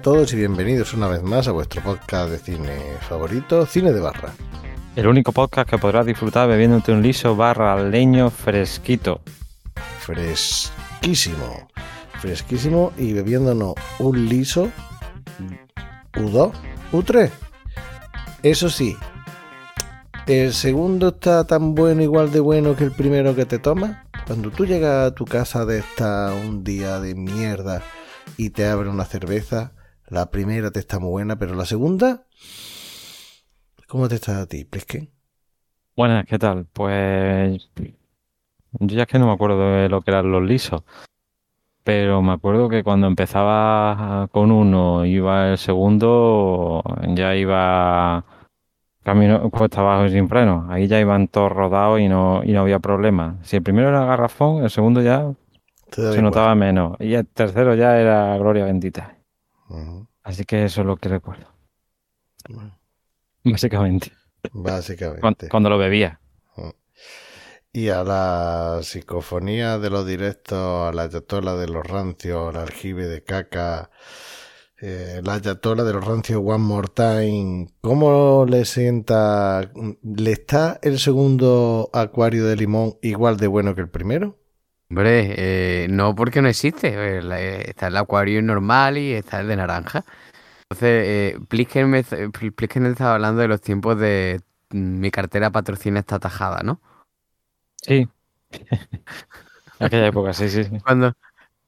A todos y bienvenidos una vez más a vuestro podcast de cine favorito, Cine de Barra. El único podcast que podrás disfrutar bebiéndote un liso barra leño fresquito. Fresquísimo, fresquísimo y bebiéndonos un liso U2, U3. Eso sí, el segundo está tan bueno, igual de bueno que el primero que te tomas. Cuando tú llegas a tu casa de esta un día de mierda y te abre una cerveza, la primera te está muy buena, pero la segunda, ¿cómo te está a ti, Plisken? Buenas, ¿qué tal? Pues yo ya es que no me acuerdo de lo que eran los lisos, pero me acuerdo que cuando empezaba con uno, iba el segundo, ya iba camino cuesta abajo y sin freno. Ahí ya iban todos rodados y no, y no había problema. Si el primero era garrafón, el segundo ya se igual. notaba menos. Y el tercero ya era gloria bendita. Así que eso es lo que recuerdo, Bueno, básicamente. Básicamente. Cuando, cuando lo bebía. Y a la psicofonía de los directos, a la ayatola de los rancios, al aljibe de caca, eh, la ayatola de los rancios One More Time, ¿cómo le sienta? ¿Le está el segundo acuario de limón igual de bueno que el primero? Hombre, eh, no porque no existe. El- eh, Está el acuario normal y está el de naranja. Entonces, eh, Plisken, estaba hablando de los tiempos de mm, mi cartera patrocina esta tajada, ¿no? Sí. Aquella época, sí, sí. sí. Cuando,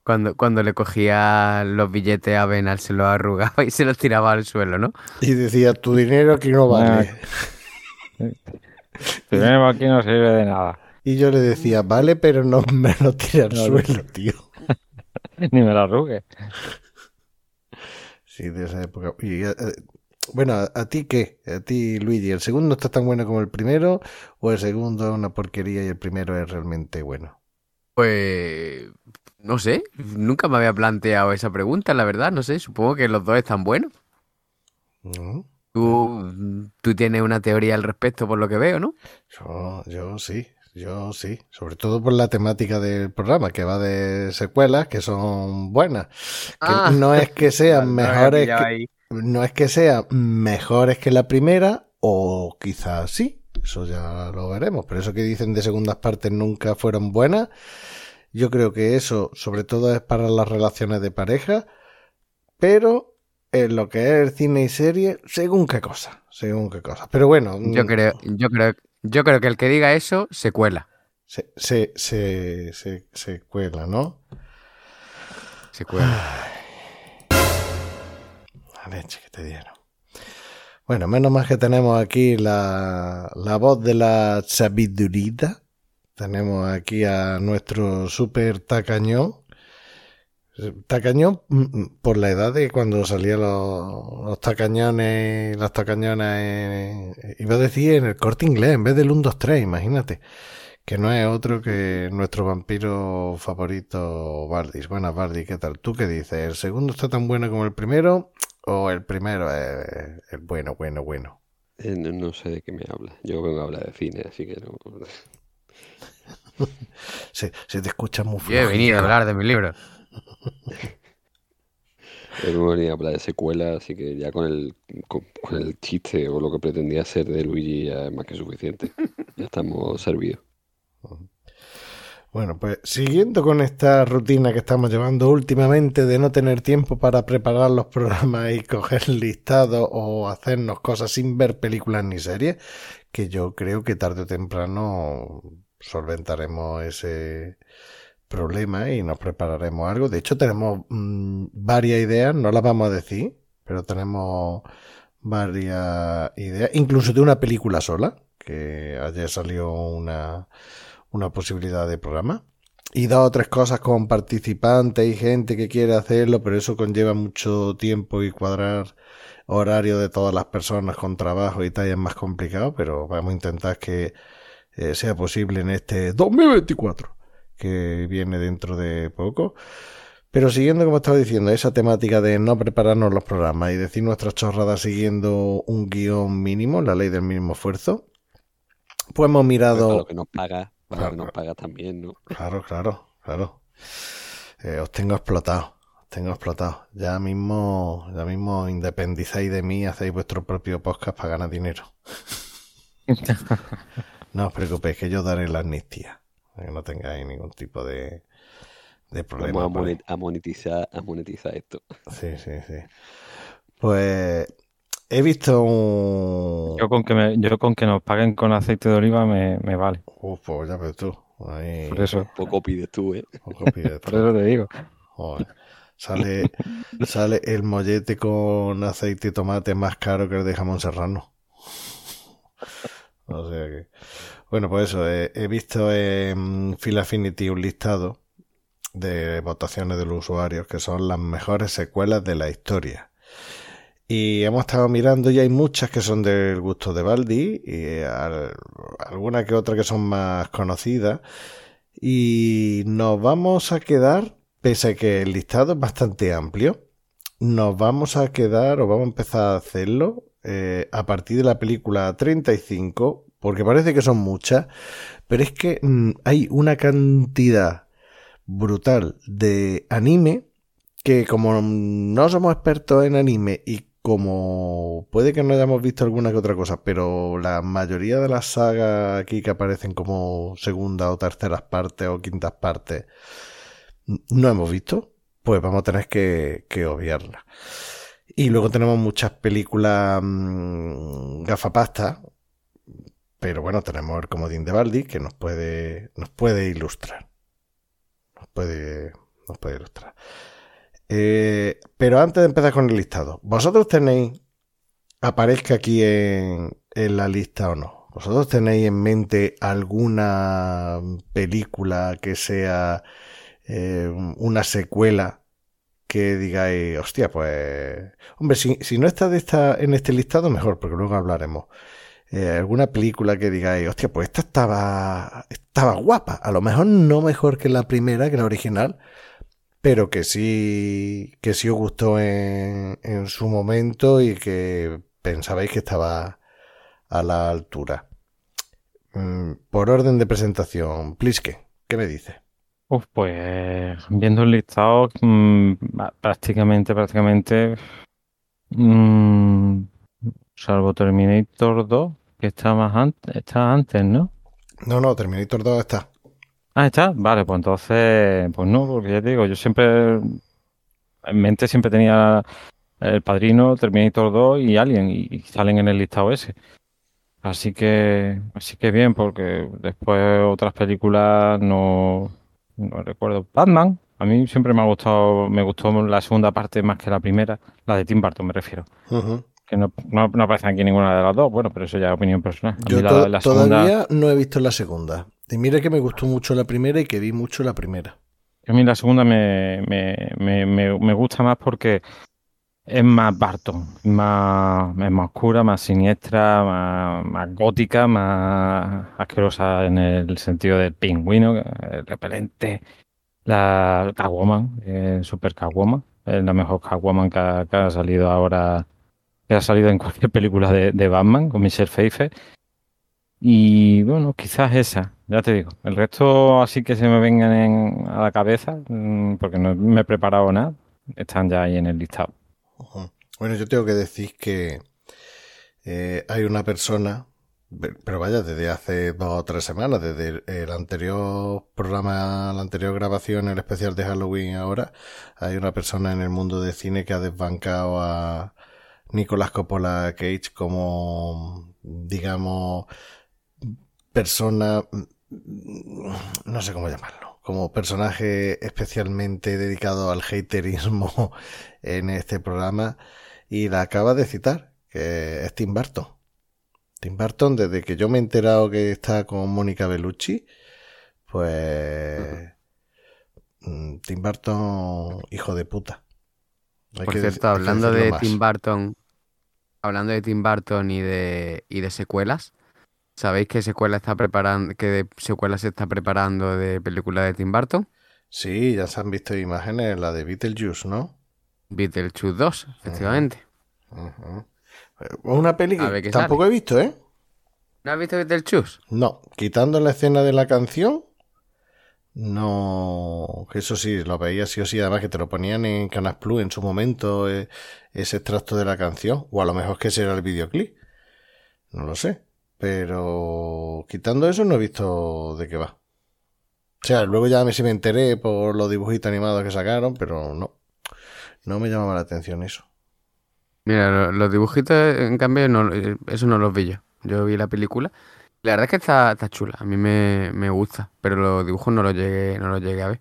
cuando, cuando le cogía los billetes a Benal, se los arrugaba y se los tiraba al suelo, ¿no? Y decía, tu dinero aquí no vale. Tu dinero aquí no sirve de nada. Y yo le decía, vale, pero no me lo tira al No, suelo, tío. Ni me lo arrugue. Sí, de esa época. Y, eh, bueno, ¿a, a ti qué? ¿A ti, Luigi? ¿El segundo está tan bueno como el primero? ¿O el segundo es una porquería y el primero es realmente bueno? Pues no sé, nunca me había planteado esa pregunta, la verdad, no sé, supongo que los dos están buenos. ¿No? Tú, tú tienes una teoría al respecto por lo que veo, ¿no? Yo, yo sí, yo sí. Sobre todo por la temática del programa, que va de secuelas que son buenas. Que Ah. no es que sean mejores que, no es que sean mejores que la primera, o quizás sí. Eso ya lo veremos. Pero eso que dicen de segundas partes nunca fueron buenas. Yo creo que eso, sobre todo, es para las relaciones de pareja. Pero en lo que es el cine y serie, según qué cosa. Según qué cosa. Pero bueno. Yo mm, creo, yo creo, yo creo que el que diga eso se cuela. Se, se, se, se, se cuela, ¿no? Se cuela. La leche que te dieron. Bueno, menos mal que tenemos aquí la, la voz de la sabidurita. Tenemos aquí a nuestro super tacañón. Tacañón mm, mm, por la edad de cuando salían los, los tacañones, las tacañonas, en- iba a decir en el corte inglés en vez del 1, 2, 3, imagínate. Que no es otro que nuestro vampiro favorito, Bardis. Buenas, Bardis, ¿qué tal? ¿Tú qué dices? ¿El segundo está tan bueno como el primero? ¿O el primero es el bueno, bueno, bueno? Eh, no, no sé de qué me habla. Yo vengo a hablar de cine, así que no. Se, se te escucha muy Yo he venido a hablar de mi libro. No venía a hablar de secuela, así que ya con el, con, con el chiste o lo que pretendía ser de Luigi ya es más que suficiente. Ya estamos servidos. Bueno, pues siguiendo con esta rutina que estamos llevando últimamente de no tener tiempo para preparar los programas y coger listados o hacernos cosas sin ver películas ni series, que yo creo que tarde o temprano solventaremos ese problema y nos prepararemos algo. De hecho, tenemos mm, varias ideas, no las vamos a decir, pero tenemos varias ideas, incluso de una película sola, que ayer salió una, una posibilidad de programa. Y dos o tres cosas con participantes y gente que quiere hacerlo, pero eso conlleva mucho tiempo y cuadrar horario de todas las personas con trabajo y tal es más complicado, pero vamos a intentar que eh, sea posible en este 2024, que viene dentro de poco. Pero siguiendo, como estaba diciendo, esa temática de no prepararnos los programas y decir nuestras chorradas siguiendo un guion mínimo, la ley del mínimo esfuerzo, pues hemos mirado... Para lo que nos paga, para lo que nos paga también, ¿no? Claro, claro, claro. Eh, os tengo explotado, os tengo explotado. Ya mismo, ya mismo independizáis de mí, hacéis vuestro propio podcast para ganar dinero. no os preocupéis, que yo daré la amnistía. Que no tengáis ningún tipo de, de problema. Vamos a, monet- monetizar, a monetizar esto. Sí, sí, sí. Pues he visto un... Yo con que me- yo con que nos paguen con aceite de oliva me, me vale. Uf, pues ya ves tú. Ahí, Por eso, Poco pides tú, ¿eh? poco pides por eso te digo. Joder. Sale, sale el mollete con aceite y tomate más caro que el de jamón serrano. O sea que. Bueno, pues eso, eh, he visto en Phil Affinity un listado de votaciones de los usuarios que son las mejores secuelas de la historia. Y hemos estado mirando y hay muchas que son del gusto de Baldi y al- alguna que otra que son más conocidas. Y nos vamos a quedar, pese a que el listado es bastante amplio, nos vamos a quedar o vamos a empezar a hacerlo eh, a partir de la película 35, porque parece que son muchas, pero es que mm, hay una cantidad brutal de anime que como no somos expertos en anime y como puede que no hayamos visto alguna que otra cosa, pero la mayoría de las sagas aquí que aparecen como segunda o terceras partes o quintas partes no hemos visto, pues vamos a tener que, que obviarla. Y luego tenemos muchas películas mmm, gafapasta, pero bueno, tenemos el comodín de Baldi que nos puede, nos puede ilustrar. Nos puede, nos puede ilustrar. Eh, pero antes de empezar con el listado, ¿vosotros tenéis, aparezca aquí en, en la lista o no? ¿Vosotros tenéis en mente alguna película que sea eh, una secuela que digáis, hostia, pues, hombre, si, si no está de esta, en este listado, mejor, porque luego hablaremos. Eh, alguna película que digáis, hostia, pues esta estaba, estaba guapa. A lo mejor no mejor que la primera, que la original, pero que sí, que sí os gustó en, en su momento y que pensabais que estaba a la altura. Mm, Por orden de presentación, Pliske, ¿qué me dice? Uf, pues viendo el listado, mm, prácticamente, prácticamente, mm, salvo Terminator 2, que está más antes, está antes, ¿no? No, no, Terminator 2 está. Ah, está. Vale, pues entonces, pues no, porque ya te digo, yo siempre, en mente siempre tenía El Padrino, Terminator 2 y Alien, y, salen en el listado ese. Así que, así que bien, porque después otras películas no, no recuerdo. Batman, a mí siempre me ha gustado, me gustó la segunda parte más que la primera, la de Tim Burton me refiero. Que no, no, no aparece aquí ninguna de las dos, bueno, pero eso ya es opinión personal. A Yo mí la- segunda- todavía no he visto la segunda. Y mira que me gustó mucho la primera y que vi mucho la primera. A mí la segunda me, me, me, me, me gusta más porque es más Barton, más, es más oscura, más siniestra, más, más gótica, más asquerosa en el sentido del pingüino, el repelente, la Catwoman, eh, Super Catwoman, es la mejor Catwoman que ha, que ha salido ahora, ha salido en cualquier película de, Batman con Michelle Pfeiffer. Y bueno, quizás esa, ya te digo. El resto así que se me vengan en- a la cabeza, mm, porque no me he preparado nada, están ya ahí en el listado. Bueno, yo tengo que decir que eh, hay una persona, pe- pero vaya, desde hace dos o tres semanas, desde el, el anterior programa, la anterior grabación, el especial de Halloween ahora, hay una persona en el mundo de cine que ha desbancado a Nicolas Coppola Cage como, digamos, persona, no sé cómo llamarlo, como personaje especialmente dedicado al haterismo en este programa y la acaba de citar, que es Tim Burton. Tim Burton, desde que yo me he enterado que está con Mónica Bellucci, pues... mm, Tim Burton, hijo de puta. Hay Por que cierto, hablando de más. Tim Burton, hablando de Tim Burton y de, y de secuelas, ¿sabéis qué secuela está preparando, qué de- secuela se está preparando de película de Tim Burton? Sí, ya se han visto imágenes, la de Beetlejuice, ¿no? Beetlejuice 2, efectivamente. Es una peli que tampoco he visto, ¿eh? ¿No has visto Beetlejuice? No, quitando la escena de la canción, no. Eso sí, lo veía sí o sí, además que te lo ponían en Canal Plus en su momento, eh, ese extracto de la canción, o a lo mejor que ese era el videoclip. No lo sé. Pero quitando eso, no he visto de qué va. O sea, luego ya me, sí me enteré por los dibujitos animados que sacaron, pero no. No me llamaba la atención eso. Mira, lo- los dibujitos, en cambio, no, eh, eso no los vi yo. Yo vi la película. La verdad es que está, está chula, a mí me, me gusta, pero los dibujos no los llegué, no los llegué a ver.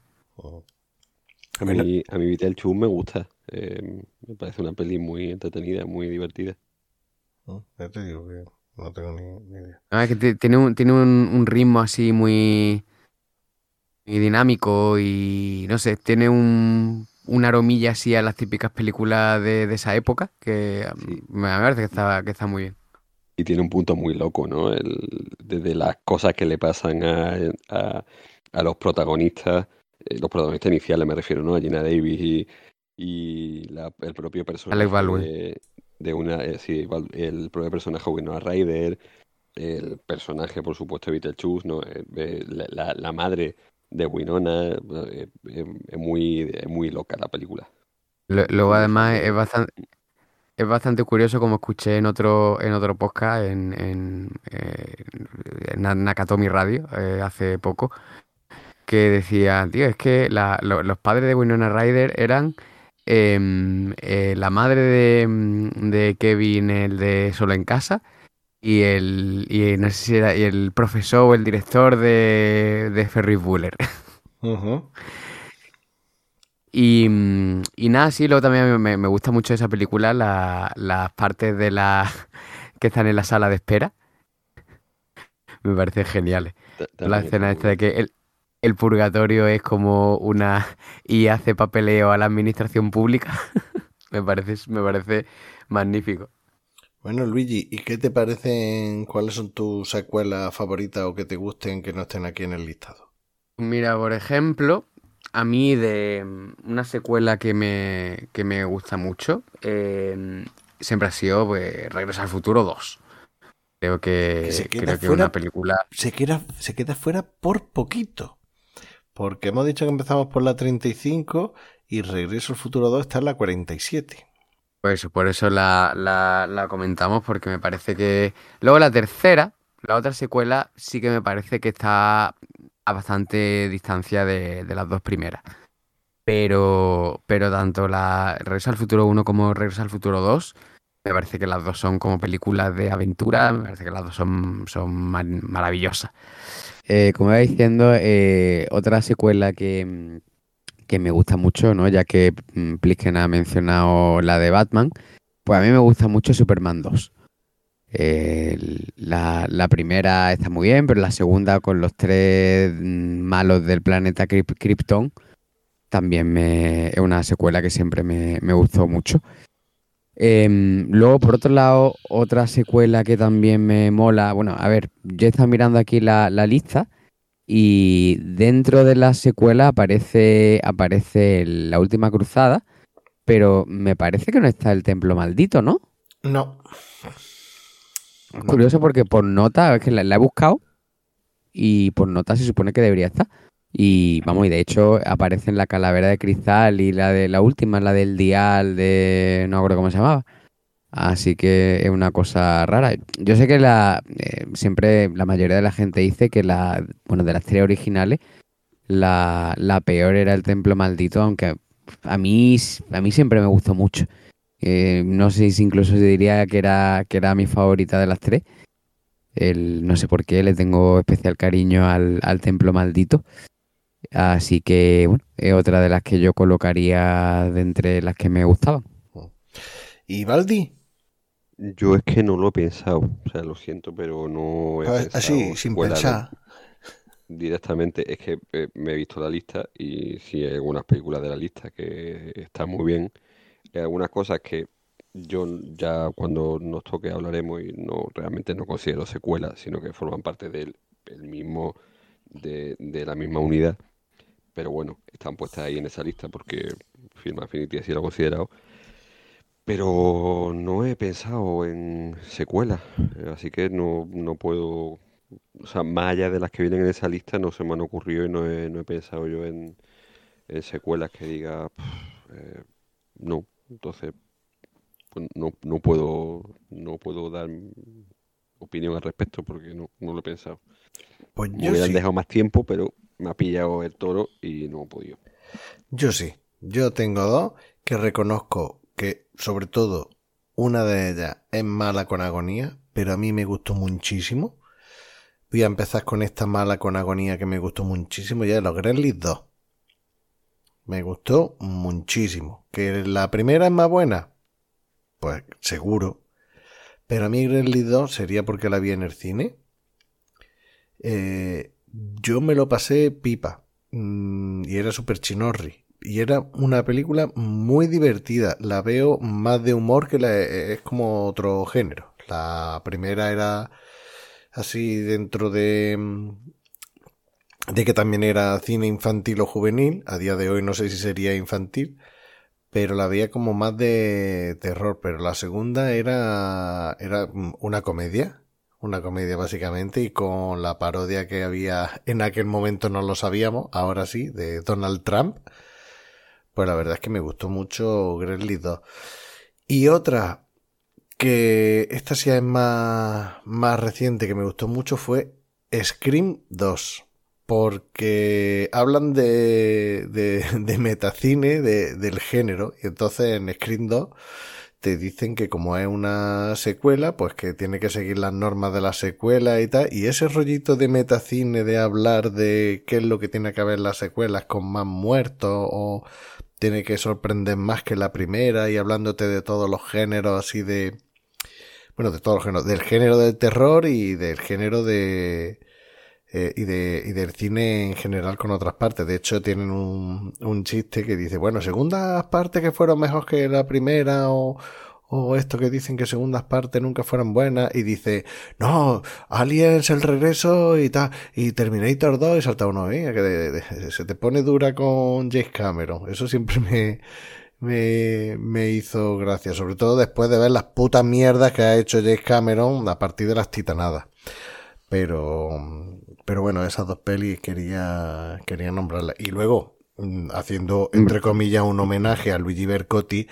A mí, a mí Beetlejuice me gusta. eh, me parece una peli muy entretenida, muy divertida. ¿no? Ya te digo que no tengo ni, ni idea. Ah, es que ti- tiene un, tiene un, un ritmo así muy, muy dinámico y no sé, tiene un, una aromilla así a las típicas películas de, de esa época que Sí. me me parece que está, que está muy bien. Y tiene un punto muy loco, ¿no? El, desde las cosas que le pasan a, a- a los protagonistas, eh, los protagonistas iniciales me refiero, ¿no? A Gina Davis y, y la- el propio personaje de, de una, eh, sí, el propio personaje Winona Ryder, el personaje, por supuesto, de Beetlejuice, ¿no? Eh, la, la- madre de Winona, eh, es muy, muy loca la película. Luego además es bastante, es bastante curioso como escuché en otro, en otro podcast en, en, eh, Nakatomi Radio eh, hace poco que decía, tío, es que los padres de Winona Ryder eran em, eh, la madre de, de Kevin, el de Solo en Casa, y el, y no sé si era, y el profesor o el director de, de Ferris Bueller. Ujú. Y, y nada, sí, luego también me, me gusta mucho esa película, la- las partes de la que están en la sala de espera. Me parecen geniales. La escena esta de que el, el purgatorio es como una... y hace papeleo a la administración pública. Me parece, me parece magnífico. Bueno, Luigi, ¿y qué te parecen? ¿Cuáles son tus secuelas favoritas o que te gusten que no estén aquí en el listado? Mira, por ejemplo, a mí de mm, una secuela que me, que me gusta mucho eh, siempre ha sido pues, Regreso al Futuro 2. Creo que, Que se queda creo que es fuera- una película... Se queda, se queda fuera por poquito. Porque hemos dicho que empezamos por la 35 y Regreso al Futuro 2 está en la 47. Pues por eso la, la, la comentamos, porque me parece que... Luego la tercera, la otra secuela, sí que me parece que está a bastante distancia de, de las dos primeras. Pero, pero tanto la Regreso al Futuro 1 como Regreso al Futuro 2, me parece que las dos son como películas de aventura, me parece que las dos son, son ma- maravillosas. Eh, como iba diciendo, eh, otra secuela que, que me gusta mucho, ¿no? Ya que mm, Plisken ha mencionado la de Batman, pues a mí me gusta mucho Superman 2. La, primera está muy bien, pero la segunda con los tres malos del planeta Kryp- Krypton también me, es una secuela que siempre me, me gustó mucho. Em, luego, por otro lado, otra secuela que también me mola. Bueno, a ver, yo he estado mirando aquí la, la lista y dentro de la secuela aparece, aparece La Última Cruzada, pero me parece que no está el Templo Maldito, ¿no? No. Curioso porque por nota, es que la, he buscado y por nota se supone que debería estar. Y vamos, y de hecho aparecen la calavera de cristal y la de la última, la del dial de... no acuerdo cómo se llamaba. Así que es una cosa rara. Yo sé que la eh, siempre la mayoría de la gente dice que la, bueno, de las tres originales, la, la peor era el Templo Maldito, aunque a mí, a mí siempre me gustó mucho. Eh, no sé si incluso se diría que era, que era mi favorita de las tres. El, no sé por qué le tengo especial cariño al, al Templo Maldito. Así que, bueno, es otra de las que yo colocaría de entre las que me gustaban. ¿Y Baldi? Yo es que no lo he pensado, o sea, lo siento, pero no he Pues, pensado así, sin pensar. directamente. Es que eh, me he visto la lista y sí hay algunas películas de la lista que están muy bien. Algunas cosas que yo ya cuando nos toque hablaremos y no realmente no considero secuelas, sino que forman parte del el mismo de, la misma unidad. Pero bueno, están puestas ahí en esa lista porque Film Affinity así lo ha considerado. Pero no he pensado en secuelas, eh, así que no, no puedo, o sea, más allá de las que vienen en esa lista, no se me han ocurrido y no he, no he pensado yo en, secuelas que diga, "Pff, eh, no, entonces pues no, no puedo, no puedo dar opinión al respecto porque no, no lo he pensado. Pues Me yo hubieran sí. dejado más tiempo, pero me ha pillado el toro y no he podido. Yo sí. Yo tengo dos que reconozco que, sobre todo, una de ellas es mala con agonía, pero a mí me gustó muchísimo. Voy a empezar con esta mala con agonía que me gustó muchísimo, ya de los Gremlins 2. Me gustó muchísimo. ¿Que la primera es más buena? Pues seguro. Pero a mí Gremlins 2 sería porque la vi en el cine. Eh, yo me lo pasé pipa. Mm, y era súper chinorri. Y era una película muy divertida. La veo más de humor que la, es como otro género. La primera era así dentro de mm, de que también era cine infantil o juvenil. A día de hoy no sé si sería infantil, pero la veía como más de terror. Pero la segunda era era una comedia. Una comedia básicamente y con la parodia que había en aquel momento no lo sabíamos, ahora sí, de Donald Trump. Pues la verdad es que me gustó mucho Gremlins 2. Y otra que esta sí es más, más reciente que me gustó mucho fue Scream 2. Porque hablan de, de, de metacine, de, del género. Y entonces en Scream 2 te dicen que como es una secuela, pues que tiene que seguir las normas de la secuela y tal. Y ese rollito de metacine, de hablar de qué es lo que tiene que haber en las secuelas con más muertos o tiene que sorprender más que la primera y hablándote de todos los géneros así de... Bueno, de todos los géneros, del género del terror y del género de... eh, y, de, y del cine en general con otras partes. De hecho, tienen un, un chiste que dice, bueno, segundas partes que fueron mejor que la primera o, o esto que dicen que segundas partes nunca fueron buenas y dice, no, Aliens el regreso y tal, y Terminator 2 y salta uno, ¿eh? que se te pone dura con James Cameron. Eso siempre me, me, me hizo gracia, sobre todo después de ver las putas mierdas que ha hecho James Cameron a partir de las titanadas. Pero, pero bueno, esas dos pelis quería, quería nombrarlas. Y luego, mm, haciendo, entre comillas, un homenaje a Luigi Bercotti,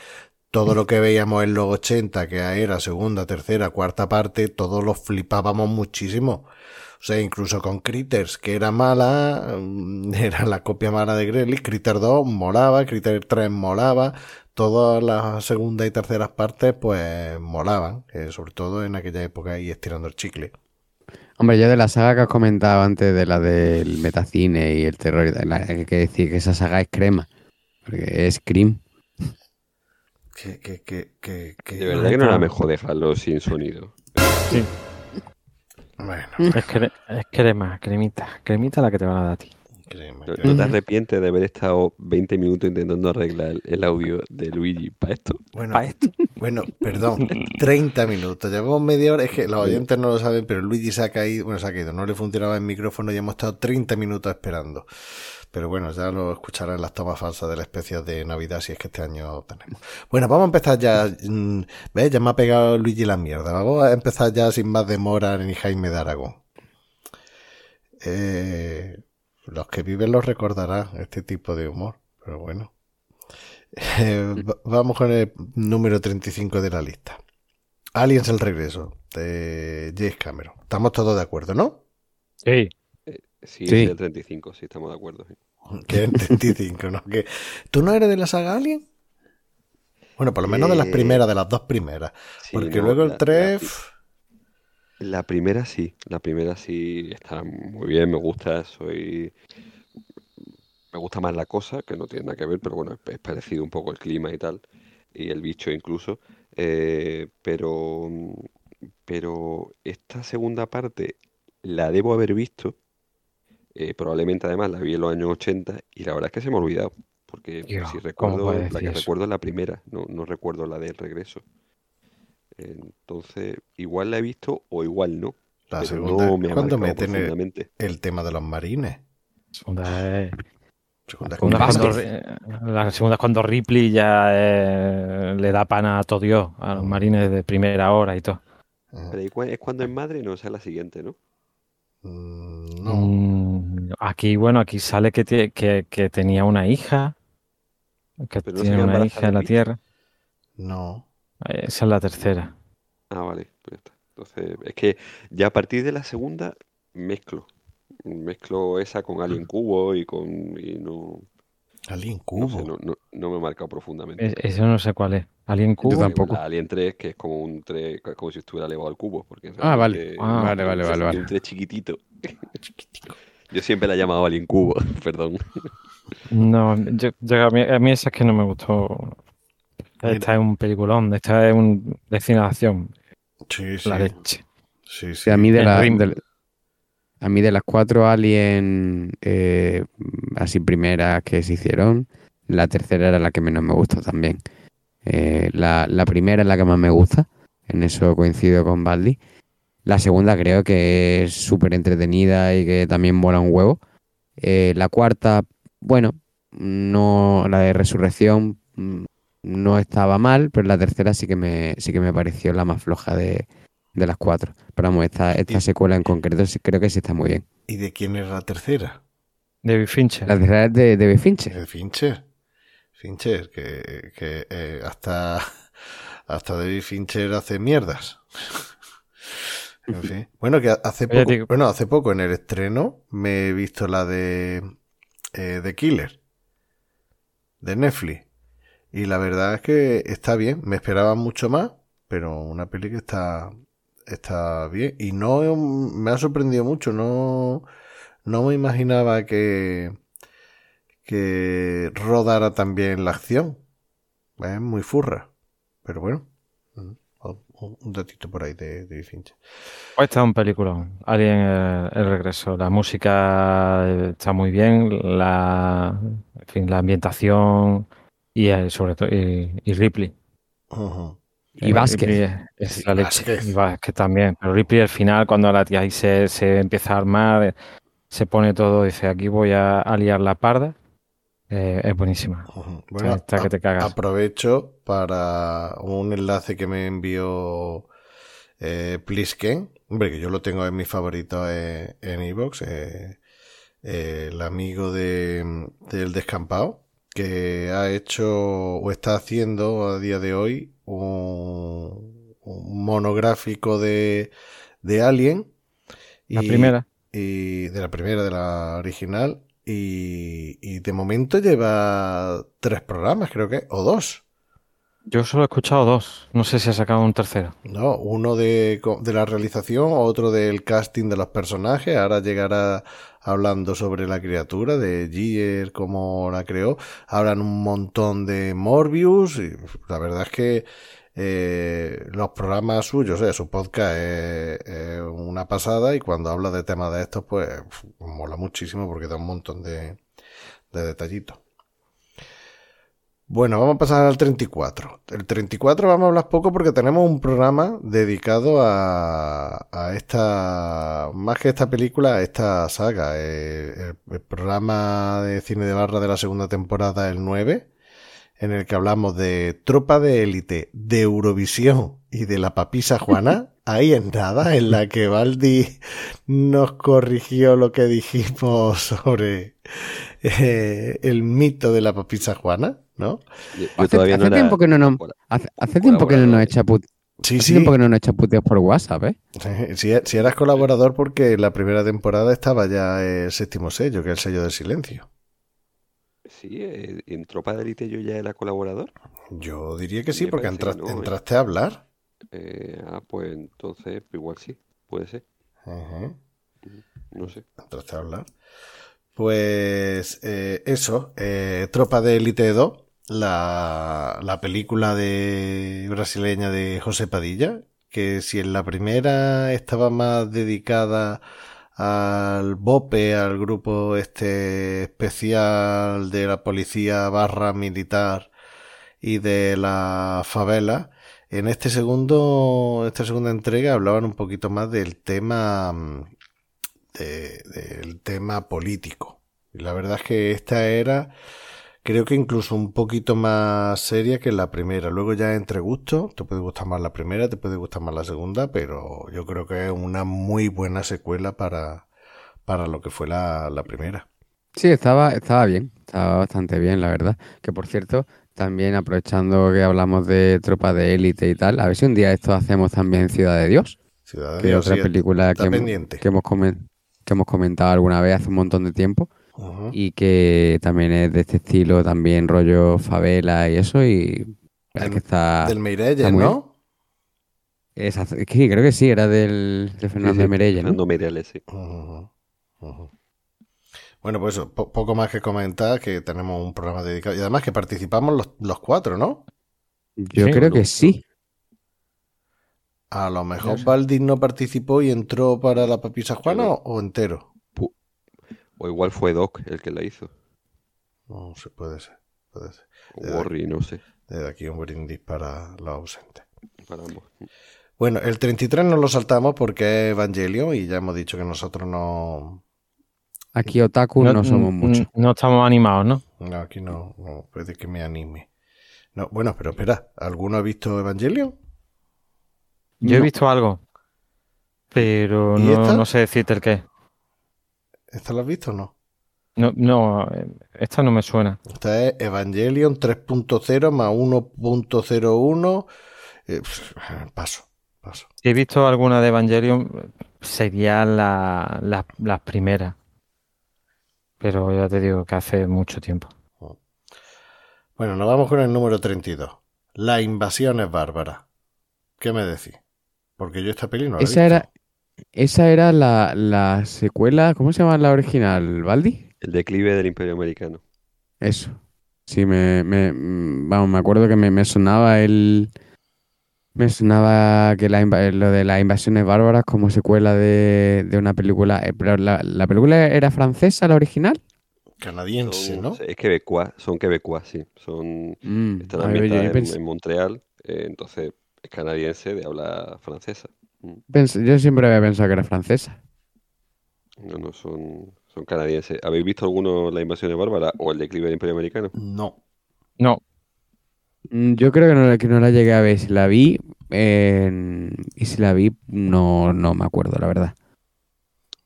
todo lo que veíamos en los 80, que era segunda, tercera, cuarta parte, todos los flipábamos muchísimo. O sea, incluso con Critters, que era mala, mm, era la copia mala de Gremlins, Critter 2 molaba, Critter 3 molaba, todas las segunda y terceras partes pues molaban, eh, sobre todo en aquella época y estirando el chicle. Hombre, yo de la saga que has comentado antes, de la del metacine y el terror, la- hay que decir que esa saga es crema. Porque es Scream. Que, que, que, que, que- De verdad que no era mejor dejarlo sin sonido. Sí, Bueno, es, cre- es crema, cremita, cremita la que te van a dar a ti. ¿No, te arrepientes de haber estado 20 minutos intentando arreglar el audio de Luigi para esto? Bueno, esto. Bueno, perdón, 30 minutos. Llevamos media hora. Es que los oyentes no lo saben, pero Luigi se ha caído. Bueno, se ha caído. No le funcionaba el micrófono y hemos estado 30 minutos esperando. Pero bueno, ya lo escucharán en las tomas falsas del especial de Navidad, si es que este año tenemos. Bueno, vamos a empezar ya. mm, ¿Ves? Ya me ha pegado Luigi la mierda. Vamos a empezar ya sin más demora ni Jaime de Aragón. Eh, los que viven los recordarán este tipo de humor. Pero bueno. Eh, va- vamos con el número 35 de la lista. Aliens el regreso de James Cameron. Estamos todos de acuerdo, ¿no? Sí. Sí, Sí. es el 35, sí, estamos de acuerdo. sí. Que es 35, ¿no? Que, ¿Tú no eres de la saga Alien? Bueno, por lo menos de las Eh, primeras, de las dos primeras. Sí, Porque no, luego el 3... La, la primera sí, la primera sí está muy bien, me gusta, soy... Me gusta más la cosa, que no tiene nada que ver, pero bueno, es, parecido un poco el clima y tal, y el bicho incluso. Eh, pero, pero esta segunda parte la debo haber visto. eh, probablemente además la vi en los años 80 y la verdad es que se me ha olvidado. Porque si ¿cómo recuerdo, la que eso? recuerdo es la primera, no, no recuerdo la del regreso. Entonces, igual la he visto o igual no. La pero segunda, no me meten el, tema de los marines. Segunda es- Segunda segunda es Vázquez. cuando, la segunda es cuando Ripley ya eh, le da pana a todo Dios, a los marines de primera hora y todo. Pero es cuando es madre, no, esa es la siguiente, ¿no? Mm, No, Mm, aquí, bueno, aquí sale que, que, que tenía una hija, que Pero tiene una hija en la. Tierra. no. Eh, Esa es la tercera. Ah, vale, pues ya está. Entonces, es que ya a partir de la segunda mezclo. Mezclo esa con Alien Cubo y con. Y no, Alien no Cubo. sé, no, no, no me ha marcado profundamente. Es- Eso no sé cuál es. ¿Alien Cubo? Yo tampoco. La Alien 3, que es como un 3, como si estuviera elevado al cubo. Porque Ah, vale. realmente Ah, vale, vale, vale, vale. Un 3 chiquitito. Yo siempre la he llamado Alien Cubo, perdón. No, yo, yo- a, mí, a mí esa es que no me gustó. Esta es un peliculón, esta es un de cine de acción, Sí, sí. la leche. Sí, sí. a mí de, la- a mí de las cuatro Alien eh, así primeras que se hicieron, la tercera era la que menos me gustó también. Eh, la, la primera es la que más me gusta, en eso coincido con Baldi. La segunda creo que es súper entretenida y que también mola un huevo. Eh, la cuarta, bueno, no, la de Resurrección mm, no estaba mal, pero la tercera sí que me, sí que me pareció la más floja de, de las cuatro. Pero vamos, esta, esta secuela en concreto sí- creo que sí está muy bien. ¿Y de quién era la tercera? David Fincher. La tercera es de David Fincher. De Fincher. Fincher, que, que eh, hasta, hasta David Fincher hace mierdas. En fin. Bueno, que hace poco, bueno, hace poco en el estreno me he visto la de eh, The Killer de Netflix. Y la verdad es que está bien. Me esperaba mucho más, pero una peli que está, está bien. Y no me ha sorprendido mucho. No, no me imaginaba que, que rodara también la acción. Es muy furra. Pero bueno, un datito por ahí de, de Fincher. Pues está un peliculón. Alien el, el regreso. La música eh, está muy bien, la, en fin, la ambientación y eh, sobre todo y, y Ripley. Y Eh, Vázquez. Es, la leche. Vázquez. Y Vázquez también. Pero Ripley al final, cuando la tía ahí se, se empieza a armar, se pone todo, dice aquí voy a, a liar la parda. eh, es buenísima. Bueno, que te cagas. aprovecho para un enlace que me envió eh, Plisken. Hombre, que yo lo tengo en mis favoritos eh, en Evox. el amigo de, del descampado que ha hecho o está haciendo a día de hoy un, un monográfico de, de Alien. La Y- primera. y de la primera, de la original. Y, y de momento lleva tres programas, creo que, o dos. Yo solo he escuchado dos. No sé si ha sacado un tercero. ¿no? Uno de, de la realización, otro del casting de los personajes. Ahora llegará hablando sobre la criatura de Gier, cómo la creó. Hablan un montón de Morbius. Y la verdad es que eh, los programas suyos, eh, su podcast es, es una pasada. Y cuando habla de temas de estos, pues mola muchísimo porque da un montón de, de detallitos. Bueno, vamos a pasar al 34. El 34 vamos a hablar poco porque tenemos un programa dedicado a, a esta, más que esta película, a esta saga. Eh, el, programa de cine de barra de la segunda temporada, el 9, en el que hablamos de Tropa de Élite, de Eurovisión y de la papisa Juana. Ahí en nada, en la que Baldi nos corrigió lo que dijimos sobre eh, el mito de la papisa Juana, ¿no? Hace, no tiempo que no nos, hace, hace tiempo que no nos echa put- Sí, hace sí. tiempo que no nos echa puteos por WhatsApp, ¿eh? Si, si eras colaborador porque en la primera temporada estaba ya el séptimo sello, que es el sello del silencio. Sí, eh, en Tropa de Élite yo ya era colaborador. Yo diría que sí, porque que ¿eh? entraste a hablar. Eh, ah, pues entonces igual sí, puede ser, no sé. entraste a hablar. Pues eh, eso, Tropa de Élite 2, la, la película de brasileña de José Padilla, que si en la primera estaba más dedicada al BOPE, al grupo este especial de la policía barra militar y de la favela, en este segundo, esta segunda entrega hablaban un poquito más del tema, de, del tema político. Y la verdad es que esta era Creo que incluso un poquito más seria que la primera. Luego ya entre gustos, te puede gustar más la primera, te puede gustar más la segunda, pero yo creo que es una muy buena secuela para, para lo que fue la, la primera. Sí, estaba, estaba bien, estaba bastante bien, la verdad. Que por cierto, también aprovechando que hablamos de tropa de élite y tal, a ver si un día esto hacemos también Ciudad de Dios. Ciudad de que Dios, otra sí, película que, hemos- que hemos comentado alguna vez hace un montón de tiempo Y que también es de este estilo, también rollo favela y eso y es Del- que está... Del está muy ¿no? es es que creo que sí, era del, de Fernando Sí, sí, Merelle, ¿no? Fernando sí. Bueno, pues eso, po- poco más que comentar, que tenemos un programa dedicado. Y además que participamos los, los cuatro, ¿no? Yo Sí, creo no, que sí. A lo mejor sé. Baldín no participó y entró para la papisa Juana o entero. O igual fue Doc el que la hizo. No sé, puede ser. Puede ser. O Worry, no sé. Desde aquí un brindis para los ausentes. Para ambos. Bueno, el 33 no lo saltamos porque es Evangelio y ya hemos dicho que nosotros no. Aquí otaku no, somos mm, muchos. No estamos animados, ¿no? No, aquí no, no puede que me anime. No, bueno, pero espera, ¿alguno ha visto Evangelio? Yo he visto algo, pero ¿Y no, no sé decirte el qué. ¿Esta lo has visto o no? No, no, eh, esta no me suena. Esta es Evangelion 3.0 más 1.01. Eh, paso, paso. Si he visto alguna de Evangelion, serían la- la- las primeras. Pero ya te digo que hace mucho tiempo. Bueno, nos vamos con el número 32. Las invasiones bárbaras. ¿Qué me decís? Porque yo esta peli no la he Esa visto. era, esa era la, la secuela, ¿cómo se llama la original? ¿Baldi? El declive del Imperio Americano. Eso. Sí, me, me, mm, vamos, me acuerdo que me, me sonaba el, me sonaba que la, lo de las invasiones bárbaras como secuela de, de una película, eh, pero la, la película era francesa, la original. Canadiense, Son- ¿no? Es quebecuá, son quebecuá, sí. Son, Mm, están a ver, yo- ambientadas yo en, pens- en Montreal, eh, entonces es canadiense de habla francesa. Pens- yo siempre había pensado que era francesa. No, no, son, son canadienses. ¿Habéis visto alguno las invasiones bárbaras o el declive del Imperio Americano? No. No, Mm, Yo creo que no, la- que no la llegué a ver. Si la vi, y si la vi, no, no me acuerdo, la verdad.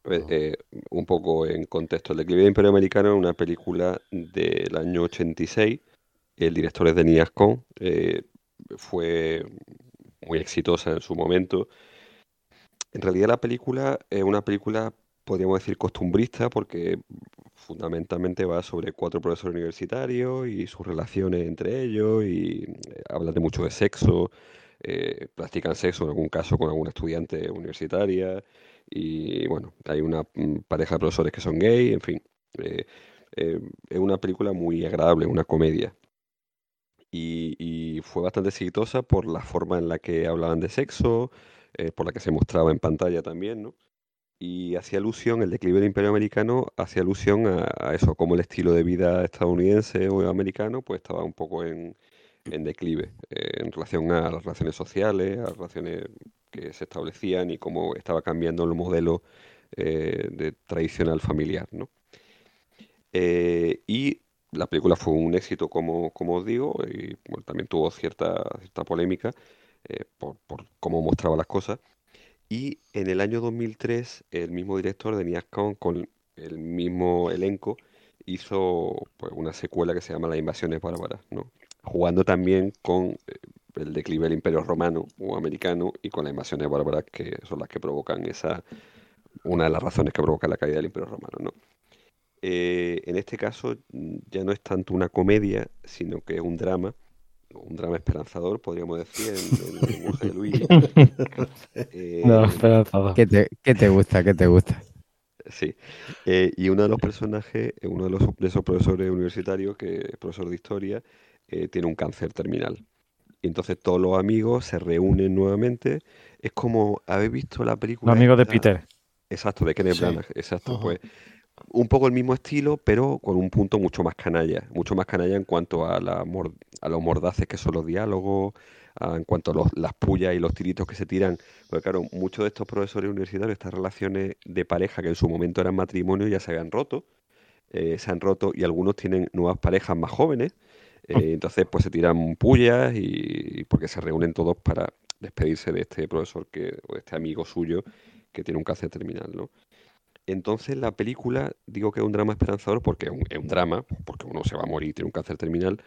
Eh, un poco en contexto. El declive del Imperio Americano es una película del año 86. El director es Denis Ascon. eh, fue muy exitosa en su momento. En realidad la película es una película, podríamos decir, costumbrista porque fundamentalmente va sobre cuatro profesores universitarios y sus relaciones entre ellos y eh, hablan de mucho de sexo, eh, practican sexo en algún caso con alguna estudiante universitaria y bueno, hay una mm, pareja de profesores que son gay, en fin. eh, es una película muy agradable, una comedia. Y, y fue bastante exitosa por la forma en la que hablaban de sexo, eh, por la que se mostraba en pantalla también, ¿no? Y hacía alusión, el declive del Imperio Americano hacía alusión a, a eso, como el estilo de vida estadounidense o americano, pues estaba un poco en, en declive, eh, en relación a las relaciones sociales, a las relaciones que se establecían y cómo estaba cambiando el modelo eh, de tradicional familiar, ¿no? Eh, y la película fue un éxito, como, como os digo, y bueno, también tuvo cierta, cierta polémica eh, por, cómo mostraba las cosas. Y en el año 2003, el mismo director, Denis Ascon, con el mismo elenco, hizo pues, una secuela que se llama Las Invasiones Bárbaras, ¿no? Jugando también con eh, el declive del Imperio Romano o americano y con las invasiones bárbaras que son las que provocan esa, una de las razones que provoca la caída del Imperio Romano, ¿no? Eh, en este caso ya no es tanto una comedia, sino que es un drama, un drama esperanzador, podríamos decir, en, en el lenguaje de Luigi. Eh, no, esperanzador. ¿Qué te, qué te gusta? ¿Qué te gusta? Sí, Eh, y uno de los personajes, eh, uno de, los, de esos profesores universitarios, que es profesor de historia, eh, tiene un cáncer terminal. Y entonces todos los amigos se reúnen nuevamente. Es como, ¿habéis visto la película? Los amigos de? Peter. Exacto, de Kenneth Sí. Branagh, exacto. Ajá. Pues un poco el mismo estilo, pero con un punto mucho más canalla. Mucho más canalla en cuanto a, la a los mordaces que son los diálogos, a- en cuanto a los- las pullas y los tiritos que se tiran. Porque claro, muchos de estos profesores universitarios, estas relaciones de pareja que en su momento eran matrimonio, ya se habían roto. eh, se han roto y algunos tienen nuevas parejas más jóvenes. eh, entonces, pues se tiran pullas y, y porque se reúnen todos para despedirse de este profesor que, o de este amigo suyo que tiene un cáncer terminal, ¿no? Entonces la película, digo que es un drama esperanzador porque es un, drama, porque uno se va a morir tiene un cáncer terminal,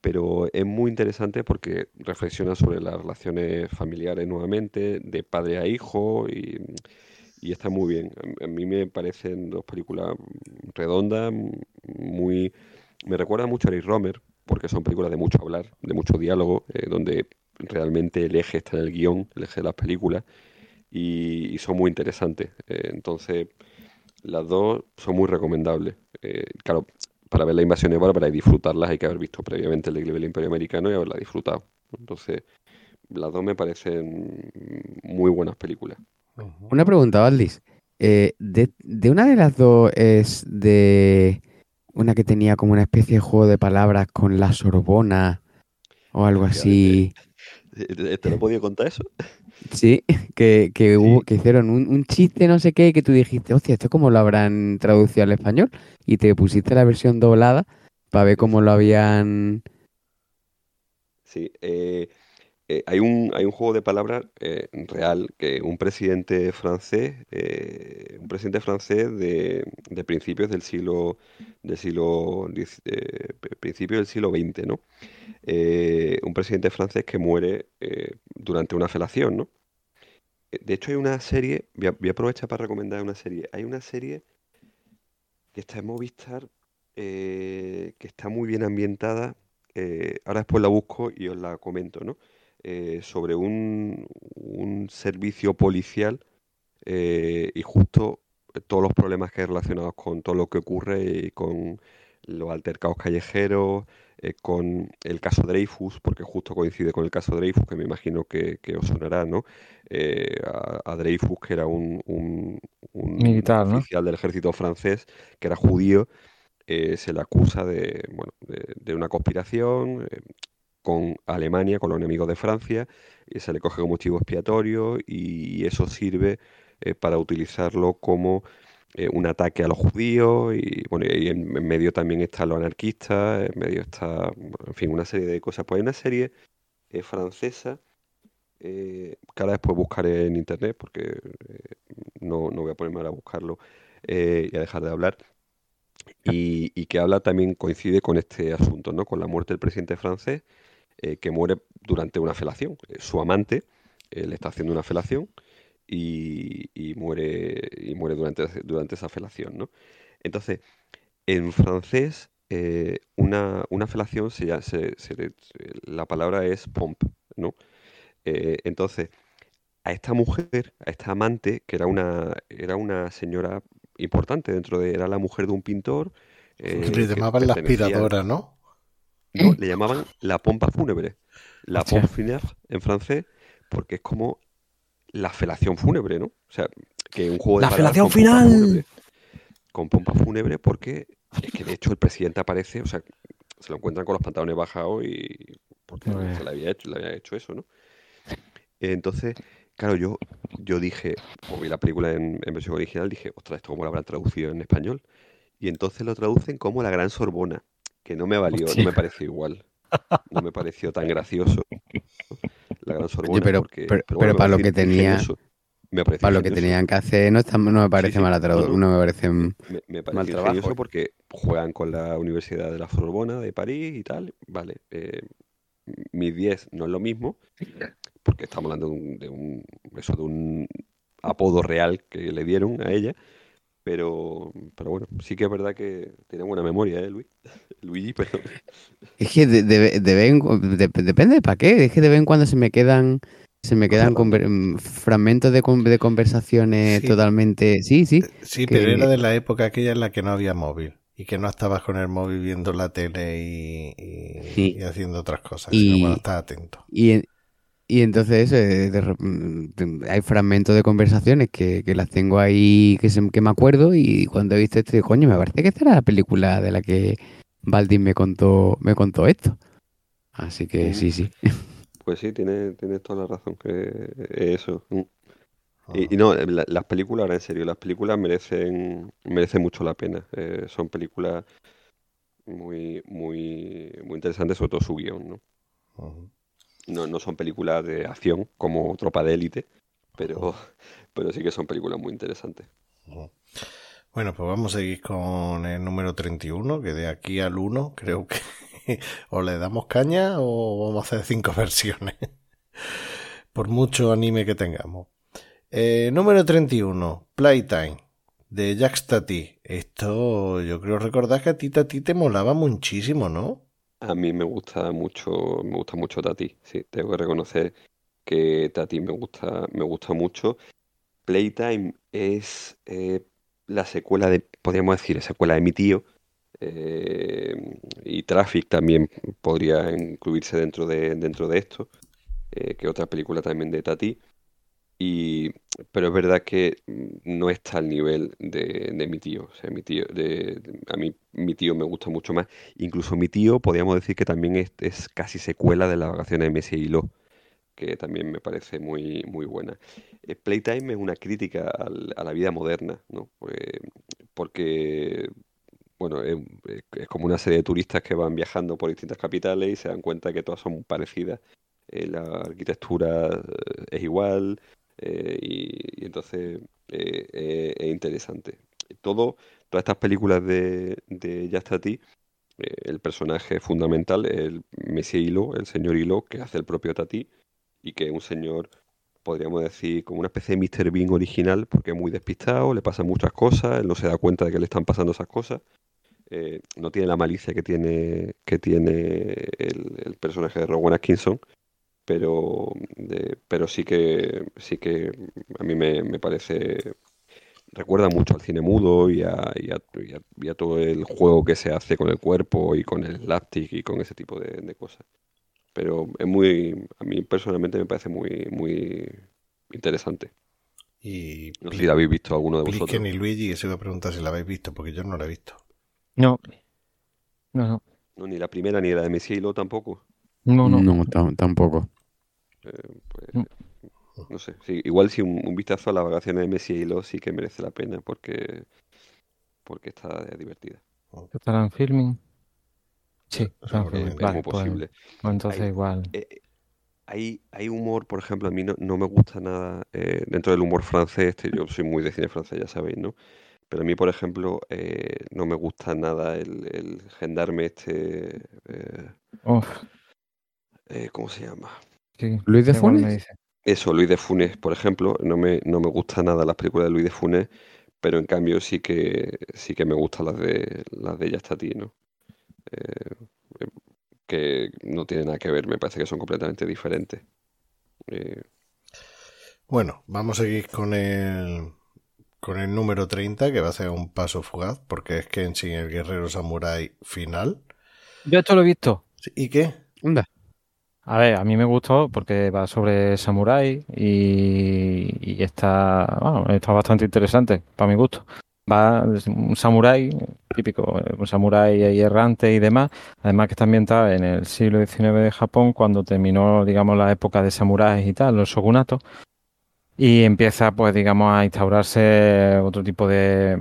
pero es muy interesante porque reflexiona sobre las relaciones familiares nuevamente, de padre a hijo, y, está muy bien. A, a mí me parecen dos películas redondas, muy... Me recuerda mucho a Eric Romer, porque son películas de mucho hablar, de mucho diálogo, eh, donde realmente el eje está en el guion, el eje de las películas, y, y son muy interesantes. Eh, entonces, las dos son muy recomendables. Eh, claro, para ver la invasión de Bárbara y disfrutarlas hay que haber visto previamente el declive del Imperio Americano y haberla disfrutado. Entonces, las dos me parecen muy buenas películas. Una pregunta, Valdis. Eh, de, de una de las dos es de una que tenía como una especie de juego de palabras con la Sorbona o algo así. ¿Te, te lo he podido contar eso? Sí, que, que hubo, Sí. que hicieron un, un chiste, no sé qué, que tú dijiste, hostia, ¿esto cómo lo habrán traducido al español? Y te pusiste la versión doblada para ver cómo lo habían. Sí, eh, eh, hay un, hay un juego de palabras eh, real que un presidente francés, eh, un presidente francés de, de principios del siglo, del siglo, principios del siglo XX, ¿no? Un presidente francés que muere durante una felación, ¿no? De hecho, hay una serie, voy a, voy a aprovechar para recomendar una serie. Hay una serie que está en Movistar, que está muy bien ambientada. ahora después la busco y os la comento, ¿no? Eh, sobre un, un servicio policial eh, y justo todos los problemas que hay relacionados con todo lo que ocurre y con los altercados callejeros, eh, con el caso Dreyfus, porque justo coincide con el caso Dreyfus, que me imagino que, que os sonará, ¿no? Eh, a, a Dreyfus, que era un, un- un Militar, ¿no? oficial del ejército francés, que era judío, eh, se le acusa de, bueno, de, de una conspiración eh, con Alemania, con los enemigos de Francia, y se le coge como chivo expiatorio y eso sirve eh, para utilizarlo como eh, un ataque a los judíos y bueno, y en, medio también están los anarquistas, en medio está, en fin, una serie de cosas. Pues hay una serie eh, francesa que ahora después buscaré en internet porque no, no voy a ponerme ahora a buscarlo y a dejar de hablar. Y, y que habla también, coincide con este asunto, ¿no? Con la muerte del presidente francés, eh, que muere durante una felación. Eh, su amante eh, le está haciendo una felación y, y muere, y muere durante, durante esa felación, ¿no? Entonces, en francés, eh, una, una felación, se, se- se la palabra es pompe, ¿no? Entonces, a esta mujer, a esta amante, que era una, era una señora importante dentro de, era la mujer de un pintor, eh, Le llamaban la aspiradora, ¿no? No, le llamaban la pompa fúnebre. La pompe funèbre en francés, porque es como la felación fúnebre, ¿no? O sea, que un juego de ¡La felación con pompa final! fúnebre. Con pompa fúnebre, porque es que de hecho el presidente aparece, o sea, se lo encuentran con los pantalones bajados y porque se le había hecho, le había hecho eso, ¿no? Entonces, claro, yo, yo dije, como vi la película en, en versión original, dije, ostras, ¿esto cómo lo habrán traducido en español? Y entonces lo traducen como la Gran Sorbona, que no me valió, no me pareció igual. No me pareció tan gracioso. La Gran Sorbona, pero- porque, pero- bueno, pero me para lo que tenía- ingenioso. Me pareció Para lo que tenían que hacer, no, está- no me parece sí. mala No, traducción, no. no me parece. Me, Mal trabajo. porque juegan con la Universidad de la Sorbona de París y tal. Vale, eh, mis 10 no es lo mismo, porque estamos hablando de un, de un- eso, de un apodo real que le dieron a ella. Pero, pero bueno, sí que es verdad que tiene buena memoria, ¿eh, Luis? Luigi, perdón. Es que de, de- depende de para qué. Es que de vez en cuando se me quedan se me quedan conver- mm, fragmentos de, con- de conversaciones Sí. totalmente. Sí, sí. Sí, que- pero era de la época aquella en la que no había móvil. y que no estabas con el móvil viendo la tele y, y- Sí. y haciendo otras cosas, Y- sino cuando estás atento. Y, y entonces eh, de mm, hay fragmentos de conversaciones que, que las tengo ahí que, se- que me acuerdo y cuando he visto esto, digo, coño, me parece que esta era la película de la que Baldín me contó, me contó esto. Así que sí, sí. Pues sí, tienes, tienes toda la razón que es eso. Mm. Y, y no, la- las películas, ahora en serio, las películas merecen, merecen mucho la pena. Eh, son películas muy, muy, muy interesantes, sobre todo su guion, ¿no? No, no son películas de acción como Tropa de Élite, pero, pero sí que son películas muy interesantes. Bueno, pues vamos a seguir con el número 31, que de aquí al 1 creo que o le damos caña o vamos a hacer cinco versiones. Por mucho anime que tengamos. Eh, número 31, Playtime, de Jack Tati. Esto yo creo recordar que a ti, Tati, te molaba muchísimo, ¿no? A mí me gusta mucho, me gusta mucho Tati, sí, tengo que reconocer que Tati me gusta, me gusta mucho. Playtime es eh, la secuela de, podríamos decir, secuela de mi tío. eh, y Traffic también podría incluirse dentro de, dentro de esto, eh, que otra película también de Tati. Y, pero es verdad que no está al nivel de, de mi tío. O sea, mi tío, de, a mí mi tío me gusta mucho más. Incluso mi tío, podríamos decir que también es, es casi secuela de las vacaciones de Messi y Lo, que también me parece muy, muy buena. Eh, Playtime es una crítica a la vida moderna, ¿no? Pues, porque, bueno, es, como una serie de turistas que van viajando por distintas capitales y se dan cuenta que todas son parecidas. Eh, la arquitectura eh, es igual eh, y, entonces eh, eh, es interesante. Todo, todas estas películas de, de Ya está ti el personaje fundamental es el Messi Hilo, el señor Hilo, que hace el propio Tati, y que es un señor, podríamos decir, como una especie de Mr. Bean original, porque es muy despistado, le pasan muchas cosas, él no se da cuenta de que le están pasando esas cosas, no tiene la malicia que tiene, que tiene el, el personaje de Rowan Atkinson, pero, de- pero sí que, sí que a mí me, me parece recuerda mucho al cine mudo y a, y a- y a- y a todo el juego que se hace con el cuerpo y con el slapstick y con ese tipo de, de cosas. Pero es muy, a mí personalmente me parece muy, muy interesante. Y No sé si la habéis visto alguno de vosotros. Plisken y Luigi, que se iba a preguntar si la habéis visto, porque yo no la he visto. No. No, no. No, ni la primera ni la de Messi y Lo tampoco. No, no. No, tam- tampoco. Eh, pues, no sé. Sí, igual si un, un vistazo a las vacaciones de Messi y Lo sí que merece la pena porque, porque está divertida. ¿Estarán filming? Sí, estarán seguramente. filming. Es Vale, muy pues, posible. pues entonces Ahí. igual. eh, hay, hay humor, por ejemplo, a mí no, no me gusta nada eh, dentro del humor francés, este, yo soy muy de cine francés, ya sabéis, ¿no? Pero a mí, por ejemplo, eh, no me gusta nada el, el gendarme este, eh, Uf, eh, ¿cómo se llama? sí, ¿Luis de me Funes? dice. Eso, Luis de Funes, por ejemplo, no me, no me gusta nada las películas de Luis de Funes, pero en cambio sí que sí que me gustan las de las de Ya está a ti, ¿no? Eh, eh, que no tienen nada que ver, me parece que son completamente diferentes. Eh, Bueno, vamos a seguir con el con el número 30, que va a ser un paso fugaz, porque es Kenshin el guerrero samurái final. Yo esto lo he visto. ¿Y qué? Anda. A ver, a mí me gustó porque va sobre samurái y, está, bueno, está bastante interesante para mi gusto. Va un samurái típico, un samurái errante y demás. Además que está ambientada en el siglo XIX de Japón cuando terminó, digamos, la época de samuráis y tal, los shogunatos. Y empieza, pues, digamos, a instaurarse otro tipo de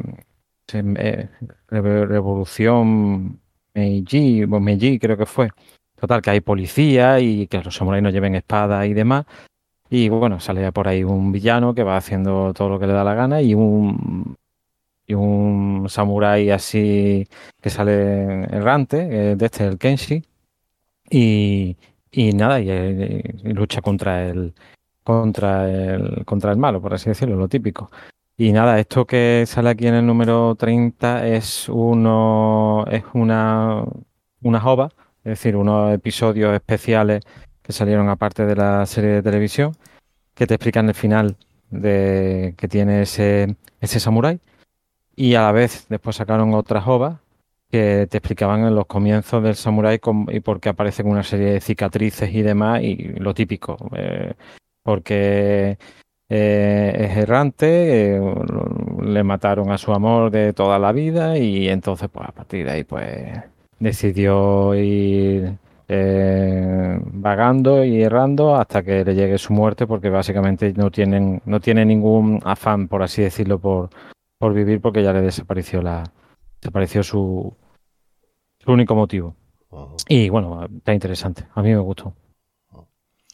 eh, re- revolución Meiji, Meiji creo que fue. Total, que hay policía y que los samuráis no lleven espada y demás. Y bueno, sale por ahí un villano que va haciendo todo lo que le da la gana y un, y un samurái así que sale errante, eh, de este, el Kenshi. Y, y nada, y, lucha contra el, contra el, contra el malo, por así decirlo, lo típico. Y nada, esto que sale aquí en el número 30 es uno, es una, una ova, es decir, unos episodios especiales que salieron aparte de la serie de televisión, que te explican el final de que tiene ese, samurái. Y a la vez después sacaron otras ovas que te explicaban en los comienzos del samurái y por qué aparecen una serie de cicatrices y demás, y lo típico, eh, porque eh, es errante, eh, le mataron a su amor de toda la vida y entonces pues a partir de ahí pues decidió ir vagando y errando hasta que le llegue su muerte porque básicamente no tienen no tiene ningún afán por así decirlo por, por vivir porque ya le desapareció la desapareció su, su único motivo. Y bueno, está interesante. A mí me gustó.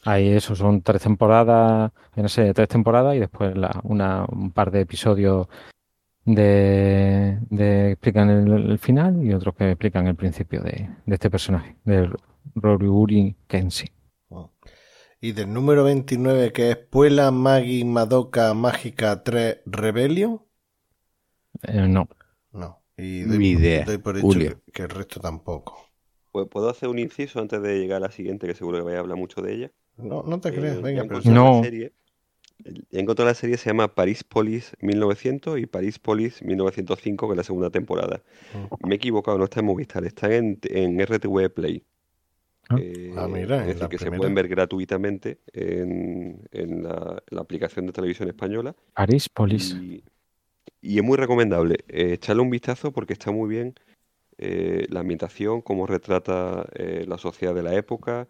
Ahí eso, son tres temporadas, no sé, tres temporadas y después la, una, un par de episodios de, de explican el, final y otros que explican el principio de, de este personaje, de Roryuri Kenshi. Y del número 29 que es Puela Magi Madoka Mágica 3 Rebellion. Eh, no. No. Y Mi idea. por hecho que, el resto tampoco. Pues puedo hacer un inciso antes de llegar a la siguiente, que seguro que vais a hablar mucho de ella. No, no te eh, creas, venga, pero no. La serie, encontré la serie se llama Paris Police 1900 y Paris Police 1905, que es la segunda temporada. Mm. Me he equivocado, no está en Movistar, está en, en RTV Play. Ah, eh, ah mira, es decir, que se pueden ver gratuitamente en, en la, aplicación de televisión española. Paris Police. Y, es muy recomendable eh, echarle un vistazo porque está muy bien eh, la ambientación, cómo retrata la sociedad de la época,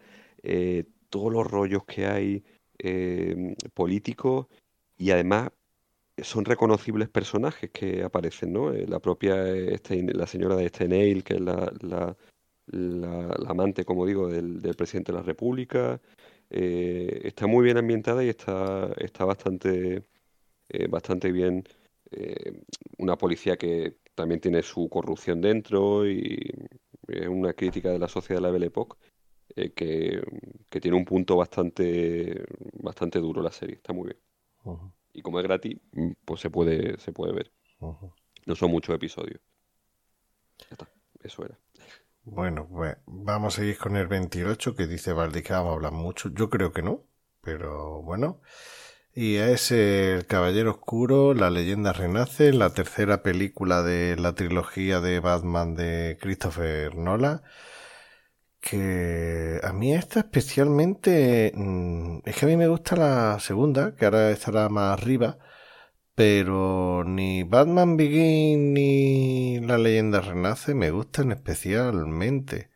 todos los rollos que hay políticos y además son reconocibles personajes que aparecen, ¿no? la propia la señora de Steinail, que es la la, amante, como digo, del, presidente de la República. Eh, está muy bien ambientada y está, está bastante, eh, bastante bien. Eh, una policía que también tiene su corrupción dentro y es una crítica de la sociedad de la Belle Époque que, tiene un punto bastante, bastante duro la serie. Está muy bien. Y como es gratis, pues se puede, se puede ver. No son muchos episodios. Ya está, eso era. Bueno, pues vamos a seguir con el 28 que dice Valdi que vamos a hablar mucho. Yo creo que no, pero bueno. Y es El Caballero Oscuro, La leyenda renace, la tercera película de la trilogía de Batman de Christopher Nolan. Que a mí esta especialmente... Mm, es que a mí me gusta la segunda, que ahora estará más arriba pero ni Batman Begin ni La leyenda renace me gustan especialmente.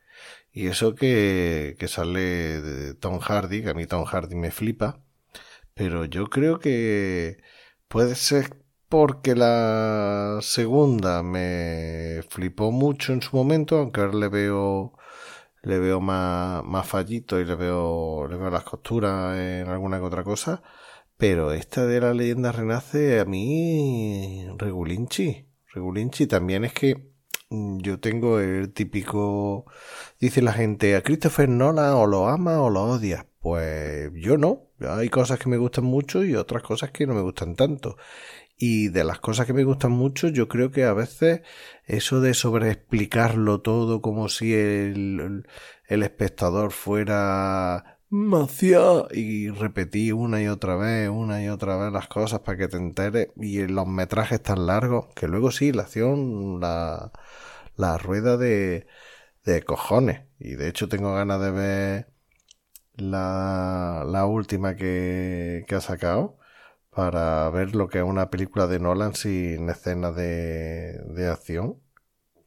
Y eso que, que sale de Tom Hardy, que a mí Tom Hardy me flipa. Pero yo creo que puede ser porque la segunda me flipó mucho en su momento, aunque ahora le veo le veo más, más fallito y le veo, le veo las costuras en alguna que otra cosa. Pero esta de la leyenda renace a mí regulinchi. Regulinchi también es que mm, yo tengo el típico... Dice la gente, a Christopher Nolan o lo ama o lo odia. Pues yo no. Hay cosas que me gustan mucho y otras cosas que no me gustan tanto. Y de las cosas que me gustan mucho, yo creo que a veces eso de sobreexplicarlo todo como si el, el espectador fuera Macia y repetí una y otra vez, una y otra vez las cosas para que te enteres y los metrajes tan largos que luego sí, la acción, la, la rueda de, de cojones. Y de hecho tengo ganas de ver la, la última que, que ha sacado para ver lo que es una película de Nolan sin escenas de, de acción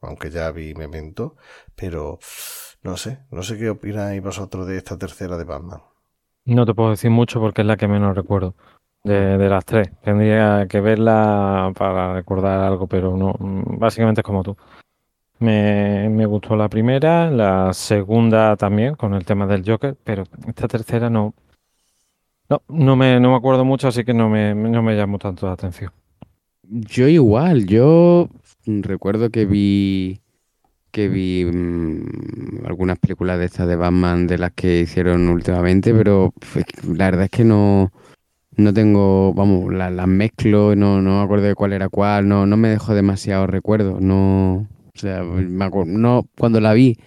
aunque ya vi Memento pero no sé, no sé qué opináis vosotros de esta tercera de Batman. No te puedo decir mucho porque es la que menos recuerdo de, las tres. Tendría que verla para recordar algo, pero no, básicamente es como tú. Me, me, gustó la primera, la segunda también, con el tema del Joker, pero esta tercera no. No, no me, no me acuerdo mucho, así que no me, no me tanto la atención. Yo igual, yo recuerdo que vi que vi mm, algunas películas de estas de Batman de las que hicieron últimamente, pero la verdad es que no, no tengo, vamos, las mezclo, no, no me acuerdo de cuál era cuál, no, no me dejó demasiado recuerdo, no, o sea, no, cuando la vi,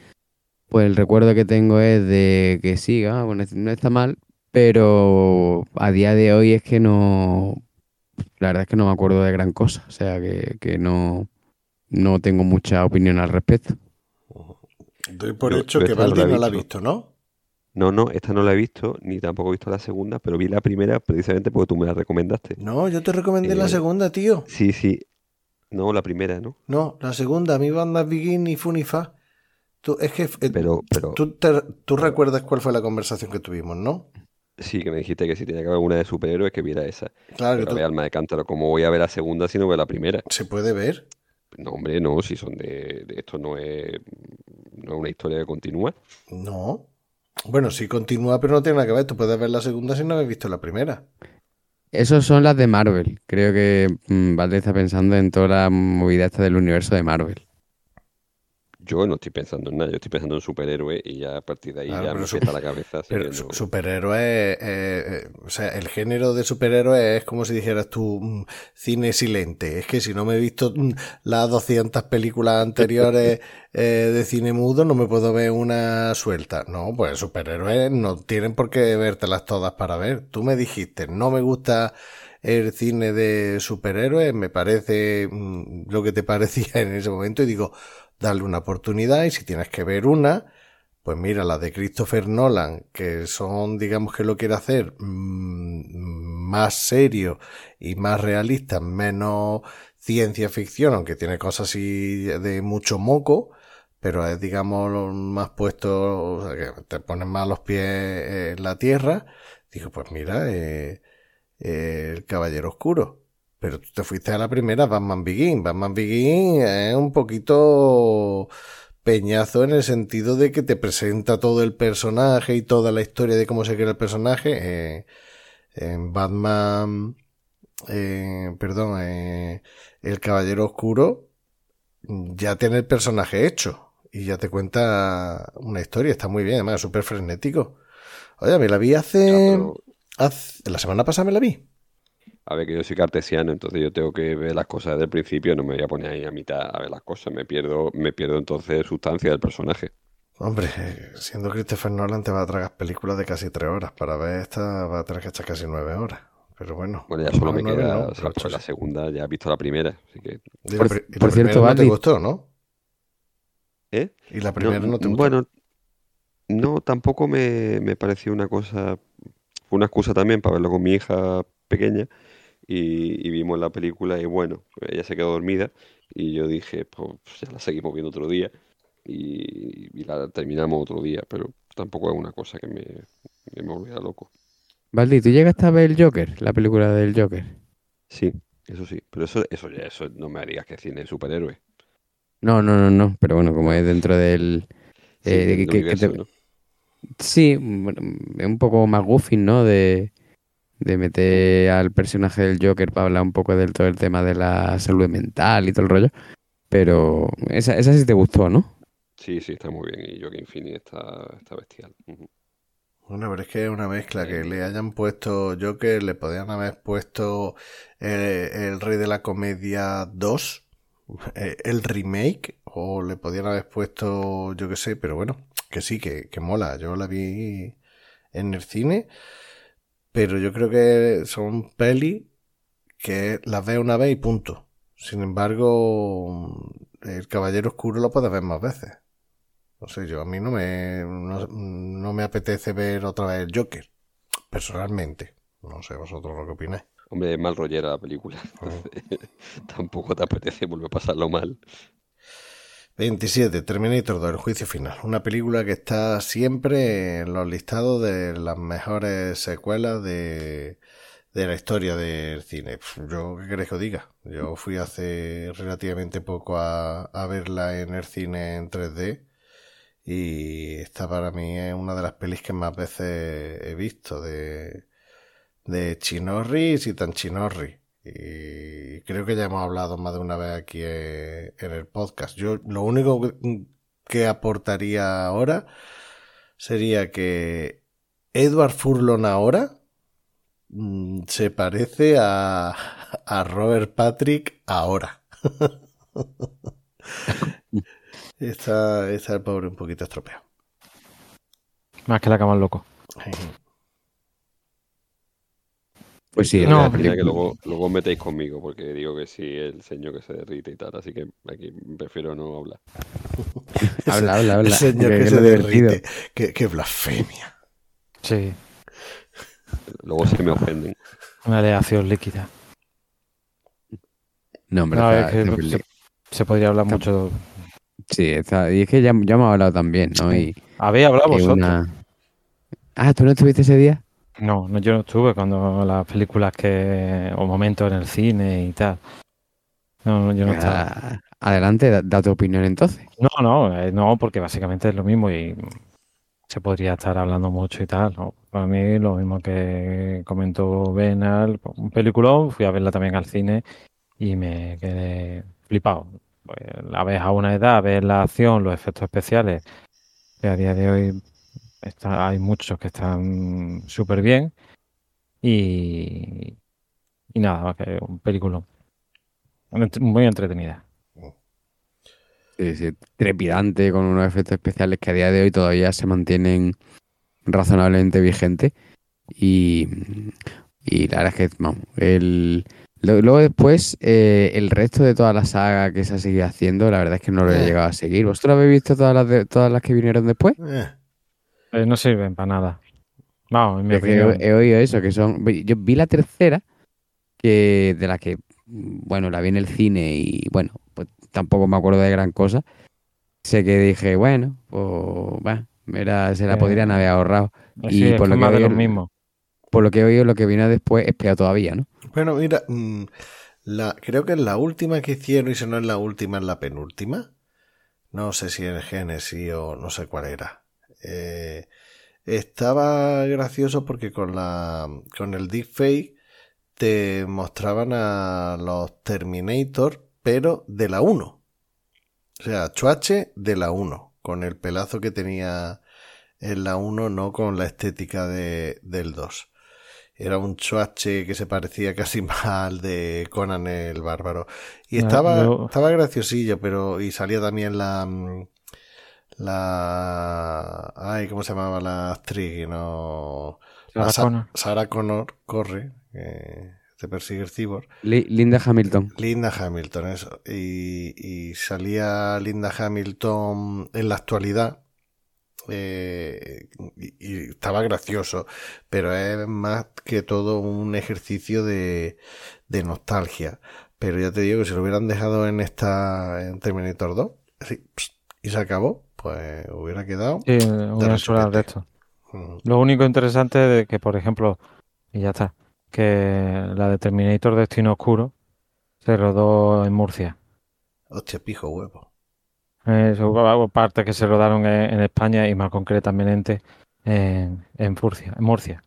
pues el recuerdo que tengo es de que sí, ah, no está mal, pero a día de hoy es que no, la verdad es que no me acuerdo de gran cosa, o sea, que, que no no tengo mucha opinión al respecto. Doy por Yo- hecho yo que esta no la Baldi he no la ha visto. visto, ¿no? No, no, esta no la he visto, ni tampoco he visto la segunda, pero vi la primera precisamente porque tú me la recomendaste. No, yo te recomendé la Eh, segunda, tío. Sí, sí. No, la primera, ¿no? No, la segunda, mi banda Begin y Funifa. Tú, es que eh, Pero, pero tú, te- tú recuerdas cuál fue la conversación que tuvimos, ¿no? Sí que me dijiste que si tenía que haber una de superhéroes, que viera esa. Claro que Pero ve alma de cántaro, ¿cómo voy a ver la segunda si no veo la primera? se puede ver. No, hombre, no, si son de, de esto no es, no es una historia que continúa. No. Bueno, sí continúa, pero no tiene nada que ver. Tú puedes ver la segunda si no habéis visto la primera. Esos son las de Marvel. Creo que mm, Valde está pensando en toda la movida esta del universo de Marvel. Yo no estoy pensando en nada, yo estoy pensando en superhéroes y ya a partir de ahí Claro, ya me empieza la cabeza. Pero que su- no- superhéroes, eh, eh, o sea, el género de superhéroes es como si dijeras tú mm, cine silente. Es que si no me he visto mm, las 200 películas anteriores eh, de cine mudo, no me puedo ver una suelta. No, pues superhéroes no tienen por qué vértelas todas para ver. Tú me dijiste, no me gusta el cine de superhéroes, me parece mm, lo que te parecía en ese momento y digo, dale una oportunidad y si tienes que ver una, pues mira, las de Christopher Nolan, que son, digamos que lo quiere hacer mm, más serio y más realista, menos ciencia ficción, aunque tiene cosas así de mucho moco, pero es, digamos, más puesto, o sea, que te ponen más los pies en la tierra. Digo, pues mira, eh, eh, el Caballero Oscuro. Pero tú te fuiste a la primera, Batman Begin. Batman Begin es un poquito peñazo en el sentido de que te presenta todo el personaje y toda la historia de cómo se crea el personaje. Eh, en Batman, eh, perdón, eh, El Caballero Oscuro ya tiene el personaje hecho y ya te cuenta una historia. Está muy bien, además, súper frenético. Oye, me la vi hace- La semana pasada me la vi. A ver, que yo soy cartesiano, entonces yo tengo que ver las cosas desde el principio, no me voy a poner ahí a mitad a ver las cosas, me pierdo, me pierdo entonces sustancia del personaje. Hombre, siendo Christopher Nolan te va a tragar películas de casi tres horas. Para ver esta va a tener que echar casi nueve horas. Pero bueno. Bueno, ya solo me queda, no, o sea, pero pues la ocho segunda, ya he visto la primera, así que... Y Por- la, pri- y la por cierto, te gustó, ¿no? ¿Eh? Y la primera no, te gustó. Bueno, no, tampoco me, me pareció una cosa. Fue una excusa también para verlo con mi hija pequeña y, y vimos la película y bueno, ella se quedó dormida y yo dije, pues ya la seguimos viendo otro día y, y la terminamos otro día, pero tampoco es una cosa que me, que me volviera loco. Valdi, ¿tú llegaste a ver el Joker? La película del Joker. Sí, eso sí, pero eso, eso ya, eso no me digas que es cine de superhéroes. No, no, no, no. Pero bueno, como es dentro del... Sí, Eh. Sí, es un poco más goofy, ¿no? De, de meter al personaje del Joker para hablar un poco del todo el tema de la salud mental y todo el rollo. Pero esa, esa sí te gustó, ¿no? Sí, sí, está muy bien y Joaquin Phoenix está, está bestial. Bueno, pero es que es una mezcla. Que le hayan puesto Joker, le podían haber puesto eh, El Rey de la Comedia 2, eh, el remake, o le podían haber puesto, yo qué sé, pero bueno, que sí, que, que mola. Yo la vi en el cine, pero yo creo que son pelis que las ves una vez y punto. Sin embargo, El Caballero Oscuro lo puedes ver más veces. No sé, yo a mí no me, no, no me apetece ver otra vez el Joker, personalmente. No sé vosotros lo que opináis. Hombre, es mal rollera la película. Tampoco te apetece volver a pasarlo mal. 27, Terminator 2, el juicio final. Una película que está siempre en los listados de las mejores secuelas de, de la historia del cine. Yo, ¿qué queréis que os diga? Yo fui hace relativamente poco a, a verla en el cine en 3D y esta para mí es una de las pelis que más veces he visto de, de Chinorri y tan Chinorri. Y creo que ya hemos hablado más de una vez aquí eh, en el podcast. Yo lo único que- que aportaría ahora sería que Edward Furlong ahora mm, se parece a, a Robert Patrick ahora. está, está el pobre un poquito estropeado. Más que la cama loco. Pues sí, no, que luego, luego metéis conmigo, porque digo que sí, el señor que se derrite y tal, así que aquí prefiero no hablar. Habla, habla, habla. El señor que se derrite. Qué, qué blasfemia. Sí, Luego se me ofenden. una aleación líquida. No, hombre, No, está- es que se, podría hablar Está- mucho. Sí, está- y es que ya, ya hemos hablado también, ¿no? Y ¿Habéis hablado vosotros? una- Ah, ¿tú no estuviste ese día? No, no, yo no estuve cuando las películas que. o momentos en el cine y tal. No, no, yo no estaba. Ah, adelante, da, da tu opinión entonces. No, no, eh, no, porque básicamente es lo mismo y se podría estar hablando mucho y tal. ¿no? Para mí, lo mismo que comentó Benal, un peliculón, fui a verla también al cine y me quedé flipado. Pues la ves a una edad, ves la acción, los efectos especiales, que a día de hoy está, hay muchos que están súper bien y, y nada, que un peliculón. Muy entretenida. Sí, sí, trepidante, con unos efectos especiales que a día de hoy todavía se mantienen razonablemente vigentes. Y, y la verdad es que, vamos, el, lo- luego después, eh, el resto de toda la saga que se ha seguido haciendo, la verdad es que no lo he Eh. llegado a seguir. ¿Vosotros habéis visto todas las, de- todas las que vinieron después? Eh, Eh, no sirven para nada. Vamos, en que he, he oído eso, que son... Yo vi la tercera, que de la que, bueno, la vi en el cine y, bueno, pues tampoco me acuerdo de gran cosa. Sé que dije, bueno, pues, va, era- se la Eh, podrían haber ahorrado. Eh, y por lo que lo mismo. Por lo que he oído, lo que viene después es peor todavía, ¿no? Bueno, mira, mm, la, creo que es la última que hicieron, y si no es la última, es la penúltima. No sé si es Genesis o no sé cuál era. Eh, estaba gracioso porque con la con el deepfake te mostraban a los Terminator, pero de la 1. O sea, Chuache de la 1, con el pelazo que tenía en la 1, no con la estética de, del 2. Era un chuache que se parecía casi más al de Conan el Bárbaro. Y estaba, estaba graciosillo, pero. Y salía también la. La. Ay, ¿cómo se llamaba la actriz? No. Sarah la Sa- Connor. Sarah Connor corre. Que te persigue el cyborg. Li- Linda Hamilton. Linda Hamilton, eso. Y, y salía Linda Hamilton en la actualidad. eh, y, y estaba gracioso, pero es más que todo un ejercicio de, de nostalgia. Pero ya te digo que si lo hubieran dejado en esta en Terminator 2 así, pss, y se acabó, pues hubiera quedado. Sí, una sola repente. resto. mm, Lo único interesante de que, por ejemplo, y ya está, que la de Terminator Destino Oscuro se rodó en Murcia. Hostia, pijo huevo. Eh, hubo partes que se rodaron en, en España y más concretamente en, en Murcia, en Murcia.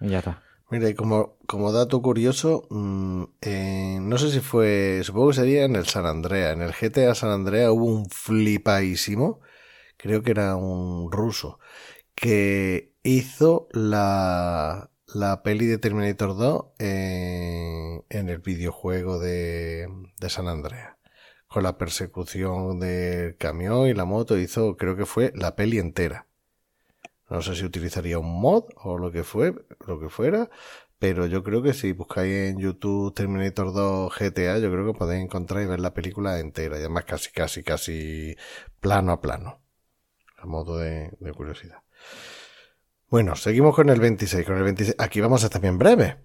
Y ya está. Mira, y como, como dato curioso, mm, eh, no sé si fue, supongo que sería en el San Andrea, en el GTA San Andrea hubo un flipadísimo, creo que era un ruso, que hizo la, la peli de Terminator 2 en, en el videojuego de, de San Andrea. Con la persecución del camión y la moto, hizo, creo que fue la peli entera. No sé si utilizaría un mod o lo que fue, lo que fuera, pero yo creo que si buscáis en YouTube Terminator 2 GTA, yo creo que podéis encontrar y ver la película entera, y además casi, casi, casi plano a plano. A modo de, curiosidad. Bueno, seguimos con el 26. Con el 26. Aquí vamos a estar bien breve.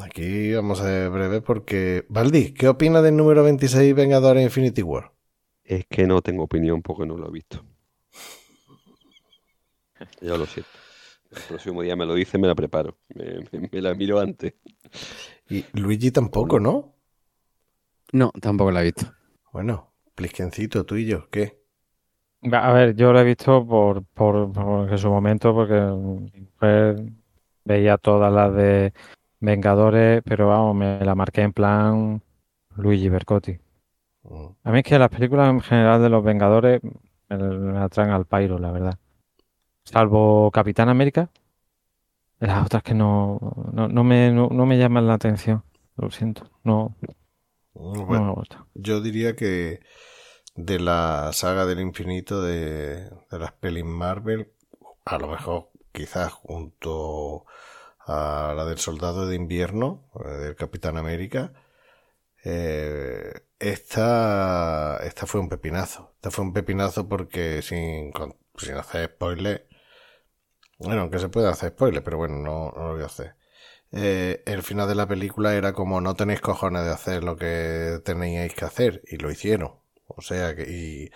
Aquí vamos a ser breve porque. Valdi, ¿qué opina del número 26 Vengadores Infinity War? Es que no tengo opinión porque no lo he visto. Ya lo siento. El próximo día me lo dice, me la preparo. Me, me- me la miro antes. Y Luigi tampoco, ¿no? No, tampoco la he visto. Bueno, plisquencito, tú y yo, ¿qué? Va, A ver, yo lo he visto por, por, por en su momento, porque mi mujer veía todas las de Vengadores, pero vamos, me la marqué en plan Luigi Bercotti. Mm. A mí es que las películas en general de los Vengadores me, me atraen al pairo, la verdad. Salvo Capitán América, las otras que no, no, no me, no, no me llaman la atención. Lo siento, no, no Bueno, me gusta. yo diría que de la saga del infinito de, de las pelis Marvel, a lo mejor quizás junto a la del Soldado de Invierno, eh, del Capitán América, eh, esta, esta fue un pepinazo. Esta fue un pepinazo porque sin, sin hacer spoiler, bueno, aunque se puede hacer spoiler, pero bueno, no, no lo voy a hacer. Eh, el final de la película era como no tenéis cojones de hacer lo que teníais que hacer y lo hicieron. O sea que y,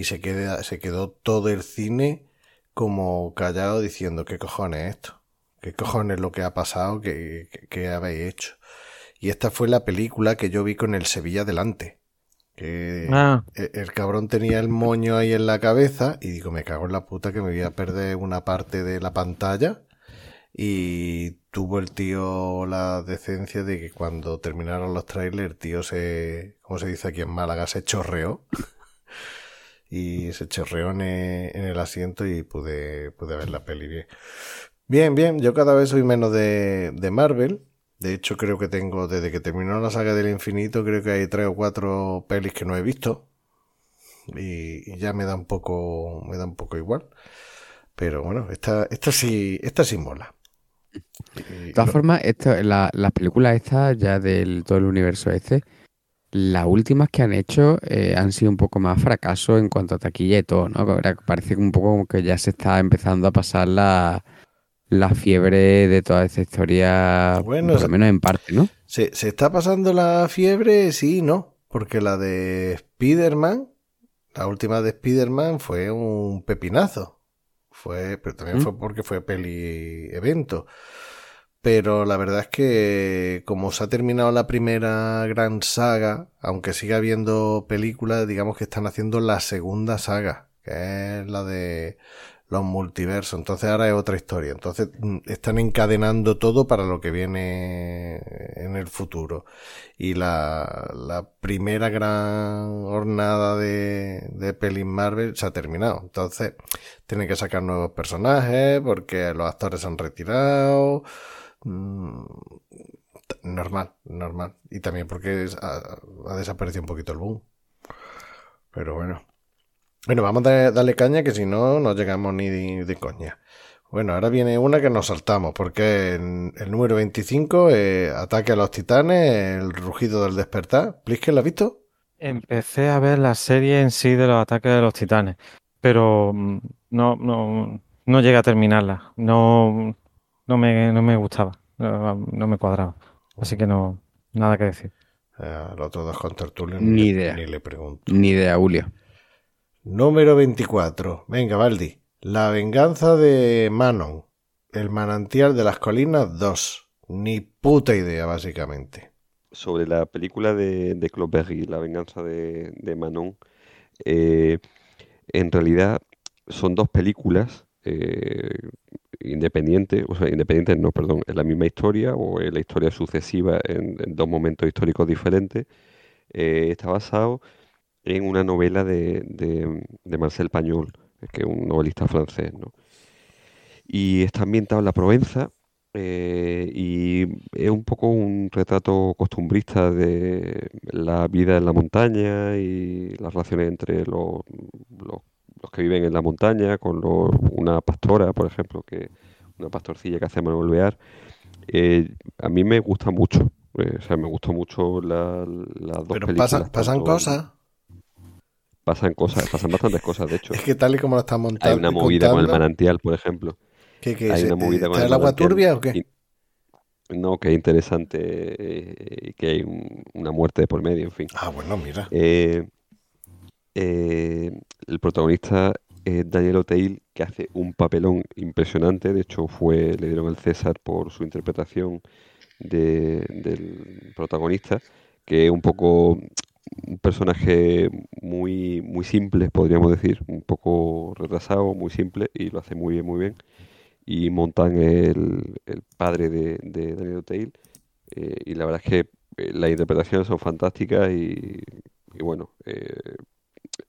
y se, queda, se quedó todo el cine como callado diciendo qué cojones es esto, qué cojones es lo que ha pasado, qué, qué habéis hecho. Y esta fue la película que yo vi con el Sevilla delante. Que Ah, el, el cabrón tenía el moño ahí en la cabeza y digo, me cago en la puta que me voy a perder una parte de la pantalla. Y tuvo el tío la decencia de que cuando terminaron los trailers, el tío se, como se dice aquí en Málaga, se chorreó. y se chorreó en el, en el asiento y pude, pude ver la peli bien. Bien, bien, yo cada vez soy menos de, de Marvel. De hecho, creo que tengo, desde que terminó la saga del infinito, creo que hay tres o cuatro pelis que no he visto. Y, y ya me da un poco, me da un poco igual. Pero bueno, esta, esta sí, esta sí mola. Y- De todas formas, esto, la- las películas estas ya del todo el universo este, las últimas que han hecho eh, han sido un poco más fracaso en cuanto a taquilla y todo, ¿no? Parece que un poco como que ya se está empezando a pasar la, la fiebre de toda esta historia, Bueno, por lo menos en parte, ¿no? ¿Se, ¿Se está pasando la fiebre? Sí, y no. Porque la de Spider-Man, la última de Spider-Man fue un pepinazo. Fue, pero también ¿Mm? fue porque fue peli evento. Pero la verdad es que como se ha terminado la primera gran saga, aunque siga habiendo películas, digamos que están haciendo la segunda saga, que es la de los multiversos. Entonces ahora es otra historia. Entonces mm, están encadenando todo para lo que viene en el futuro. Y la, primera gran hornada de, de pelis Marvel se ha terminado. Entonces tienen que sacar nuevos personajes porque los actores se han retirado. Mm, Normal, normal. Y también porque ha desaparecido un poquito el boom. Pero bueno. Bueno, vamos a darle caña que si no, no llegamos ni de, de coña. Bueno, ahora viene una que nos saltamos, porque en el número 25, eh, Ataque a los Titanes, el rugido del despertar. ¿Plisken la has visto? empecé a ver la serie en sí de los ataques de los titanes, pero mm, no, no, no llegué a terminarla. No, no me, no me gustaba, no, no me cuadraba. Así que no, nada que decir. Eh, los otros dos con tertulios Ni le- idea. Ni le pregunto. Ni idea, Julio. Número 24. Venga, Baldi. La venganza de Manon. El manantial de las colinas 2. Ni puta idea, básicamente. sobre la película de, de Claude Berry, La venganza de, Manon, eh, en realidad son dos películas eh, independientes, o sea, independientes no, perdón, es la misma historia o es la historia sucesiva en, en dos momentos históricos diferentes. Eh, está basado en una novela de, de, de Marcel Pagnol, que es un novelista francés, ¿no? Y está ambientado en la Provenza eh, y es un poco un retrato costumbrista de la vida en la montaña y las relaciones entre los, los- los que viven en la montaña con los- una pastora, por ejemplo, que una pastorcilla que hace Manuel Bear. Eh, a mí me gusta mucho, eh, o sea, me gustó mucho la- las dos Pero películas. pasan, cosas. Pasan cosas, pasan bastantes cosas, de hecho. Es que tal y como lo están montando. Hay una movida con el manantial, por ejemplo. ¿qué- qué Hay es? una movida con ¿Está el el agua turbia o qué? No, que es interesante eh, que hay un- una muerte de por medio, en fin. Ah, bueno, mira. Eh, eh, el protagonista es Daniel O'Teil, que hace un papelón impresionante. De hecho, fue, le dieron el César por su interpretación de- del protagonista, que es un poco un personaje muy, muy simple, podríamos decir, un poco retrasado, muy simple, y lo hace muy bien, muy bien. Y Montan es el, el padre de, de Daniel O'Teil, eh, y la verdad es que eh, las interpretaciones son fantásticas y, bueno, eh,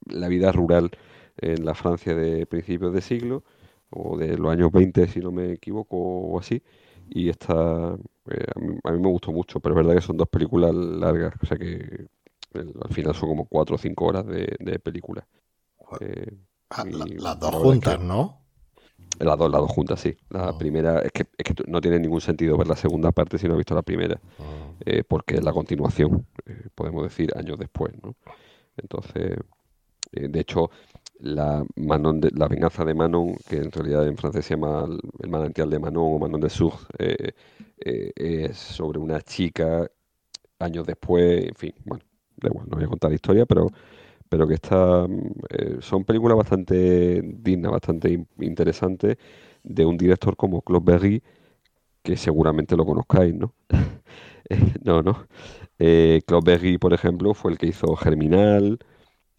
la vida rural en la Francia de principios de siglo, o de los años 20, si no me equivoco, o así, y está, eh, a mí, a mí me gustó mucho, pero es verdad que son dos películas largas, o sea que al final son como cuatro o cinco horas de, de película. Eh, Ah, la- las la dos juntas, que- ¿no? Las dos, las dos juntas, sí. La Ah. primera, es que, es que no tiene ningún sentido ver la segunda parte si no has visto la primera, eh, porque es la continuación, eh, podemos decir, años después, ¿no? Entonces, de hecho, la, Manon de- la venganza de Manon, que en realidad en francés se llama el, el manantial de Manon o Manon de Sur, eh, eh, es sobre una chica años después, en fin, bueno, da igual, no voy a contar la historia, pero, pero que está, mm, eh, son películas bastante dignas, bastante in- interesantes de un director como Claude Berry, que seguramente lo conozcáis, ¿no? Eh, no, no. Eh, Claude Berry, por ejemplo, fue el que hizo Germinal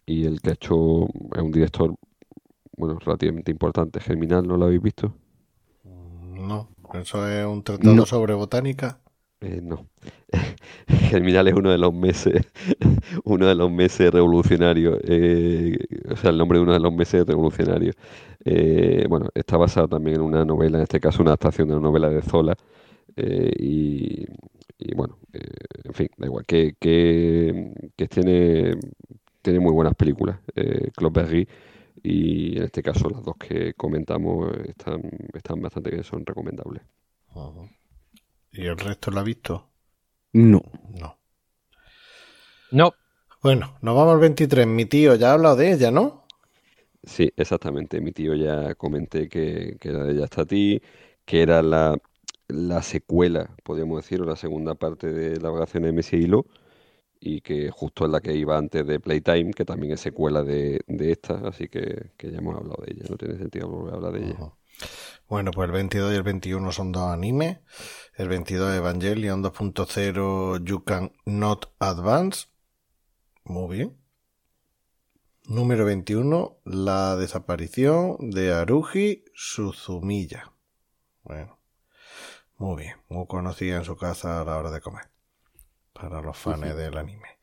y el que ha hecho, es un director, bueno, relativamente importante. Germinal, ¿no lo habéis visto? No, eso es un tratado No. sobre botánica. Eh, no. Germinal es uno de los meses, uno de los meses revolucionarios, eh, o sea, el nombre de uno de los meses revolucionarios. Eh, bueno, está basado también en una novela, en este caso una adaptación de una novela de Zola, eh, y, y bueno, eh, en fin, da igual, que, que, tiene, tiene muy buenas películas, eh, Berry, y en este caso las dos que comentamos están, están bastante bien, son recomendables. Ujú. ¿Y el resto lo ha visto? No. No. No, Bueno, nos vamos al 23. Mi tío ya ha hablado de ella, ¿no? Sí, exactamente. Mi tío ya comenté que, que era de Ya está a ti, que era la, la secuela, podríamos decir, o la segunda parte de La vacación de Messi Hilo, y que justo es la que iba antes de Playtime, que también es secuela de, de esta, así que, que ya hemos hablado de ella, no tiene sentido volver a hablar de ella. Bueno, pues el 22 y el 21 son dos animes. El 22 Evangelion 2.0 You Can Not Advance. Muy bien. Número 21, La desaparición de Haruhi Suzumiya. Bueno, muy bien. Muy conocida en su casa a la hora de comer. Para los fans del anime.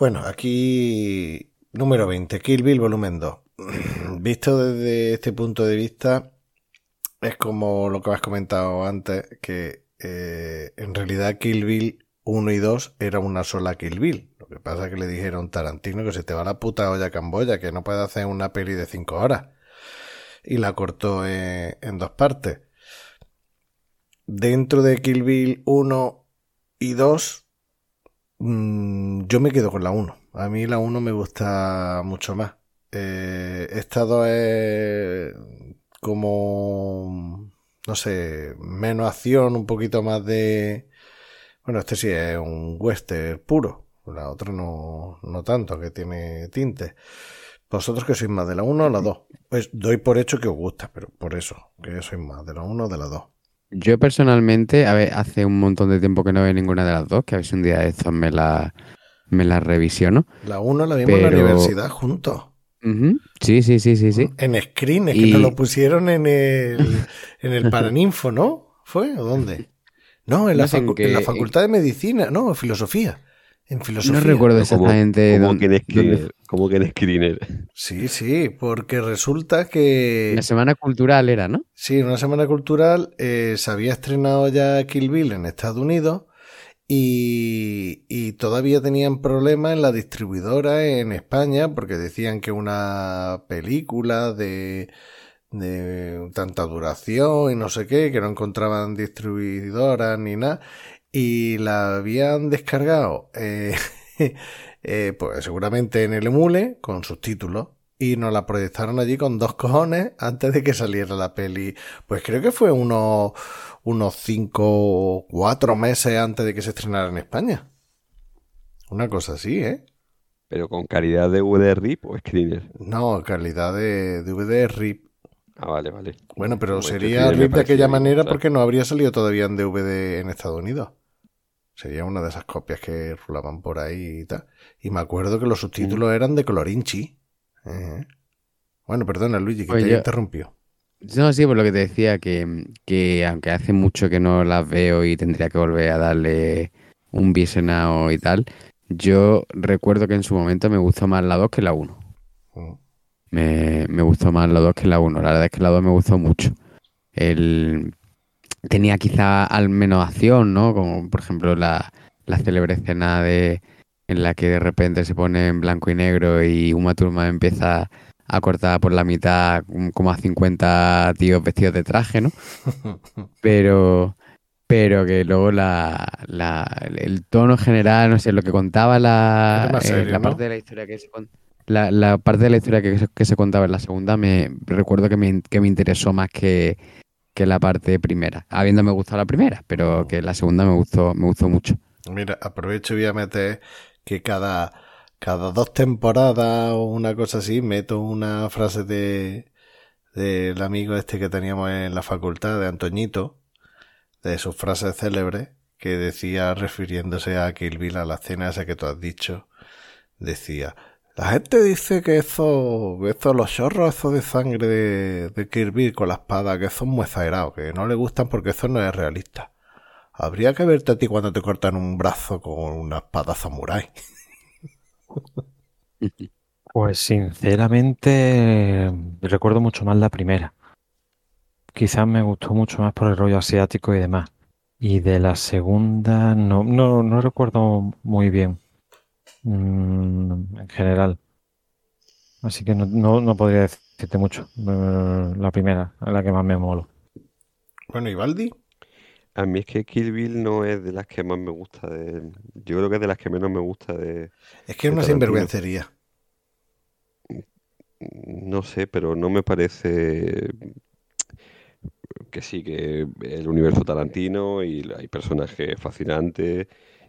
Bueno, aquí número 20, Kill Bill volumen 2. Visto desde este punto de vista, es como lo que has comentado antes, que eh, en realidad Kill Bill 1 y 2 era una sola Kill Bill. Lo que pasa es que le dijeron Tarantino que se te va la puta olla Camboya, que no puede hacer una peli de 5 horas. Y la cortó en, dos partes. Dentro de Kill Bill 1 y 2, mm, yo me quedo con la 1. A mí la 1 me gusta mucho más. Eh, esta 2 es como, no sé, menos acción, un poquito más de... Bueno, este sí es un western puro. La otra no, no tanto, que tiene tinte. ¿Vosotros que sois más de la 1 o la 2? Pues doy por hecho que os gusta, pero por eso, que sois más de la 1 o de la 2. Yo personalmente, a ver, hace un montón de tiempo que no veo ninguna de las dos, que a ver si un día de estos me la, me la revisiono. La 1 la vimos en la universidad juntos. Sí, sí, sí, sí, sí. En Screen, es que nos lo pusieron en el, en el Paraninfo, ¿no? ¿Fue? ¿O dónde? No, en la, No facu- en la Facultad de Medicina, no, en Filosofía. En Filosofía. No recuerdo exactamente como dónde- que screener, que en screener. Sí, sí, porque resulta que... La semana cultural era, ¿no? Sí, en una semana cultural eh, se había estrenado ya Kill Bill en Estados Unidos y, y todavía tenían problemas en la distribuidora en España porque decían que una película de, de tanta duración y no sé qué, que no encontraban distribuidoras ni nada y la habían descargado eh, eh, pues seguramente en el emule con subtítulos y nos la proyectaron allí con dos cojones antes de que saliera la peli. Pues creo que fue unos, unos cinco o cuatro meses antes de que se estrenara en España. Una cosa así, ¿eh? Pero con calidad de VD RIP o screener. No, calidad de DVD RIP. Ah, vale, vale. Bueno, pero Como sería RIP de aquella manera porque no habría salido todavía en DVD en Estados Unidos. Sería una de esas copias que rulaban por ahí y tal. Y me acuerdo que los subtítulos eran de colorinchi. Bueno, perdona, Luigi, que Pues te yo- interrumpió. No, sí, por lo que te decía, que, que aunque hace mucho que no las veo y tendría que volver a darle un visionado y tal, yo recuerdo que en su momento me gustó más la 2 que la 1. Mm. Me, me gustó más la 2 que la 1. La verdad es que la 2 me gustó mucho. El, tenía quizá al menos acción, ¿no? Como por ejemplo la, la célebre escena de, en la que de repente se pone en blanco y negro y Uma Thurman empieza a cortar por la mitad mm, como a 50 tíos vestidos de traje, ¿no? Pero, pero que luego la, la- el tono general, no sé, lo que contaba la, eh, la ¿no? parte de la historia que se la, la parte de la historia que, se- que se contaba en la segunda, me recuerdo que me, que me interesó más que, que la parte primera, habiéndome gustado la primera, pero que la segunda me gustó, me gustó mucho. Mira, aprovecho y voy a meter que cada, cada dos temporadas o una cosa así meto una frase de del amigo este que teníamos en la facultad, de Antoñito, de sus frases célebres, que decía, refiriéndose a Kill Bill, a la escena esa que tú has dicho, decía, la gente dice que eso, eso, los chorros, eso de sangre de, de Bill con la espada, que son muy exagerados, que no le gustan porque eso no es realista. Habría que verte a ti cuando te cortan un brazo con una espada samurái. Pues sinceramente recuerdo mucho más la primera. Quizás me gustó mucho más por el rollo asiático y demás. Y de la segunda no, no, no recuerdo muy bien mm, en general. Así que no, no, no podría decirte mucho. Eh, La primera la que más me molo. Bueno, ¿y Baldi? A mí es que Kill Bill no es de las que más me gusta de... Yo creo que es de las que menos me gusta de... Es que es una sinvergüencería. No sé, pero no me parece que sí, que el universo Tarantino y hay personajes fascinantes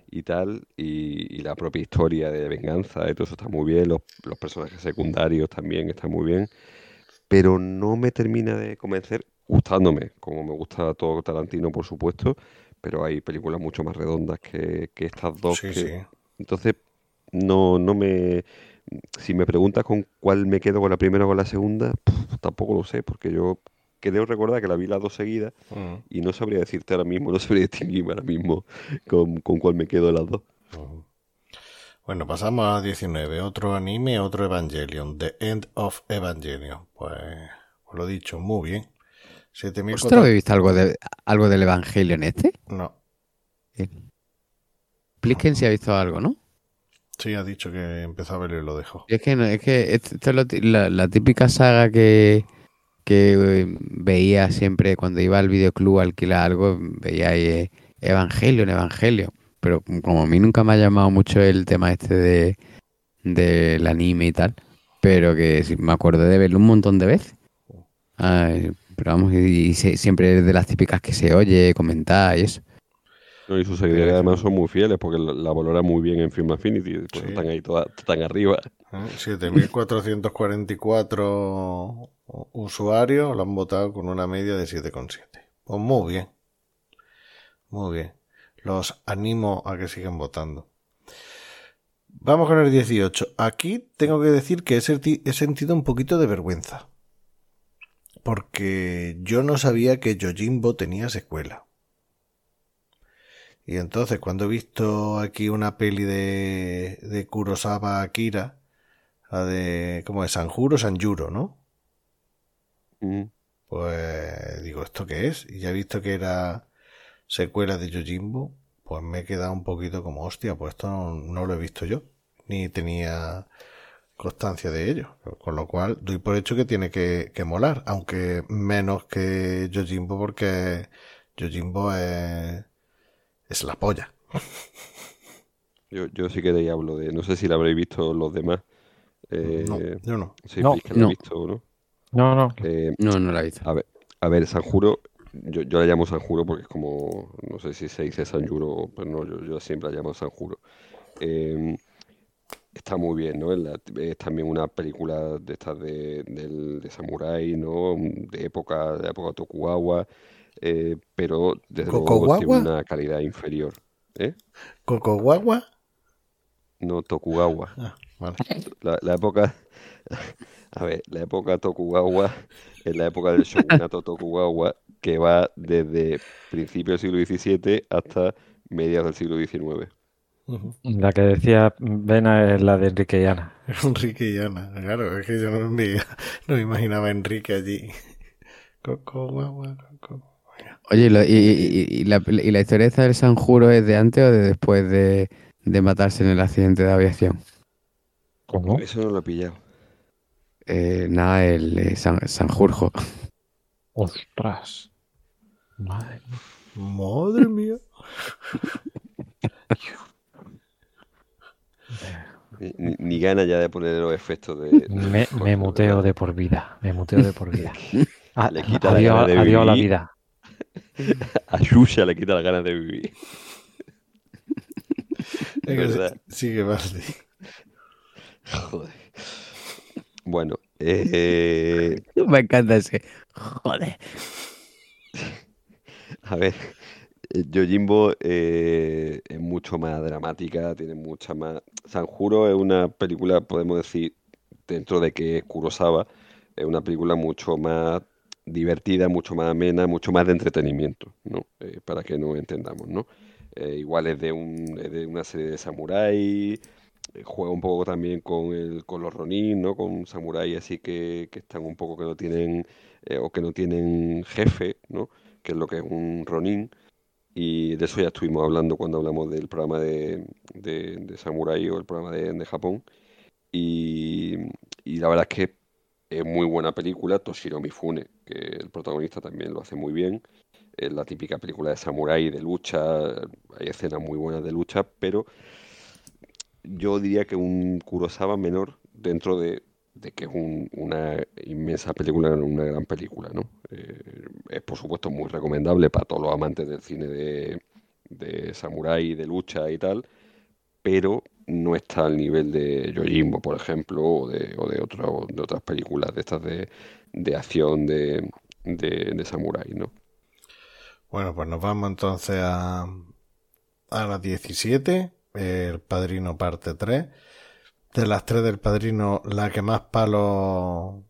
y tal, y, y la propia historia de venganza y todo eso está muy bien, los, los personajes secundarios también están muy bien, pero no me termina de convencer, gustándome, como me gusta todo Tarantino, por supuesto, pero hay películas mucho más redondas que, que estas dos Sí, que, sí. entonces, no, no me. Si me preguntas con cuál me quedo con la primera o con la segunda, tampoco lo sé, porque yo creo recordar que la vi las dos seguidas Mm, y no sabría decirte ahora mismo, no sabría distinguirme ahora mismo con, con cuál me quedo de las dos. mm. Bueno, pasamos a 19. Otro anime, otro Evangelion. The End of Evangelion. Pues, os lo he dicho, muy bien. 7000 ¿Vosotros habéis visto algo, de, algo del Evangelion este? No, Plisken sí ha visto algo, ¿no? sí, ha dicho que empezó a verlo y lo dejó. Y es que, no, es que esto esto es lo la, la típica saga que, que eh, veía siempre cuando iba al videoclub a alquilar algo, veía ahí eh, Evangelion, Evangelion. Pero como a mí nunca me ha llamado mucho el tema este de del anime y tal, pero que sí, me acuerdo de verlo un montón de veces. Ay, pero vamos, y, y se- siempre es de las típicas que se oye, comentar y eso. No, y sus seguidores además son muy fieles porque la, la valoran muy bien en Film Affinity, pues Sí. están ahí todas, están arriba. ¿Eh? 7.444 usuarios lo han votado con una media de 7,7. Pues muy bien. Muy bien. Los animo a que sigan votando. Vamos con el 18. Aquí tengo que decir que he sentido un poquito de vergüenza. Porque yo no sabía que Yojimbo tenía secuela. Y entonces cuando he visto aquí una peli de, de Kurosawa Akira, la de, ¿cómo es? Sanjuro, Sanjuro, ¿no? Mm. Pues digo, ¿esto qué es? Y ya he visto que era secuela de Yojimbo, pues me he quedado un poquito como, hostia, pues esto no, no lo he visto yo, ni tenía constancia de ello. Con lo cual, doy por hecho que tiene que, que molar, aunque menos que Yojimbo, porque Yojimbo es, es la polla. Yo, yo sí que de ahí hablo de, no sé si la habréis visto los demás. Eh, No, yo no. sí, No. La No. he visto, ¿no? No, no. Eh, No, no la he visto. A ver, a ver, Sanjuro, yo, yo la llamo Sanjuro porque es como, no sé si se dice Sanjuro, pero no, yo, yo siempre la llamo Sanjuro. Eh, está muy bien, ¿no? Es, también una película de estas de, del- de samurái, ¿no? De época, de época Tokugawa, eh, pero desde luego tiene una calidad inferior. ¿Eh? No, Tokugawa. Ah, vale. La, la época, a ver, la época Tokugawa es la época del shogunato Tokugawa que va desde principios del siglo XVII hasta mediados del siglo XIX. La que decía Vena es la de Enrique y Ana. Enrique y Ana, claro, es que yo no me, no me imaginaba a Enrique allí. Coco Guagua, Coco. Oye, ¿y, lo- y- y- y la, y la historia esta del Sanjuro es de antes o de después de, de matarse en el accidente de aviación? ¿Cómo? Eso no lo he pillado. Eh, nada, el eh, San, Sanjurjo. Ostras. Madre mía. Madre mía. Ni, ni gana ya de poner los efectos de. Me, me muteo de por vida. Me muteo de por vida. Ah, Le quita la adiós gana de adiós a la vivir. vida. A Xuxa le quita las ganas de vivir. Es que ¿Verdad? sí- sigue Baldi. Joder. Bueno, eh, Me encanta ese. Joder. a ver, Yojimbo eh, es mucho más dramática, tiene mucha más... Sanjuro es una película, podemos decir, dentro de que es Kurosawa, es una película mucho más divertida, mucho más amena, mucho más de entretenimiento, ¿no? Eh, para que nos entendamos, ¿no? Eh, igual es de, un, es de una serie de samuráis, eh, juega un poco también con, el, con los ronin, ¿no? Con samuráis así que, que están un poco que no tienen, eh, o que no tienen jefe, ¿no? Que es lo que es un ronin. Y de eso ya estuvimos hablando cuando hablamos del programa de, de, de Samurai o el programa de, de Japón. Y, y la verdad es que es muy buena película. Toshiro Mifune, que el protagonista también lo hace muy bien. Es la típica película de samurái, de lucha. Hay escenas muy buenas de lucha, pero yo diría que un Kurosawa menor dentro de, de que es un- una inmensa película, una gran película, ¿no? Eh, es por supuesto muy recomendable para todos los amantes del cine de, de samurái, de lucha y tal, pero no está al nivel de Yojimbo, por ejemplo, o de, o de, otro- de otras películas de estas de, de acción de, de, de samurái, ¿no? Bueno, pues nos vamos entonces a, a las 17, El Padrino parte 3. De las tres del Padrino, la que más palo...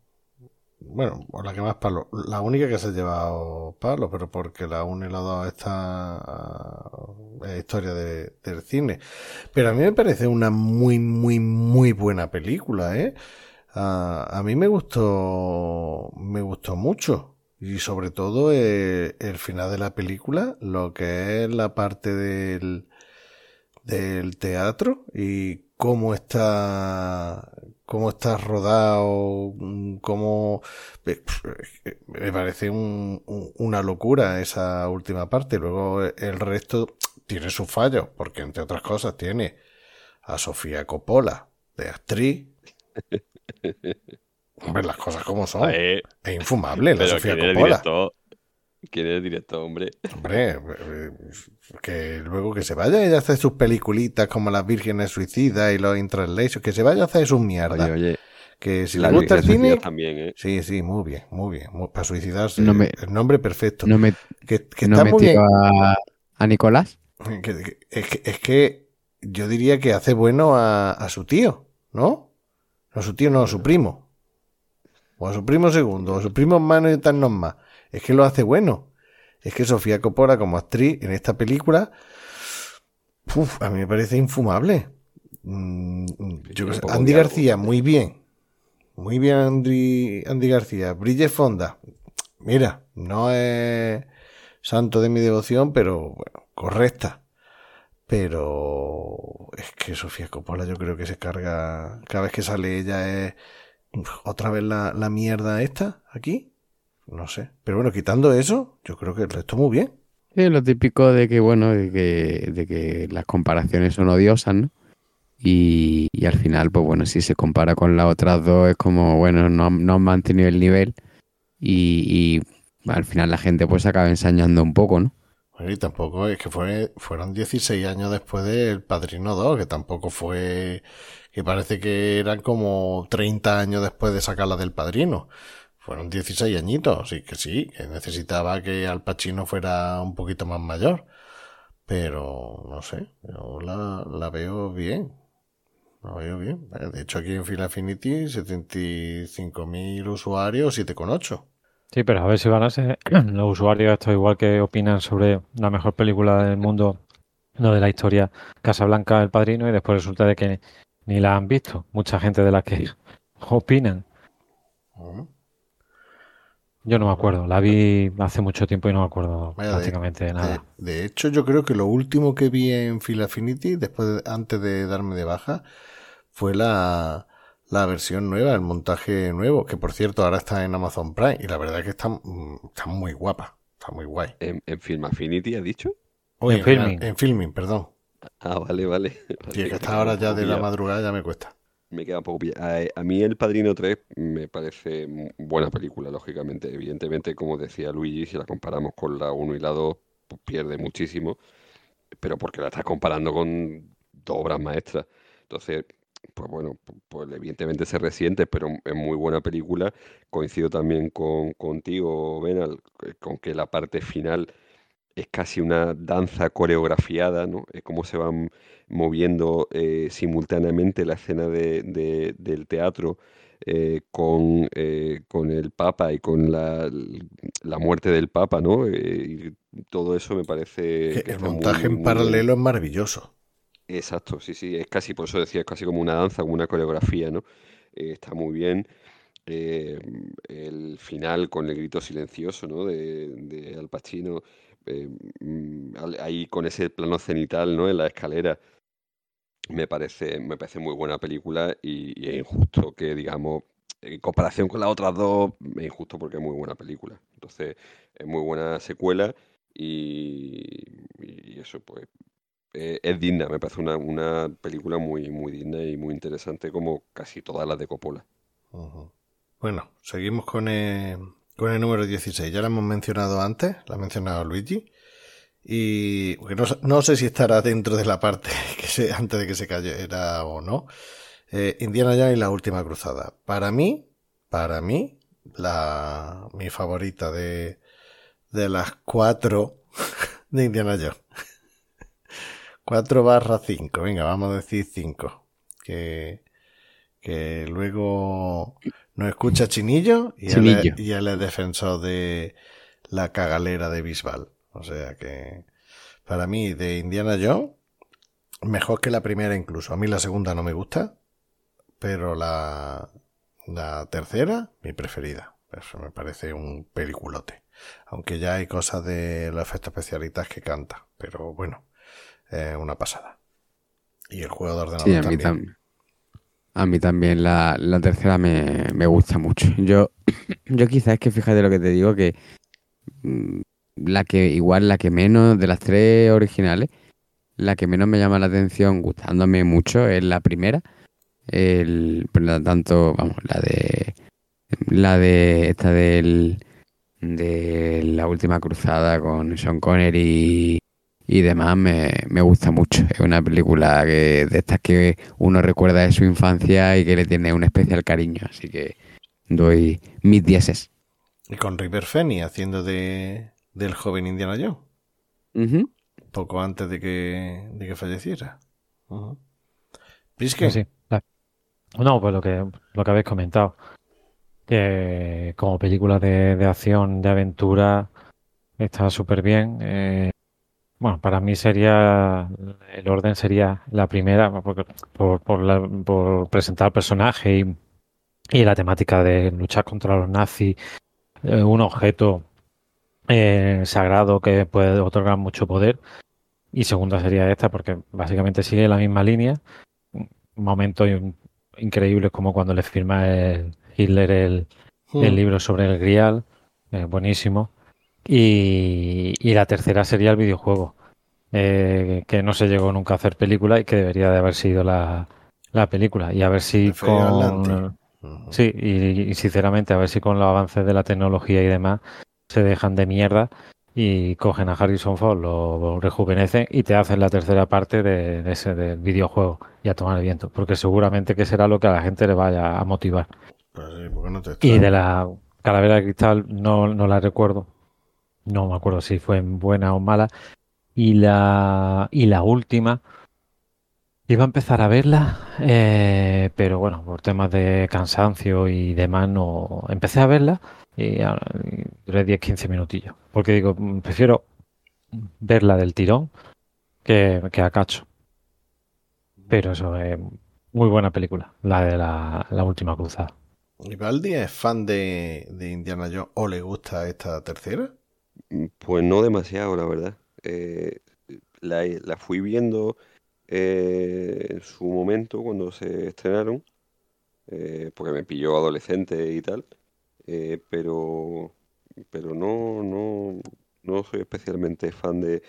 Bueno, o la que más palo... La única que se ha llevado palo, pero porque la 1 y la 2 está... Es historia de- del cine. Pero a mí me parece una muy, muy, muy buena película, ¿eh? A, mí me gustó, me gustó mucho. Y sobre todo eh, el final de la película, lo que es la parte del, del teatro y cómo está, cómo está rodado, cómo, eh, me parece un- un- una locura esa última parte. Luego el resto tiene sus fallos, porque entre otras cosas tiene a Sofía Coppola de actriz. Hombre, las cosas como son. Es infumable la Sofía ¿quién es el Coppola. Director? ¿Quién es el director, hombre? Hombre, eh, que luego que se vaya ella a hacer sus peliculitas como las vírgenes suicidas y los intranslations, que se vaya a hacer sus mierdas. Oye, oye, que si le gusta el cine, también, ¿eh? sí, sí, muy bien, muy bien, muy- para suicidarse, No me- el nombre perfecto. No me, que que no está me muy bien. a, a Nicolás. Que- que- es, que, es que yo diría que hace bueno a, a su tío, ¿no? No a su tío, no, a su primo. O a su primo segundo, o a su primo hermano y tantos más. Es que lo hace bueno. Es que Sofía Coppola como actriz en esta película, uf, a mí me parece infumable. Mm, yo sé, Andy. García, muy bien. Muy bien Andy, Andy García. Bridget Fonda, mira, no es santo de mi devoción, pero bueno, correcta. Pero es que Sofía Coppola yo creo que se carga, cada vez que sale ella es otra vez la, la mierda esta aquí. No sé. Pero bueno, quitando eso, yo creo que el resto muy bien. Sí, lo típico de que, bueno, de que, de que las comparaciones son odiosas, ¿no? Y, y al final, pues bueno, si se compara con las otras dos, es como, bueno, no, han- no han mantenido el nivel y, y al final la gente pues acaba ensañando un poco, ¿no? Bueno, y tampoco es que fue, fueron 16 años después del Padrino 2, que tampoco fue, que parece que eran como 30 años después de sacarla del Padrino. Fueron 16 añitos, así que sí, que necesitaba que Al Pacino fuera un poquito más mayor. Pero, no sé, yo la, la veo bien. La veo bien. De hecho, aquí en Film Affinity, 75.000 usuarios, 7,8. Sí, pero a ver si van a ser los usuarios estos igual que opinan sobre la mejor película del mundo, no de la historia, Casablanca, El Padrino, y después resulta de que ni la han visto. Mucha gente de la que opinan. Yo no me acuerdo, la vi hace mucho tiempo y no me acuerdo Vaya, prácticamente de nada. De, de hecho, yo creo que lo último que vi en Phil Affinity, después de- antes de darme de baja, fue la, la versión nueva, el montaje nuevo, que por cierto ahora está en Amazon Prime y la verdad es que está, mm, está muy guapa, está muy guay. ¿En, en Film Affinity has dicho? Oye, En filming. En filming, perdón. Ah, vale, vale. Sí, es que hasta ahora ya de la madrugada ya me cuesta. Me queda un poco. A, a mí El Padrino 3 me parece buena película, lógicamente. Evidentemente, como decía Luigi, si la comparamos con la 1 y la 2, pues pierde muchísimo. Pero porque la estás comparando con dos obras maestras. Entonces, pues bueno, pu- pues evidentemente se resiente, pero es muy buena película. Coincido también con, contigo, Benal, eh, con que la parte final es casi una danza coreografiada, ¿no? Es como se van moviendo eh, simultáneamente la escena de- de- del teatro eh, con, eh, con el Papa y con la, la muerte del Papa, ¿no? Y todo eso me parece Que que el muy, montaje en muy paralelo es maravilloso. Exacto, sí, sí, es casi, por eso decía, es casi como una danza, como una coreografía, ¿no? Está muy bien. Eh, el final con el grito silencioso, ¿no? De, de Al Pacino, eh, mm, ahí con ese plano cenital, ¿no? En la escalera, me parece, me parece muy buena película y, es injusto que, digamos, en comparación con las otras dos, es injusto porque es muy buena película. Entonces, es muy buena secuela y, eso, pues, eh, es digna, me parece una, una película muy, muy digna y muy interesante como casi todas las de Coppola. Bueno, seguimos con el, con el número 16. Ya lo hemos mencionado antes, lo ha mencionado Luigi. Y no, no sé si estará dentro de la parte que se, antes de que se cayera o no. Eh, Indiana Jones y la última cruzada. Para mí, para mí, la, mi favorita de, de las cuatro de Indiana Jones. 4 barra 5, venga, vamos a decir 5. Que, que luego nos escucha Chinillo y él, es, Chinillo. y él es defensor de la cagalera de Bisbal. O sea que para mí de Indiana Jones, mejor que la primera incluso. A mí la segunda no me gusta, pero la, la tercera, mi preferida. Eso me parece un peliculote. Aunque ya hay cosas de los efectos especialistas que canta, pero bueno, es una pasada. Y el juego de ordenador Sí, también. A mí también la, la tercera me, me gusta mucho. Yo, yo quizás es que fíjate lo que te digo, que mm, la que igual la que menos de las tres originales, la que menos me llama la atención, gustándome mucho, es la primera. El, tanto, vamos, la de la de esta del de la última cruzada con Sean Connery y demás me, me gusta mucho. Es una película que, de estas que uno recuerda de su infancia y que le tiene un especial cariño. Así que doy mis dieces. Y con River Phoenix haciendo de, del joven Indiana Jones, Ujú. poco antes de que, de que falleciera. Ujú. Prisque, Sí, No, pues lo que, lo que habéis comentado. Que como película de, de acción, de aventura, está súper bien. Eh, bueno, para mí sería, el orden sería la primera, porque- por, por, la- por presentar personaje y, y la temática de luchar contra los nazis, eh, un objeto eh, sagrado que puede otorgar mucho poder. Y segunda sería esta, porque básicamente sigue la misma línea momentos in- increíbles como cuando le firma el Hitler el, el libro sobre el Grial, eh, buenísimo. Y, y la tercera sería el videojuego, eh, que no se llegó nunca a hacer película y que debería de haber sido la, la película. Y a ver si con... Sí, y, y sinceramente a ver si con los avances de la tecnología y demás se dejan de mierda y cogen a Harrison Ford, lo rejuvenecen y te hacen la tercera parte de, de ese del videojuego y a tomar el viento, porque seguramente que será lo que a la gente le vaya a motivar. Pues sí, porque no te Y de la Calavera de Cristal no, no la recuerdo, no me acuerdo si fue buena o mala. Y la, y la última, iba a empezar a verla, eh, pero bueno, por temas de cansancio y demás, no empecé a verla y, duré 10-15 minutillos. Porque digo, mm, prefiero verla del tirón que, que a cacho. Pero eso es muy buena película, la de la, la última cruzada. ¿Y es fan de, de Indiana Jones o le gusta esta tercera? Mm, Pues no demasiado, la verdad. Eh, la, la fui viendo eh, en su momento cuando se estrenaron eh, porque me pilló adolescente y tal, eh, pero, pero no, no, no soy especialmente fan de...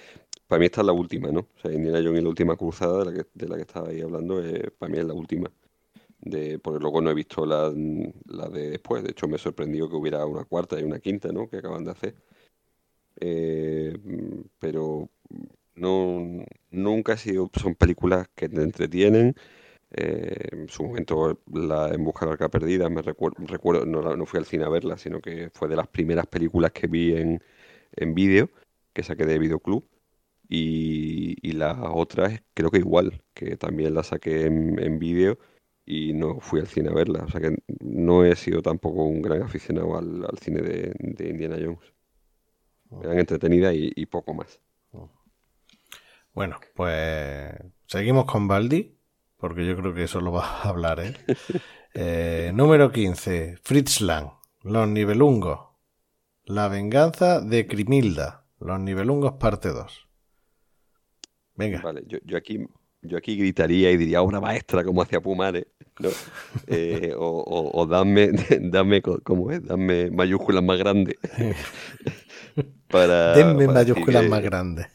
Para mí esta es la última, ¿no? O sea, Indiana Jones y la última cruzada de la que, de la que estaba ahí hablando, eh, para mí es la última. De, porque luego no he visto la, la de después. De hecho, me sorprendió que hubiera una cuarta y una quinta, ¿no? Que acaban de hacer. Eh, pero no, nunca ha sido, son películas que te entretienen. Eh, en su momento la En busca de la arca perdida, me recuerdo, recuerdo no, la- no fui al cine a verla, sino que fue de las primeras películas que vi en, en vídeo, que saqué de Videoclub. Y, y las otras creo que igual, que también la saqué en, en vídeo y no fui al cine a verla. O sea que no he sido tampoco un gran aficionado al, al cine de, de Indiana Jones. Me dan entretenida y, y poco más. Bueno, pues seguimos con Baldi, porque yo creo que eso lo va a hablar él. Eh, número 15, Fritz Lang, Los Nibelungos. La venganza de Crimilda, Los Nibelungos parte 2. Venga, Vale, yo, yo aquí, yo aquí gritaría y diría obra maestra como hacía Pumare, ¿no? Eh, o, o, o dame, dame, ¿cómo es? Dame mayúsculas más grandes. Para, denme para mayúsculas que- más grandes.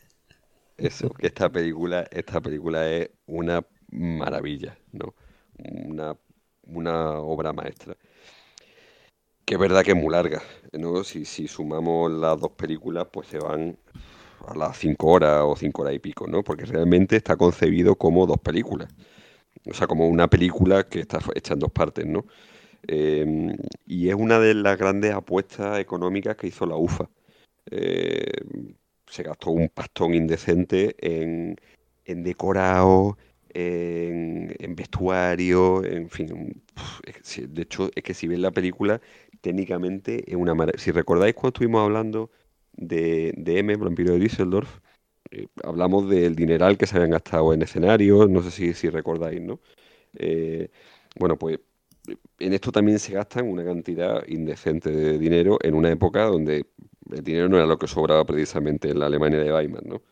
Eso, que esta película, esta película es una maravilla, ¿no? Una, una obra maestra. Que es verdad que es muy larga, ¿no? Si, si sumamos las dos películas, pues se van a las cinco horas o cinco horas y pico, ¿no? Porque realmente está concebido como dos películas. O sea, como una película que está hecha en dos partes, ¿no? Eh, y es una de las grandes apuestas económicas que hizo la UFA. Eh, se gastó un pastón indecente en, en decorado, en, vestuario, en fin. de hecho, es que si ves la película, técnicamente es una maravilla. Si recordáis cuando estuvimos hablando de, de M, Vampiro de Düsseldorf, eh, hablamos del dineral que se habían gastado en escenarios, no sé si, si recordáis, ¿no? Eh, bueno, pues en esto también se gastan una cantidad indecente de dinero en una época donde el dinero no era lo que sobraba precisamente en la Alemania de Weimar, ¿no?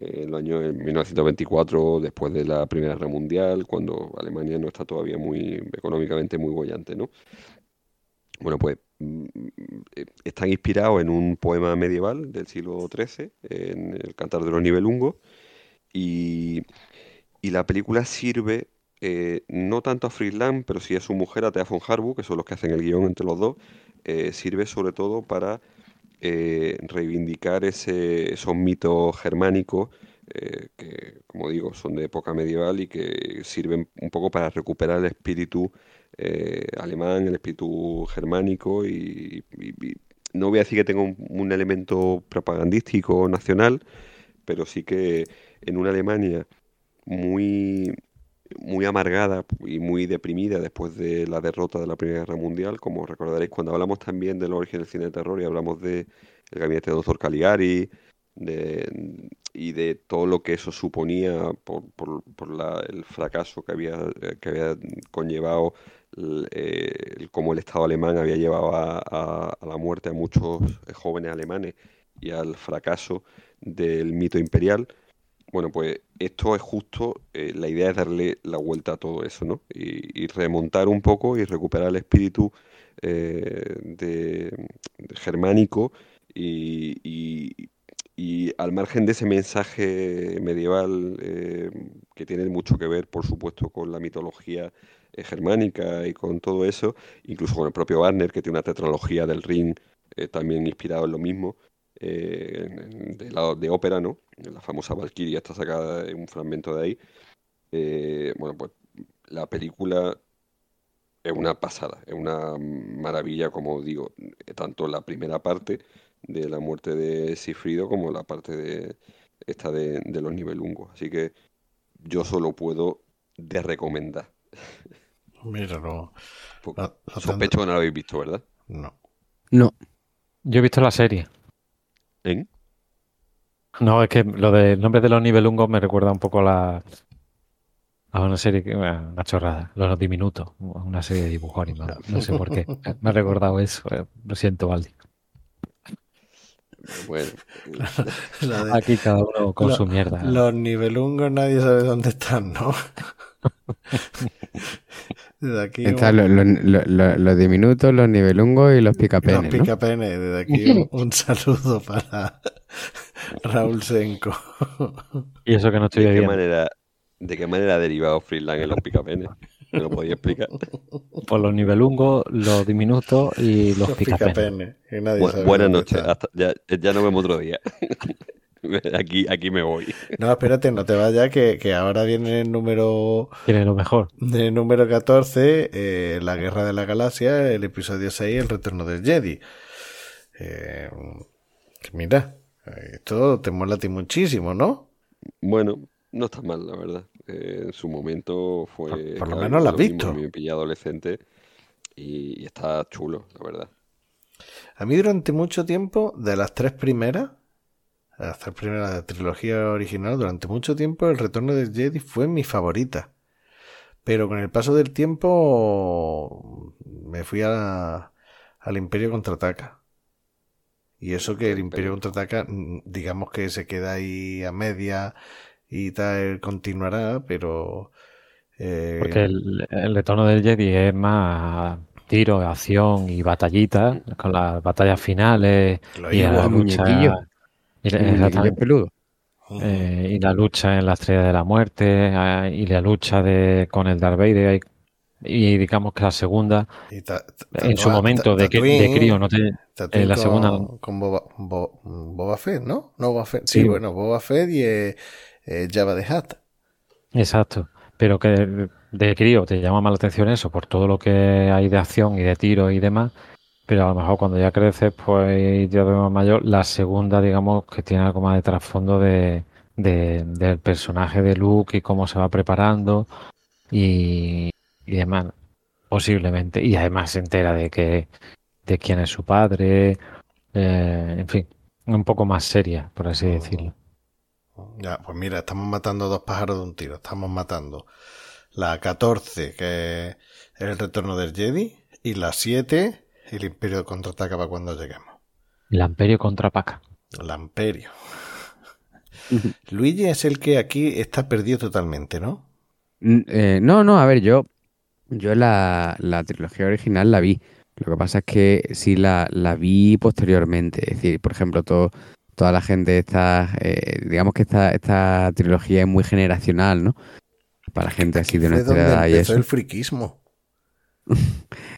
En el año en 1924, después de la Primera Guerra Mundial, cuando Alemania no está todavía muy económicamente muy bollante, ¿no? Bueno, pues mm, están inspirados en un poema medieval del siglo XIII, en el Cantar de los Nibelungos, y, y la película sirve eh, no tanto a Friedland, pero sí a su mujer, a Thea von Harbu, que son los que hacen el guion entre los dos, eh, sirve sobre todo para eh, reivindicar ese, esos mitos germánicos eh, que, como digo, son de época medieval y que sirven un poco para recuperar el espíritu eh, alemán, el espíritu germánico y, no voy a decir que tenga un elemento propagandístico nacional, pero sí que en una Alemania muy, muy amargada y muy deprimida después de la derrota de la Primera Guerra Mundial, como recordaréis cuando hablamos también del origen del cine de terror y hablamos de el gabinete de Dr. Caligari de- y de todo lo que eso suponía por, por- por la- el fracaso que había, que había conllevado eh, el cómo el Estado alemán había llevado a, la muerte a muchos jóvenes alemanes y al fracaso del mito imperial. Bueno, pues esto es justo, eh, la idea es darle la vuelta a todo eso, ¿no? Y, remontar un poco y recuperar el espíritu eh, de, germánico y, al margen de ese mensaje medieval eh, que tiene mucho que ver, por supuesto, con la mitología germánica y con todo eso, incluso con el propio Wagner, que tiene una tetralogía del Rin eh, también inspirado en lo mismo, eh, de, la- de ópera, ¿no? La famosa Valquiria está sacada en un fragmento de ahí. Eh, bueno, pues la película es una pasada, es una maravilla, como digo, tanto la primera parte de la muerte de Sifrido como la parte de esta de, de los nivelungos. Así que yo solo puedo de recomendar. Mira, no. Porque Lo- lo sospecho que no lo habéis visto, ¿verdad? No. No. Yo he visto la serie. ¿En? No, es que lo del nombre de los nivelungos me recuerda un poco a la a una serie que una chorrada, los diminutos, una serie de dibujos animados. No sé por qué. Me ha recordado eso. eh, Lo siento, Valdi. Bueno, La de- Aquí cada uno con Lo- su mierda. Los nivelungos nadie sabe dónde están, ¿no? Desde aquí. Están un- los, los- los- los diminutos, los nivelungos y los los picapenes, ¿no? picapenes. Desde aquí un, un saludo para Raúl Senco. Y eso que no estoy ¿De qué manera, de qué manera ha derivado Freeland en los picapenes? ¿Me lo podía explicar? Por los nivelungos, los diminutos y los Los picapenes. picapenes. Bu- buenas noches. hasta- ya, ya nos vemos otro día. aquí, aquí me voy. No, espérate, no te vayas, que, que ahora viene el número, Tiene lo mejor. el número 14, eh, La Guerra de la Galaxia, el episodio 6, El Retorno del Jedi. Eh, mira, esto te mola a ti muchísimo, ¿no? Bueno, no está mal, la verdad. Eh, en su momento fue. Por- por lo menos la has mismo, visto. mí Me pillé adolescente y, y está chulo, la verdad. A mí durante mucho tiempo, de las tres primeras, las de la trilogía original, durante mucho tiempo El Retorno del Jedi fue mi favorita. Pero con el paso del tiempo me fui a, al Imperio Contraataca. Y eso que el Imperio Contraataca, mm, digamos que se queda ahí a media y tal, continuará, pero... eh, Porque el, el retorno del Jedi es más tiro, acción y batallitas, con las batallas finales lo y digo, la el lucha. muñequillo. Y la- El peludo. Eh, y la lucha en la estrella de la muerte eh, y la lucha de con el Darth Vader y, y digamos que la segunda y ta- ta- en su momento de, que- de Tatooine, crío no te en la con, segunda- con Boba, Bo- Boba Fett, ¿no? No Boba Fett. Sí, Sí. bueno, Boba Fett y eh, eh, Jabba the Hutt. exacto pero que de, de crío te llama más la atención eso por todo lo que hay de acción y de tiro y demás pero a lo mejor cuando ya creces pues ya vemos mayor. La segunda digamos que tiene algo más de trasfondo de, de- del personaje de Luke y cómo se va preparando y, y demás posiblemente. Y además se entera de que de quién es su padre eh, en fin un poco más seria por así decirlo. Ya, pues mira, estamos matando dos pájaros de un tiro. Estamos matando la 14, que es el retorno del Jedi, y la 7, el Imperio contraataca para cuando lleguemos. el Imperio contra Paca La Imperio. Luigi es el que aquí está perdido totalmente, ¿no? Mm, eh, no, no, a ver, yo, yo la, la trilogía original la vi. Lo que pasa es que sí la, la vi posteriormente. Es decir, por ejemplo, todo, toda la gente está, eh, digamos que esta, esta trilogía es muy generacional, ¿no? Para gente así de nuestra edad y empezó eso. el friquismo.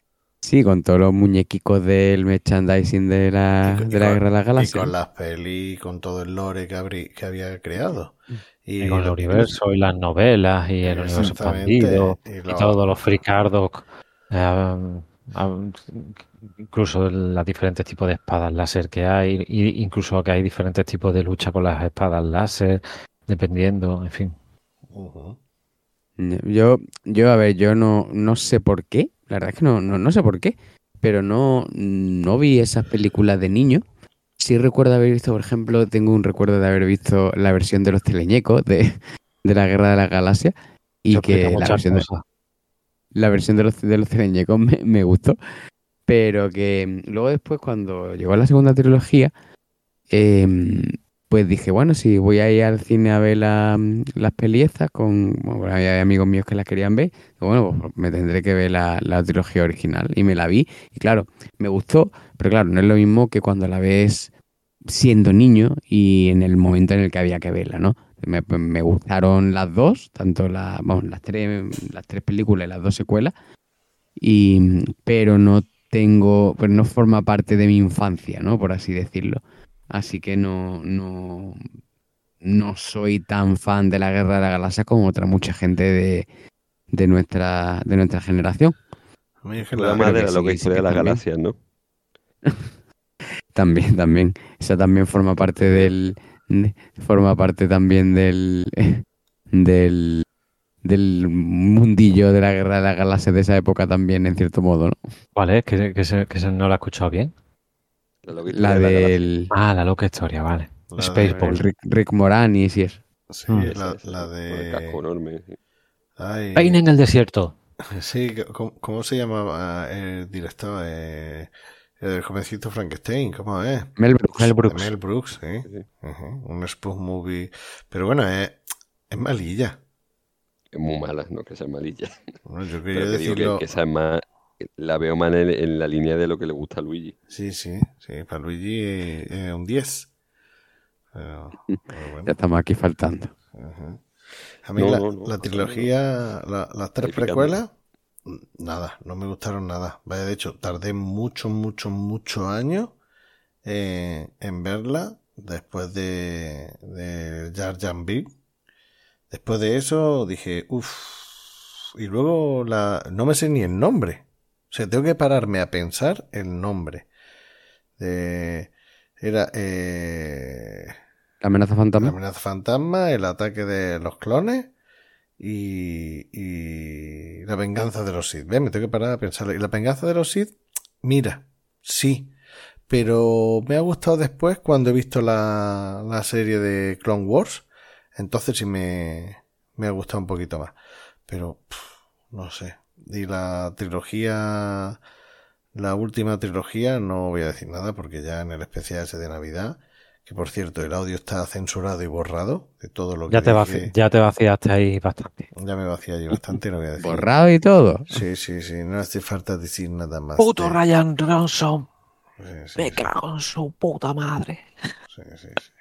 Sí, con todos los muñequicos del merchandising de la, Y con- de y la Guerra de la Y Galaxia. con las pelis, con todo el lore que, había creado. Y, y con el universo y las novelas y el universo expandido y y todos los fricardos eh, incluso los diferentes tipos de espadas láser que hay y incluso que hay diferentes tipos de lucha con las espadas láser dependiendo en fin. Yo, yo, a ver, yo no, no sé por qué, la verdad es que no, no, no sé por qué, pero no, no vi esas películas de niño. Sí recuerdo haber visto, por ejemplo, tengo un recuerdo de haber visto la versión de los teleñecos de, de la Guerra de la Galaxia y que la versión de, la versión de los, de los teleñecos me, me gustó, pero que luego después cuando llegó la segunda trilogía, em, pues dije, bueno, si voy a ir al cine a ver la- las peliezas con, bueno, había amigos míos que las querían ver, bueno, pues me tendré que ver la, trilogía original y me la vi y claro, me gustó, pero claro, no es lo mismo que cuando la ves siendo niño y en el momento en el que había que verla, ¿no? Me, me gustaron las dos, tanto las tres, las tres películas y las dos secuelas, y, pero no tengo, pues no forma parte de mi infancia, ¿no? Por así decirlo. Así que no, no, no soy tan fan de la Guerra de la Galaxia como otra mucha gente de, de nuestra, de nuestra generación. A mí La era lo sí, que sí historia que de las también. galaxias, ¿no? También, también. Esa también forma parte del. de- forma parte también del. del. del mundillo de la guerra de las galaxias de esa época también, en cierto modo, ¿no? ¿cuál es? que, que, se- que se- no la he escuchado bien La, La de del. ah la loca historia vale La de- Rick, Rick Moranis y eso. Sí, Mm. la, la con el casco de... enorme. Ay, Peine en el desierto sí, ¿cómo, cómo se llama el director? Eh, el jovencito Frankenstein, ¿cómo es? Mel Brooks. Mel Brooks. Mel Brooks, sí. Un spoof movie. Pero bueno, es, es malilla. es muy mala, no que sea malilla. Bueno, yo quería que, decirlo. que es más, la veo más en, en la línea de lo que le gusta a Luigi. Sí, sí, sí, para Luigi es un 10. Pero, pero bueno. Ya estamos aquí faltando. Ajá. A mí No, la, no, no, la no, trilogía, la- las tres precuelas, nada, no me gustaron nada. Vaya, de hecho, tardé mucho, mucho, muchos años eh, en verla después de, de Jar Jar Binks. Después de eso dije, uff, y luego la, no me sé ni el nombre. O sea, tengo que pararme a pensar el nombre. De, era, eh, La amenaza la fantasma. amenaza fantasma, el ataque de los clones y, y la venganza de los Sith. Ve, me tengo que parar a pensar. Y la venganza de los Sith, mira, sí. Pero me ha gustado después cuando he visto la, la serie de Clone Wars. Entonces sí me, me ha gustado un poquito más. Pero, pff, no sé. Y la trilogía, la última trilogía, no voy a decir nada porque ya en el especial ese de Navidad que por cierto el audio está censurado y borrado de todo lo que Ya te, dije. ya te vaciaste ahí bastante. Ya me vacía allí bastante, no voy a decir. Borrado y todo. Sí, sí, sí, no hace falta decir nada más. Puto de- Ryan Johnson. Sí, sí, Me sí, cago en su puta madre. sí, sí, sí.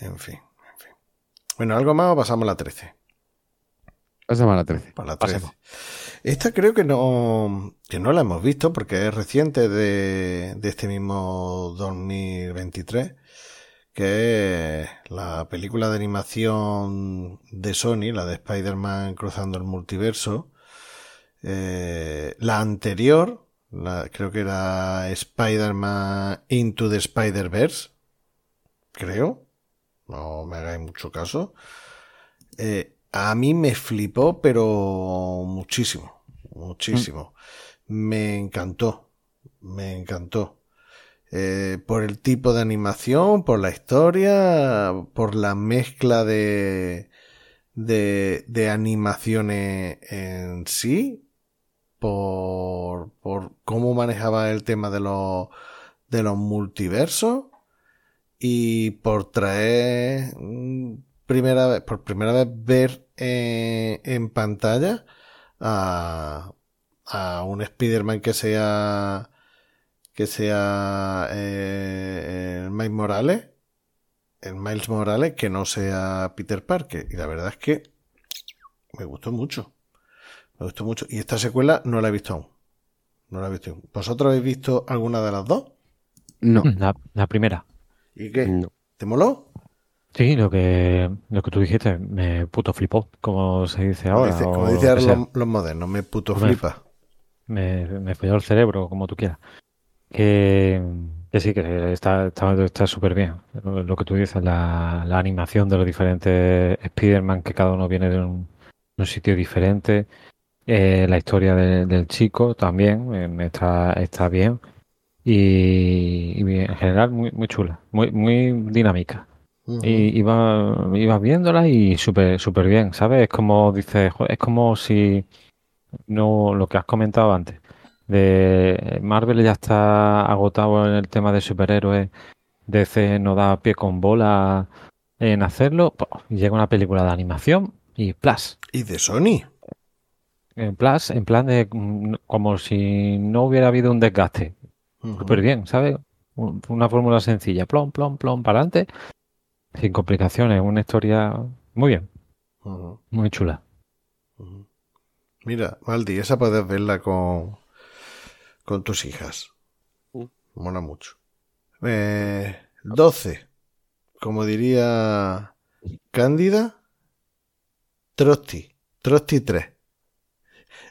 En fin, en fin. Bueno, ¿algo más o pasamos a la 13? La 13. Para la 13. Pasemos. Esta creo que no, que no la hemos visto porque es reciente de, de este mismo 2023, que es la película de animación de Sony, la de Spider-Man cruzando el multiverso. Eh, la anterior, la, creo que era Spider-Man Into the Spider-Verse, creo, no me hagáis mucho caso. Eh, a mí me flipó, pero muchísimo, muchísimo. Me encantó, me encantó. Eh, por el tipo de animación, por la historia, por la mezcla de, de, de animaciones en sí, por, por cómo manejaba el tema de los, de los multiversos y por traer mm, primera vez, por primera vez ver eh, en pantalla a, a un Spider-Man que sea que sea eh, el Miles Morales, el Miles Morales que no sea Peter Parker. Y la verdad es que me gustó mucho. Me gustó mucho. Y esta secuela no la he visto aún. No la he visto aún. ¿Vosotros habéis visto alguna de las dos? No. La, la primera. ¿Y qué? No. ¿Te moló? Sí, lo que, lo que tú dijiste, me puto flipó, como se dice ahora. dice, como lo dice que ahora sea. los, los modernos, me puto flipa. me, me folló el cerebro, como tú quieras. Que, que sí, que está está está súper bien. Lo, lo que tú dices, la, la animación de los diferentes Spider-Man, que cada uno viene de un, de un sitio diferente. Eh, la historia de- del chico también eh, está, está bien. Y, y en general muy, muy chula, muy, muy dinámica. Y iba, ibas viéndola y súper súper bien, ¿sabes? Es como dices, es como si no lo que has comentado antes, de Marvel ya está agotado en el tema de superhéroes, DC no da pie con bola en hacerlo, llega una película de animación y plus, ¿Y de Sony? en plus, en plan de mm, como si no hubiera habido un desgaste, Ujú. súper bien, ¿sabes? Un- Una fórmula sencilla, plom, plom, plom, para adelante, sin complicaciones, una historia muy bien. Muy chula. Mira, Valdi, esa puedes verla con, con tus hijas. Mm. Mola mucho. Eh, 12. Como diría Cándida, Trosti. Trosti 3.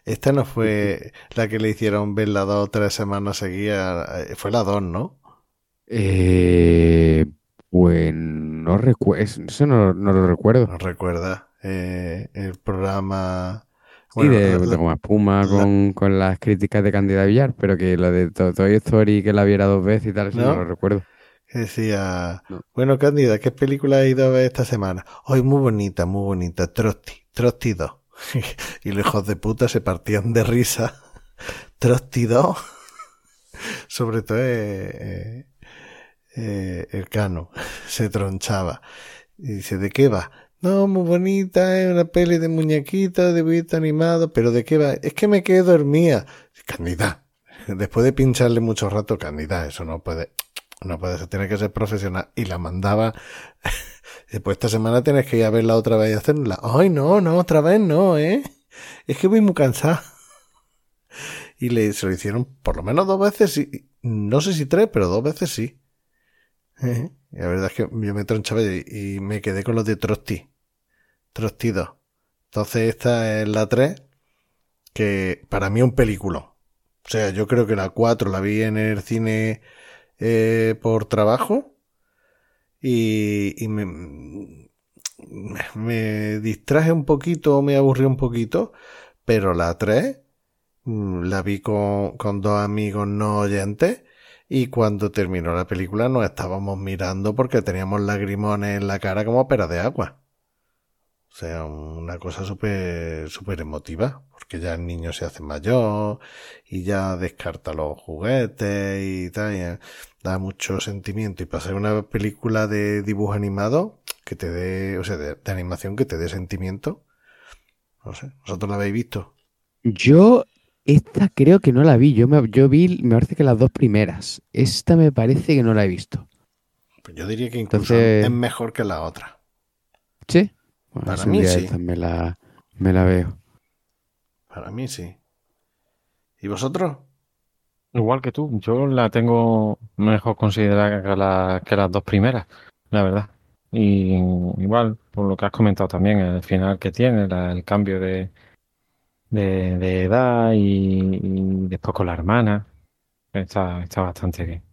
Esta no fue la que le hicieron ver las dos o tres semanas seguidas. eh, Fue la 2, ¿no? Eh, pues no recuerdo. Eso no, no lo recuerdo. No recuerda. Eh, el programa. Sí, bueno, de, la- de la- la- con, con las críticas de Candida Villar, pero que lo de To- Toy Story que la viera dos veces y tal, eso no, ¿No? lo recuerdo. decía, No. bueno, Cándida, ¿qué película has ido a ver esta semana? Hoy muy bonita, muy bonita, Trosti, Trosti 2. y los hijos de puta se partían de risa. Trosti 2. Sobre todo eh, eh, eh, el cano se tronchaba. Y dice, ¿de qué va? No, muy bonita, es una peli de muñequitos, dibujito animado, pero ¿de qué va? Es que me quedé dormida. Candida. Después de pincharle mucho rato, Candida, eso no puede, no puede ser, tiene que ser profesional. Y la mandaba. Después esta semana tienes que ir a verla otra vez y hacerla. Ay, no, no, otra vez no, ¿eh? Es que voy muy cansada. Y le, se lo hicieron por lo menos dos veces, y, no sé si tres, pero dos veces sí. Y la verdad es que yo me tronchaba y, y me quedé con los de Trosti. Trosti 2. Entonces esta es la 3, que para mí es un película. O sea, yo creo que la 4 la vi en el cine eh, por trabajo y, y me, me distraje un poquito, me aburrí un poquito, pero la 3 mm, la vi con, con dos amigos no oyentes y cuando terminó la película nos estábamos mirando porque teníamos lagrimones en la cara como peras de agua. O sea, una cosa súper, súper emotiva, porque ya el niño se hace mayor y ya descarta los juguetes y tal, eh, da mucho sentimiento. Y pasar una película de dibujo animado que te dé, o sea, de, de animación que te dé sentimiento, no sé, ¿vosotros la habéis visto? Yo, esta creo que no la vi. Yo, me, yo vi, me parece que las dos primeras. Esta me parece que no la he visto. Pues yo diría que incluso Entonces- es mejor que la otra. ¿Sí? Bueno, Para mí sí. me la, me la veo. Para mí sí. ¿Y vosotros? Igual que tú, yo la tengo mejor considerada que, la- que las dos primeras, la verdad. Y igual, por lo que has comentado también, el final que tiene, la- el cambio de, de, de edad y, y después con la hermana, está, está bastante bien.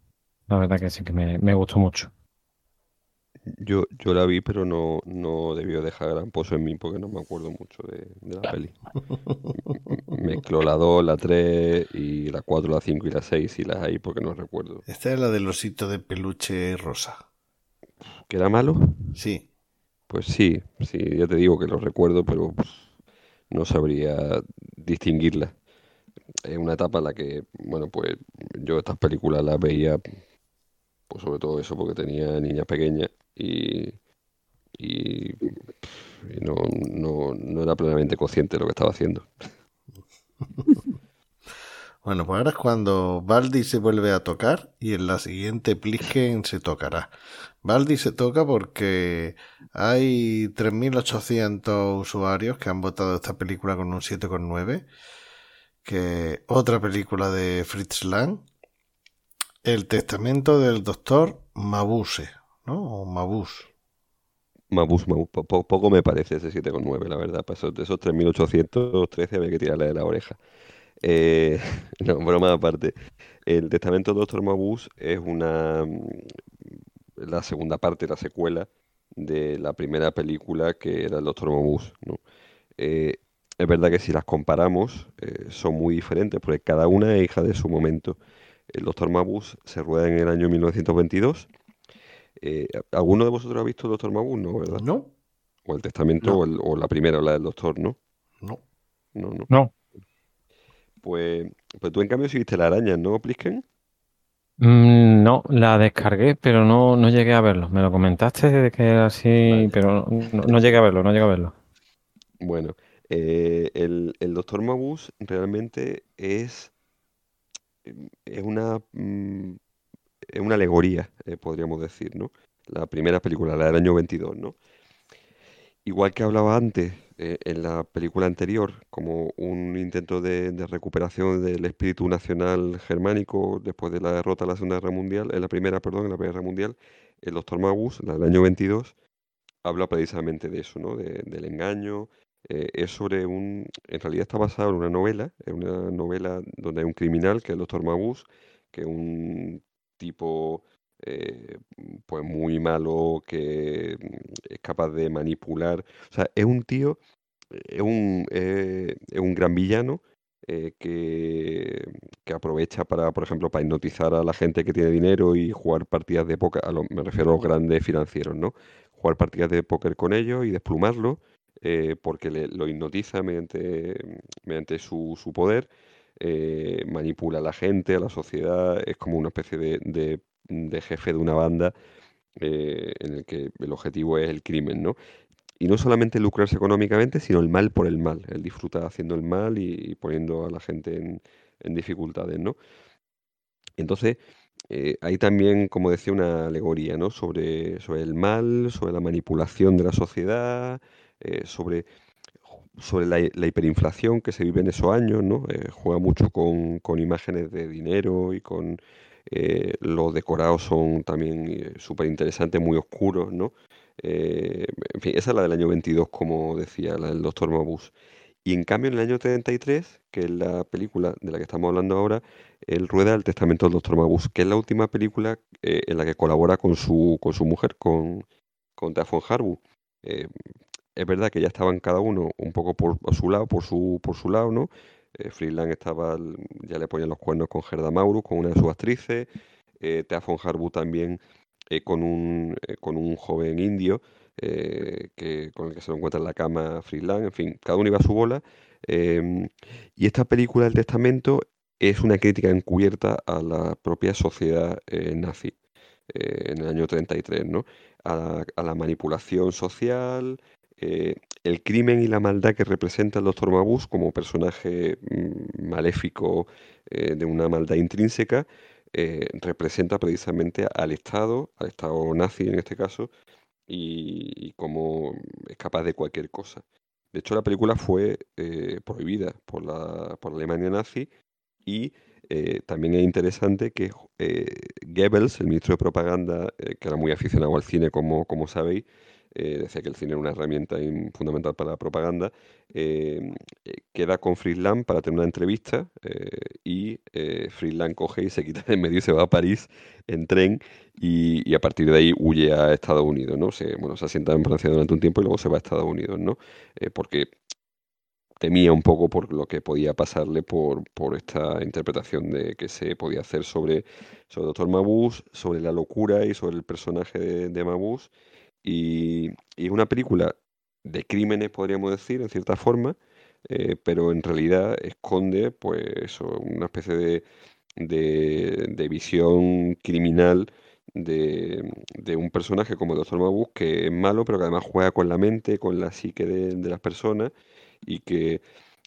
La verdad que sí que me, me gustó mucho. Yo, yo la vi, pero no, no debió dejar gran pozo en mí porque no me acuerdo mucho de, de la peli. Mezcló la 2, la 3 y la 4, la 5 y la 6 y las hay porque no recuerdo. Esta es la del osito de peluche rosa. ¿Que era malo? Sí. Pues sí, sí, ya te digo que lo recuerdo, pero pff, no sabría distinguirla. Es una etapa en la que, bueno, pues yo estas películas las veía, pues sobre todo eso porque tenía niñas pequeñas y, y, y no, no, no era plenamente consciente de lo que estaba haciendo. Bueno, pues ahora es cuando Baldi se vuelve a tocar y en la siguiente Plisken se tocará. Baldi se toca porque hay 3.800 usuarios que han votado esta película con un 7,9. Que otra película de Fritz Lang. El testamento del doctor Mabuse, ¿no? O Mabus. Mabus, Mabus, po- po- poco me parece ese 7,9, la verdad. Para esos, esos 3.813 había que tirarle de la oreja. Eh, no, broma aparte. El Testamento del Doctor Mabuse es una mm, la segunda parte, la secuela de la primera película que era el Doctor Mabuse, ¿no? Eh, es verdad que si las comparamos eh, son muy diferentes porque cada una es hija de su momento. El Doctor Mabuse se rueda en el año 1922. Eh, ¿alguno de vosotros ha visto el Doctor Mabuse? No, ¿verdad? ¿No? O el Testamento No. o, el- o la primera, o la del Doctor, ¿no? No. No, no. No, Pues, pues tú en cambio sí viste la araña, ¿no, Plisken? Mm, no, la descargué, pero no, no llegué a verlo. Me lo comentaste de que era así, pero no, no llegué a verlo, no llegué a verlo. Bueno, eh, el, el Doctor Mabuse realmente es, es una, mm, es una alegoría, eh, podríamos decir, ¿no? La primera película, la del año 22, ¿no? Igual que hablaba antes eh, en la película anterior, como un intento de, de recuperación del espíritu nacional germánico después de la derrota en la Segunda Guerra Mundial, en la primera, perdón, en la Primera Guerra Mundial, el Doctor Mabuse, la del año 22, habla precisamente de eso, ¿no? De- del engaño. eh, es sobre un... En realidad está basado en una novela, en una novela donde hay un criminal, que es el Doctor Mabuse, que es un tipo eh, pues muy malo, que mm, es capaz de manipular. O sea, es un tío, eh, es un, eh, es un gran villano eh, que, que aprovecha para, por ejemplo, para hipnotizar a la gente que tiene dinero y jugar partidas de póker, a lo- me refiero a los grandes financieros, ¿no? Jugar partidas de póker con ellos y desplumarlo eh, porque le- lo hipnotiza mediante, mediante su, su poder, eh, manipula a la gente, a la sociedad, es como una especie de, de- de jefe de una banda eh, en el que el objetivo es el crimen, ¿no? y no solamente lucrarse económicamente, sino el mal por el mal. Él disfruta haciendo el mal y, poniendo a la gente en, dificultades, ¿no? Entonces, eh, hay también, como decía, una alegoría, ¿no? Sobre, sobre el mal, sobre la manipulación de la sociedad, eh, sobre, sobre la, la hiperinflación que se vive en esos años, ¿no? Juega mucho con, con imágenes de dinero y con eh, los decorados son también súper interesantes, muy oscuros, ¿no? Eh, en fin, esa es la del año 22, como decía, la del Doctor Mabuse. Y en cambio, en el año 33, que es la película de la que estamos hablando ahora, él rueda El Testamento del Doctor Mabuse, que es la última película eh, en la que colabora con su, con su mujer, con, con Thea von Harbu. Eh, es verdad que ya estaban cada uno un poco por, su lado, por su, por su lado, ¿no? Eh, Freeland estaba, ya le ponían los cuernos con Gerda Maurus, con una de sus actrices, eh, Thea von Harbu también eh, con, un, eh, con un joven indio eh, que, con el que se lo encuentra en la cama Freeland, en fin, cada uno iba a su bola. em, y esta película, El Testamento, es una crítica encubierta a la propia sociedad nazi en el año 33, ¿no? A la manipulación social, eh, el crimen y la maldad que representa el Doctor Mabuse como personaje mm, maléfico eh, de una maldad intrínseca, eh, representa precisamente al Estado, al Estado nazi en este caso, y, y cómo es capaz de cualquier cosa. De hecho, la película fue prohibida por la, por la Alemania nazi y también es interesante que Goebbels, el ministro de propaganda, que era muy aficionado al cine, como, como sabéis, eh, decía que el cine era una herramienta fundamental para la propaganda, eh, eh, queda con Friedland para tener una entrevista eh, y eh, Friedland coge y se quita de en medio y se va a París en tren y, y a partir de ahí huye a Estados Unidos, ¿no? Se, bueno, se asienta en Francia durante un tiempo y luego se va a Estados Unidos, ¿no? Eh, porque temía un poco por lo que podía pasarle por, por esta interpretación de que se podía hacer sobre, sobre Doctor Mabuse, sobre la locura y sobre el personaje de, de. Y, es una película de crímenes, podríamos decir, en cierta forma, eh, pero en realidad esconde pues una especie de, de, visión criminal de, de un personaje como el Doctor Mabuse que es malo, pero que además juega con la mente, con la psique de, de las personas y que,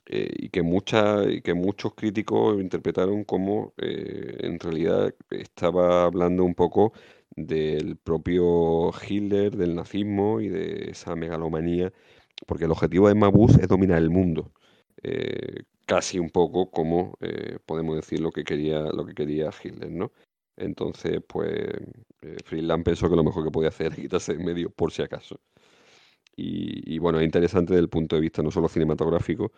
eh, y que, mucha- y que muchos críticos interpretaron como eh, en realidad estaba hablando un poco del propio Hitler, del nazismo y de esa megalomanía, porque el objetivo de Mabuse es dominar el mundo, eh, casi un poco como eh, podemos decir lo que quería, lo que quería Hitler, ¿no? Entonces, pues eh, pensó que lo mejor que podía hacer era quitarse de medio por si acaso. Y, y bueno, es interesante desde el punto de vista no solo cinematográfico,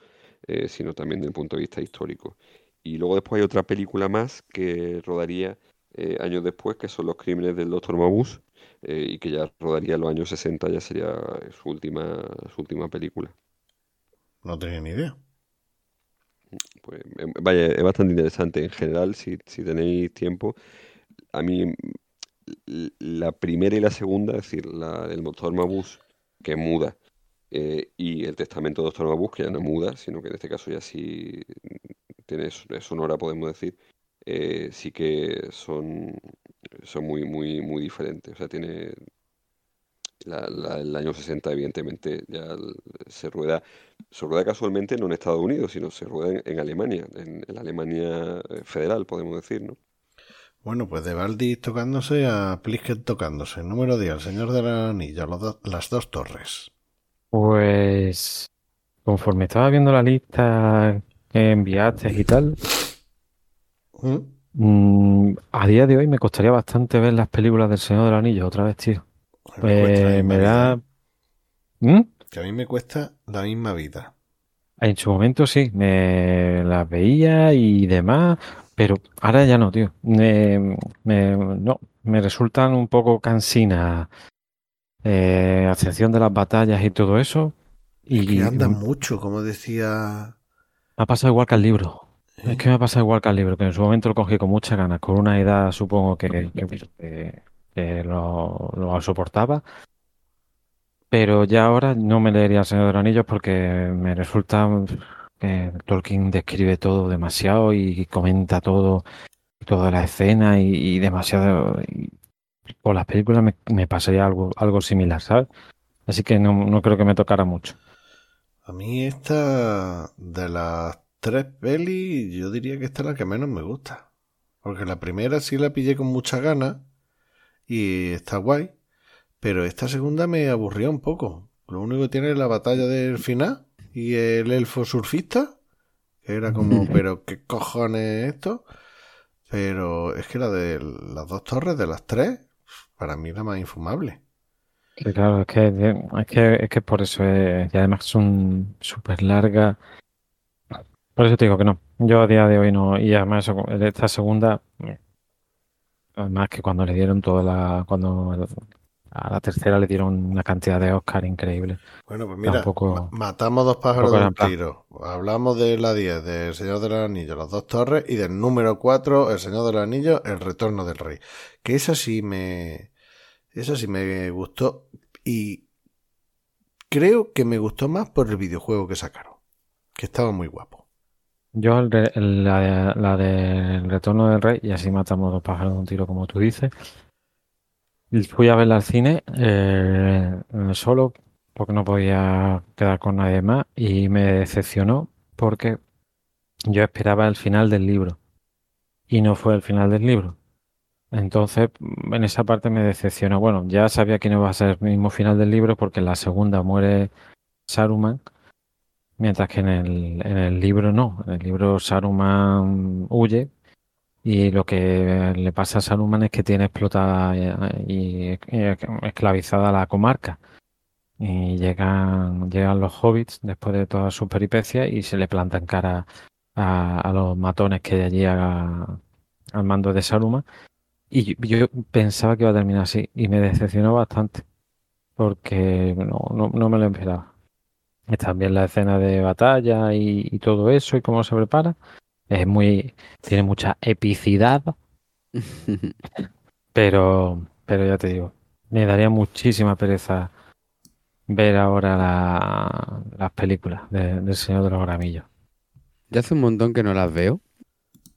sino también desde el punto de vista histórico. Y luego después hay otra película más que rodaría eh, años después, que son Los crímenes del Doctor Mabuse, eh, y que ya rodaría en los años 60, ya sería su última, su última película. No tenía ni idea. Pues eh, vaya, es bastante interesante. En general, si, si tenéis tiempo, a mí la primera y la segunda, es decir, la del Doctor Mabuse, que muda, eh, y el Testamento del Doctor Mabuse, que ya no muda, sino que en este caso ya sí tiene es sonora, podemos decir, eh, sí que son, son muy, muy, muy diferentes. O sea, tiene la, la- el año 60, evidentemente, ya se rueda, se rueda casualmente no en Estados Unidos, sino se rueda en, en Alemania, en, en la Alemania eh, federal, podemos decir, ¿no? Bueno, pues de Baldi tocándose a Plisken tocándose. Número 10, el Señor de la Anilla, do- las dos torres. Pues conforme estaba viendo la lista que enviaste y tal, ¿Mm? mm, a día de hoy me costaría bastante ver las películas del Señor del Anillo otra vez, tío. Eh, me da... ¿Mm? Que a mí me cuesta la misma vida. En su momento sí, me las veía y demás, pero ahora ya no, tío. Me, me- no, me resultan un poco cansinas, eh, de las batallas y todo eso. Es Y que andan me mucho, como decía... ha pasado igual que al libro. Es que me ha pasado igual que al libro, que en su momento lo cogí con muchas ganas, con una edad supongo que, que, que- que lo, lo soportaba, pero ya ahora no me leería El Señor de los Anillos porque me resulta que Tolkien describe todo demasiado y comenta todo, toda la escena y, y demasiado... y con las películas me, me pasaría algo, algo similar, ¿sabes? Así que no, no creo que me tocara mucho. A mí esta de las tres pelis, yo diría que esta es la que menos me gusta. Porque la primera sí la pillé con mucha ganas y está guay. Pero esta segunda me aburrió un poco. Lo único que tiene es la batalla del final y el elfo surfista. Que era como, pero ¿qué cojones es esto? Pero es que la de las dos torres de las tres, para mí la más infumable. Claro, es que, es que, es que por eso es, y además son súper largas. Por eso te digo que no. Yo a día de hoy no. Y además esta segunda, además que cuando le dieron toda la, cuando a la tercera le dieron una cantidad de Oscar increíble. Bueno, pues mira, Tampoco- matamos dos pájaros de un tiro. Hablamos de la 10, del Señor de los Anillos, las dos torres, y del número 4, El Señor de los Anillos, El Retorno del Rey. Que esa sí me. Esa sí me gustó. Y creo que me gustó más por el videojuego que sacaron. Que estaba muy guapo. Yo el la, de- la del Retorno del Rey, y así matamos dos pájaros de un tiro, como tú dices. Fui a verla al cine eh, solo porque no podía quedar con nadie más y me decepcionó porque yo esperaba el final del libro y no fue el final del libro. Entonces, en esa parte me decepcionó. Bueno, ya sabía que no iba a ser el mismo final del libro porque en la segunda muere Saruman, mientras que en el, en el libro no. En el libro Saruman huye y lo que le pasa a Saruman es que tiene explotada y, y esclavizada la comarca. Y llegan, llegan los hobbits después de todas sus peripecias y se le plantan cara a, a los matones que hay allí a- al mando de Saruman. Y yo, yo pensaba que iba a terminar así y me decepcionó bastante porque no, no, no me lo esperaba. Y también la escena de batalla y, y todo eso y cómo se prepara es muy, tiene mucha epicidad, pero, pero ya te digo, me daría muchísima pereza ver ahora la- las películas de- del Señor de los Gramillos. Yo hace un montón que no las veo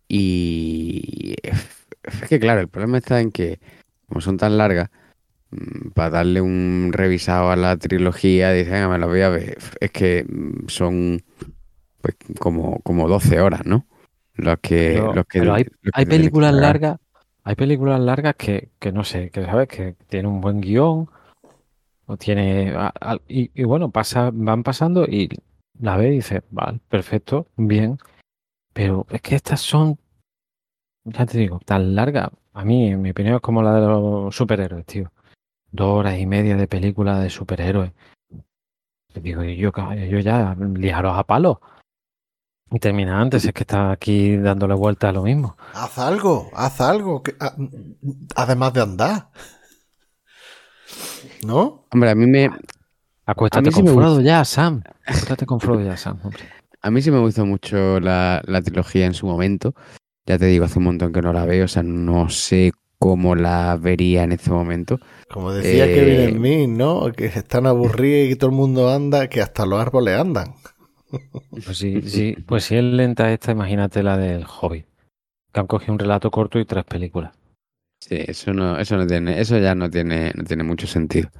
y es que claro, el problema está en que como son tan largas, para darle un revisado a la trilogía, dicen, me las voy a ver. Es que mm, son pues como, como 12 horas, ¿no? Los que, Pero, los que, pero hay, los que hay que películas largas, hay películas largas que, que no sé, que sabes que tiene un buen guion o tiene a- a- y, y bueno, pasa, van pasando y la ves y dices, vale, perfecto, bien, pero es que estas son, ya te digo, tan largas. A mí, en mi opinión, es como la de los superhéroes, tío. Dos horas y media de película de superhéroes. Y digo, y yo, yo ya, liaros a palos. Y termina antes, es que está aquí dándole vuelta a lo mismo. Haz algo, haz algo. que- a- además de andar. ¿No? Hombre, a mí me, Acuéstate A mí sí con me Frodo ya, Sam. Acuéstate con Frodo ya, Sam, hombre. A mí sí me gustó mucho la, la trilogía en su momento. Ya te digo, hace un montón que no la veo, o sea, no sé cómo la vería en este momento. Como decía Eh, Kevin Smith, ¿no? Que están aburridos y que todo el mundo anda, que hasta los árboles andan. Pues sí, sí, pues si es lenta esta, imagínate la del Hobbit. Que han cogido un relato corto y tres películas. Sí, eso no, eso no tiene, eso ya no tiene, no tiene mucho sentido.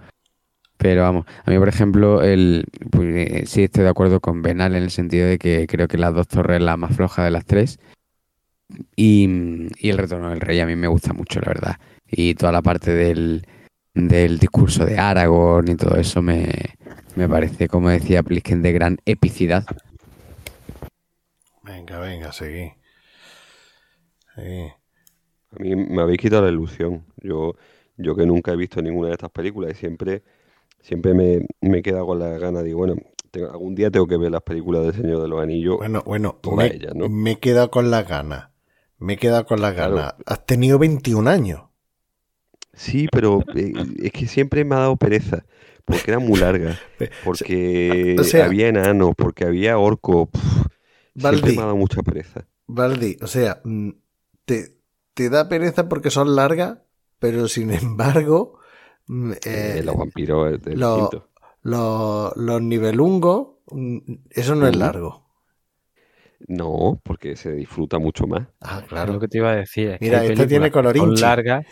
Pero vamos, a mí por ejemplo, el, pues, eh, sí estoy de acuerdo con Benal en el sentido de que creo que las dos torres es la más floja de las tres. Y, y el retorno del rey a mí me gusta mucho, la verdad. Y toda la parte del, del discurso de Aragorn y todo eso me, me parece, como decía Plisken, de gran epicidad. Venga, venga, seguí. Seguí. A mí me habéis quitado la ilusión. Yo, yo que nunca he visto ninguna de estas películas y siempre, siempre me, me he quedado con las ganas. Digo, bueno, tengo- algún día tengo que ver las películas del Señor de los Anillos. Bueno, bueno, Todas me, ellas, ¿no? me he quedado con las ganas. Me he quedado con las Claro. ganas. Has tenido 21 años. Sí, pero eh, es que siempre me ha dado pereza. Porque era muy larga. Pe- Porque o sea- había enanos, porque había orcos. pf, siempre me ha dado mucha pereza. Valdi, o sea, mm, te, te da pereza porque son largas, pero sin embargo, mm, eh, Eh, los vampiros es del lo- quinto. los, los nivelungos, mm, eso no es largo. No, porque se disfruta mucho más. Ah, Lo claro. que te iba a decir es que Mira, hay esta tiene que colorinchi. largas,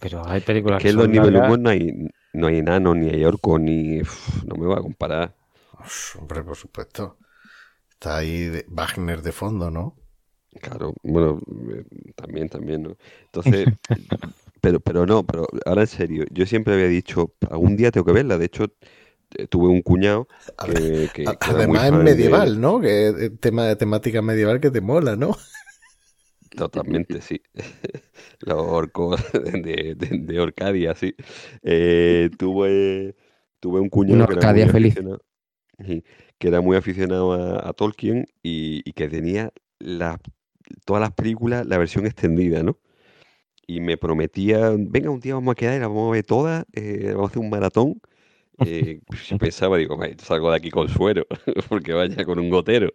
pero hay películas Que que en los largas. no hay, no hay enanos, ni hay orcos, ni... uf, no me va a comparar. Uf, hombre, por supuesto. Está ahí de- Wagner de fondo, ¿no? Claro, bueno, eh, también, también, ¿no? Entonces, pero, pero no, pero ahora en serio, yo siempre había dicho, algún día tengo que verla. De hecho, tuve un cuñado que, Además es de- medieval, ¿no? Que es tema de temática medieval que te mola, ¿no? Totalmente, sí. Los orcos de, de, de Orcadia, sí. Eh, tuve, tuve un cuñado Una que era feliz. que era muy aficionado a, a Tolkien y, y que tenía las- todas las películas, la versión extendida, ¿no? Y me prometía, venga, un día vamos a quedar y la vamos a ver todas, eh, vamos a hacer un maratón. Eh, pues pensaba, digo, "Vaya, salgo de aquí con suero, porque vaya con un gotero.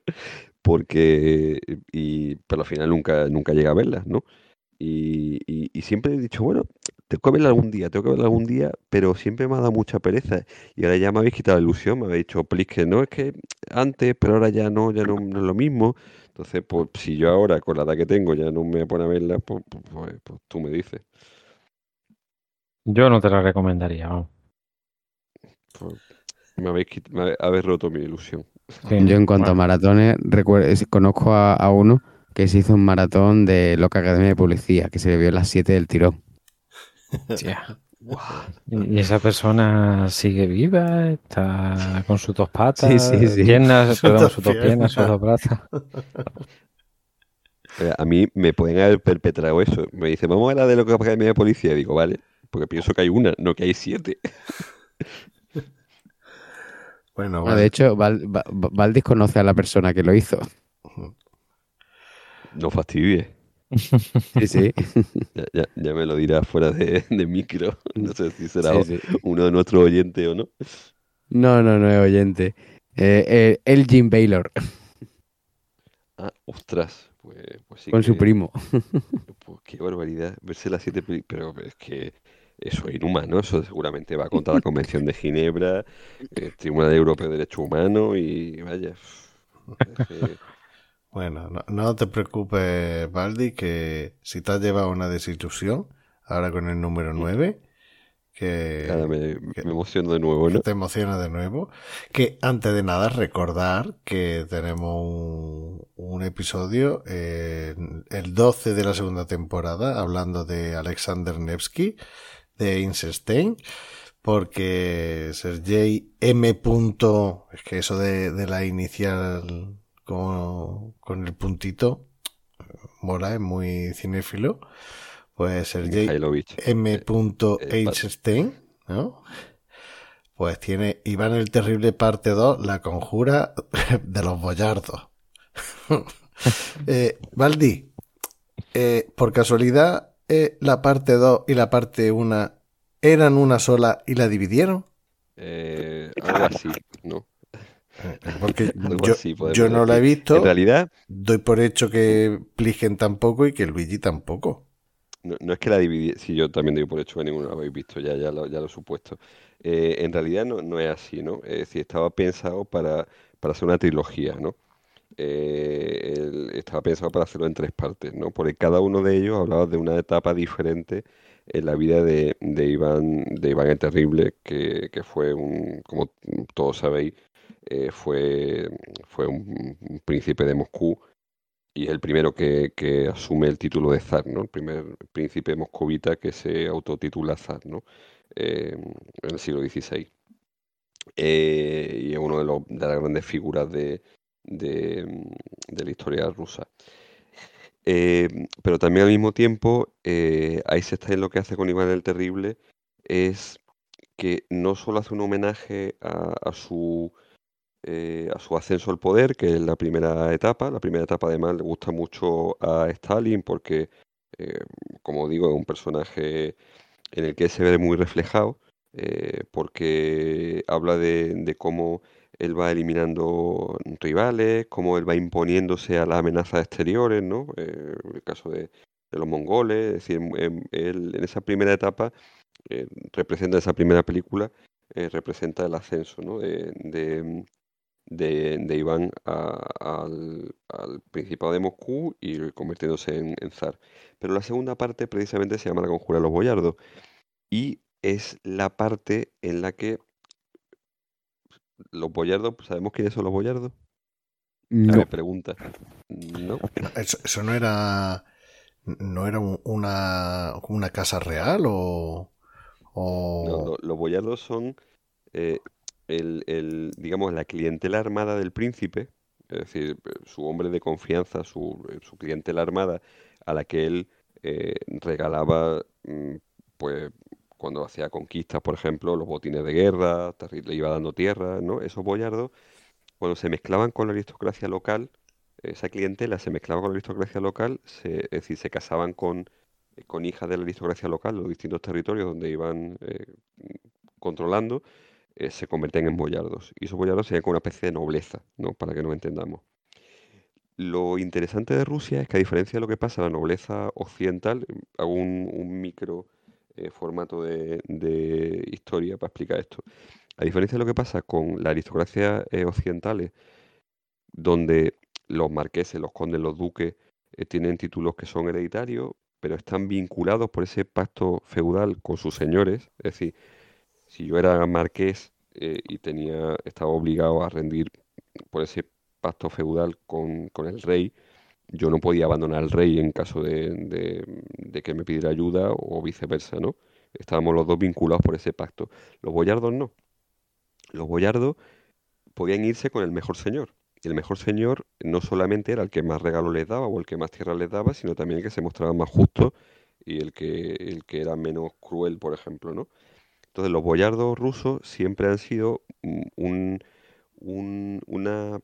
Porque, y, pero al final nunca, nunca llega a verlas, ¿no? Y, y- siempre he dicho, bueno, tengo que verla algún día, tengo que verla algún día, pero siempre me ha dado mucha pereza. Y ahora ya me habéis quitado la ilusión, me habéis dicho, please, que no es que antes, pero ahora ya no, ya no, no es lo mismo. Entonces, pues si yo ahora, con la edad que tengo, ya no me pone a verla, pues, pues, pues- pues tú me dices. Yo no te la recomendaría. vamos. Me habéis, quit- me habe- habéis roto mi ilusión. Sí, Yo en cuanto a maratones, conozco a, a uno que se hizo un maratón de Loca Academia de Policía, que se le vio a las 7 del tirón. ¿Y esa persona sigue viva? ¿Está con sus dos patas? Sí, sí, sí. Piernas, Sus perdón, dos sus dos piernas, sus dos brazos. Eh, A mí me pueden haber perpetrado eso. Me dice, vamos a la de lo que Academia de Policía. Y digo, vale, porque pienso que hay una, no que hay siete. Bueno, Ah, de hecho, Val- Va- Va- Valdis conoce a la persona que lo hizo. No fastidies. Sí, sí. Ya, ya- ya me lo dirá fuera de, de micro. No sé si será Sí, sí. uno de nuestros oyentes o no. No, no, no es oyente. Eh, eh, el Jim Baylor, Ah, ostras. Pues, pues sí con su primo. Pues qué barbaridad. Verse las siete películas. Pero es que eso es inhumano. Eso seguramente va contra la Convención de Ginebra, el Tribunal Europeo de Derechos Humanos y vaya. es que- Bueno, no, no te preocupes, Baldi, que si te has llevado una desilusión, ahora con el número 9, que, Ahora me, que- me emociono de nuevo, ¿no? te emociona de nuevo. Que antes de nada recordar que tenemos un, un episodio, eh, el 12 de la segunda temporada, hablando de Alexander Nevsky, de Einstein, porque Sergei M. punto- es que eso de, de la inicial con, con el puntito, mola, es muy cinéfilo. Pues Sergei. M. eh, Einstein, ¿no? Pues tiene Iván el Terrible parte 2, la conjura de los boyardos. eh, Valdi, eh, por casualidad, eh, la parte 2 y la parte 1 eran una sola y la dividieron. Eh, algo así, ¿no? Eh, Porque yo, así podemos yo no la he visto, En realidad, doy por hecho que Pligen tampoco y que Luigi tampoco. no, no es que la dividí, si yo también doy por hecho que ninguno lo habéis visto, ya, ya, lo, ya lo he supuesto. Eh, en realidad no, no es así, ¿no? Es decir, estaba pensado para, para hacer una trilogía, ¿no? Eh, estaba pensado para hacerlo en tres partes, ¿no? Porque cada uno de ellos hablaba de una etapa diferente en la vida de, de Iván, de Iván el Terrible, que, que fue un, como todos sabéis, eh, fue, fue un, príncipe de Moscú y es el primero que, que asume el título de zar, ¿no? El primer príncipe moscovita que se autotitula zar, ¿no? Eh, en el siglo XVI. Y es uno de, los, de las grandes figuras de, de, de la historia rusa. Eh, pero también al mismo tiempo, eh, Eisenstein lo que hace con Iván el Terrible es que no solo hace un homenaje a, su eh, a su ascenso al poder, que es la primera etapa. La primera etapa además le gusta mucho a Stalin porque, eh, como digo, es un personaje en el que se ve muy reflejado, porque habla de cómo él va eliminando rivales, cómo él va imponiéndose a las amenazas exteriores, ¿no? Eh, el caso de, los mongoles, es decir, en, él, en esa primera etapa eh, representa esa primera película, eh, representa el ascenso, ¿no? de, de, de, de Iván al, al Principado de Moscú y convirtiéndose en, en zar. Pero la segunda parte precisamente se llama La Conjura de los Boyardos. Y es la parte en la que los boyardos, ¿sabemos quiénes son los boyardos? No. Me pregunta. No. Eso, eso no era. ¿No era un- una, una casa real o.? o... No, no, los boyardos son eh, el, el, digamos, la clientela armada del príncipe, es decir, su hombre de confianza, su, su clientela armada a la que él eh, regalaba, mm, pues, cuando hacía conquistas, por ejemplo, los botines de guerra, le iba dando tierra, ¿no? Esos boyardos, cuando se mezclaban con la aristocracia local, esa clientela se mezclaba con la aristocracia local, se- es decir, se casaban con, con hijas de la aristocracia local, los distintos territorios donde iban eh, controlando, eh, se convertían en boyardos. Y esos boyardos serían como una especie de nobleza, ¿no? Para que nos entendamos. Lo interesante de Rusia es que a diferencia de lo que pasa en la nobleza occidental, hago un micro eh, formato de, historia para explicar esto. A diferencia de lo que pasa con la aristocracia eh, occidentales, donde los marqueses, los condes, los duques eh, tienen títulos que son hereditarios, pero están vinculados por ese pacto feudal con sus señores. Es decir, si yo era marqués eh, y tenía, estaba obligado a rendir por ese pacto feudal con, con el rey, yo no podía abandonar al rey en caso de, de- que me pidiera ayuda o viceversa, ¿no? Estábamos los dos vinculados por ese pacto. Los boyardos no. Los boyardos podían irse con el mejor señor. El mejor señor no solamente era el que más regalos les daba o el que más tierra les daba, sino también el que se mostraba más justo y el que, el que era menos cruel, por ejemplo, ¿no? Entonces, los boyardos rusos siempre han sido un, un, una-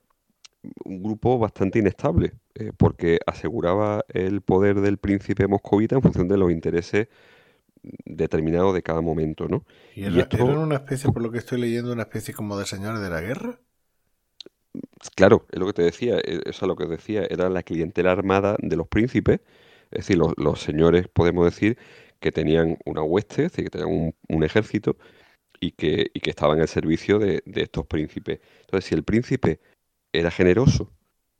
un grupo bastante inestable, eh, porque aseguraba el poder del príncipe moscovita en función de los intereses determinados de cada momento, ¿no? ¿Y esto- eran una especie, por lo que estoy leyendo, una especie como de señores de la guerra? Claro, es lo que te decía, e- eso es lo que decía, era la clientela armada de los príncipes, es decir, los, los señores podemos decir que tenían una hueste, es decir, que tenían un, un ejército y que, y que estaban al servicio de, de estos príncipes. Entonces, si el príncipe era generoso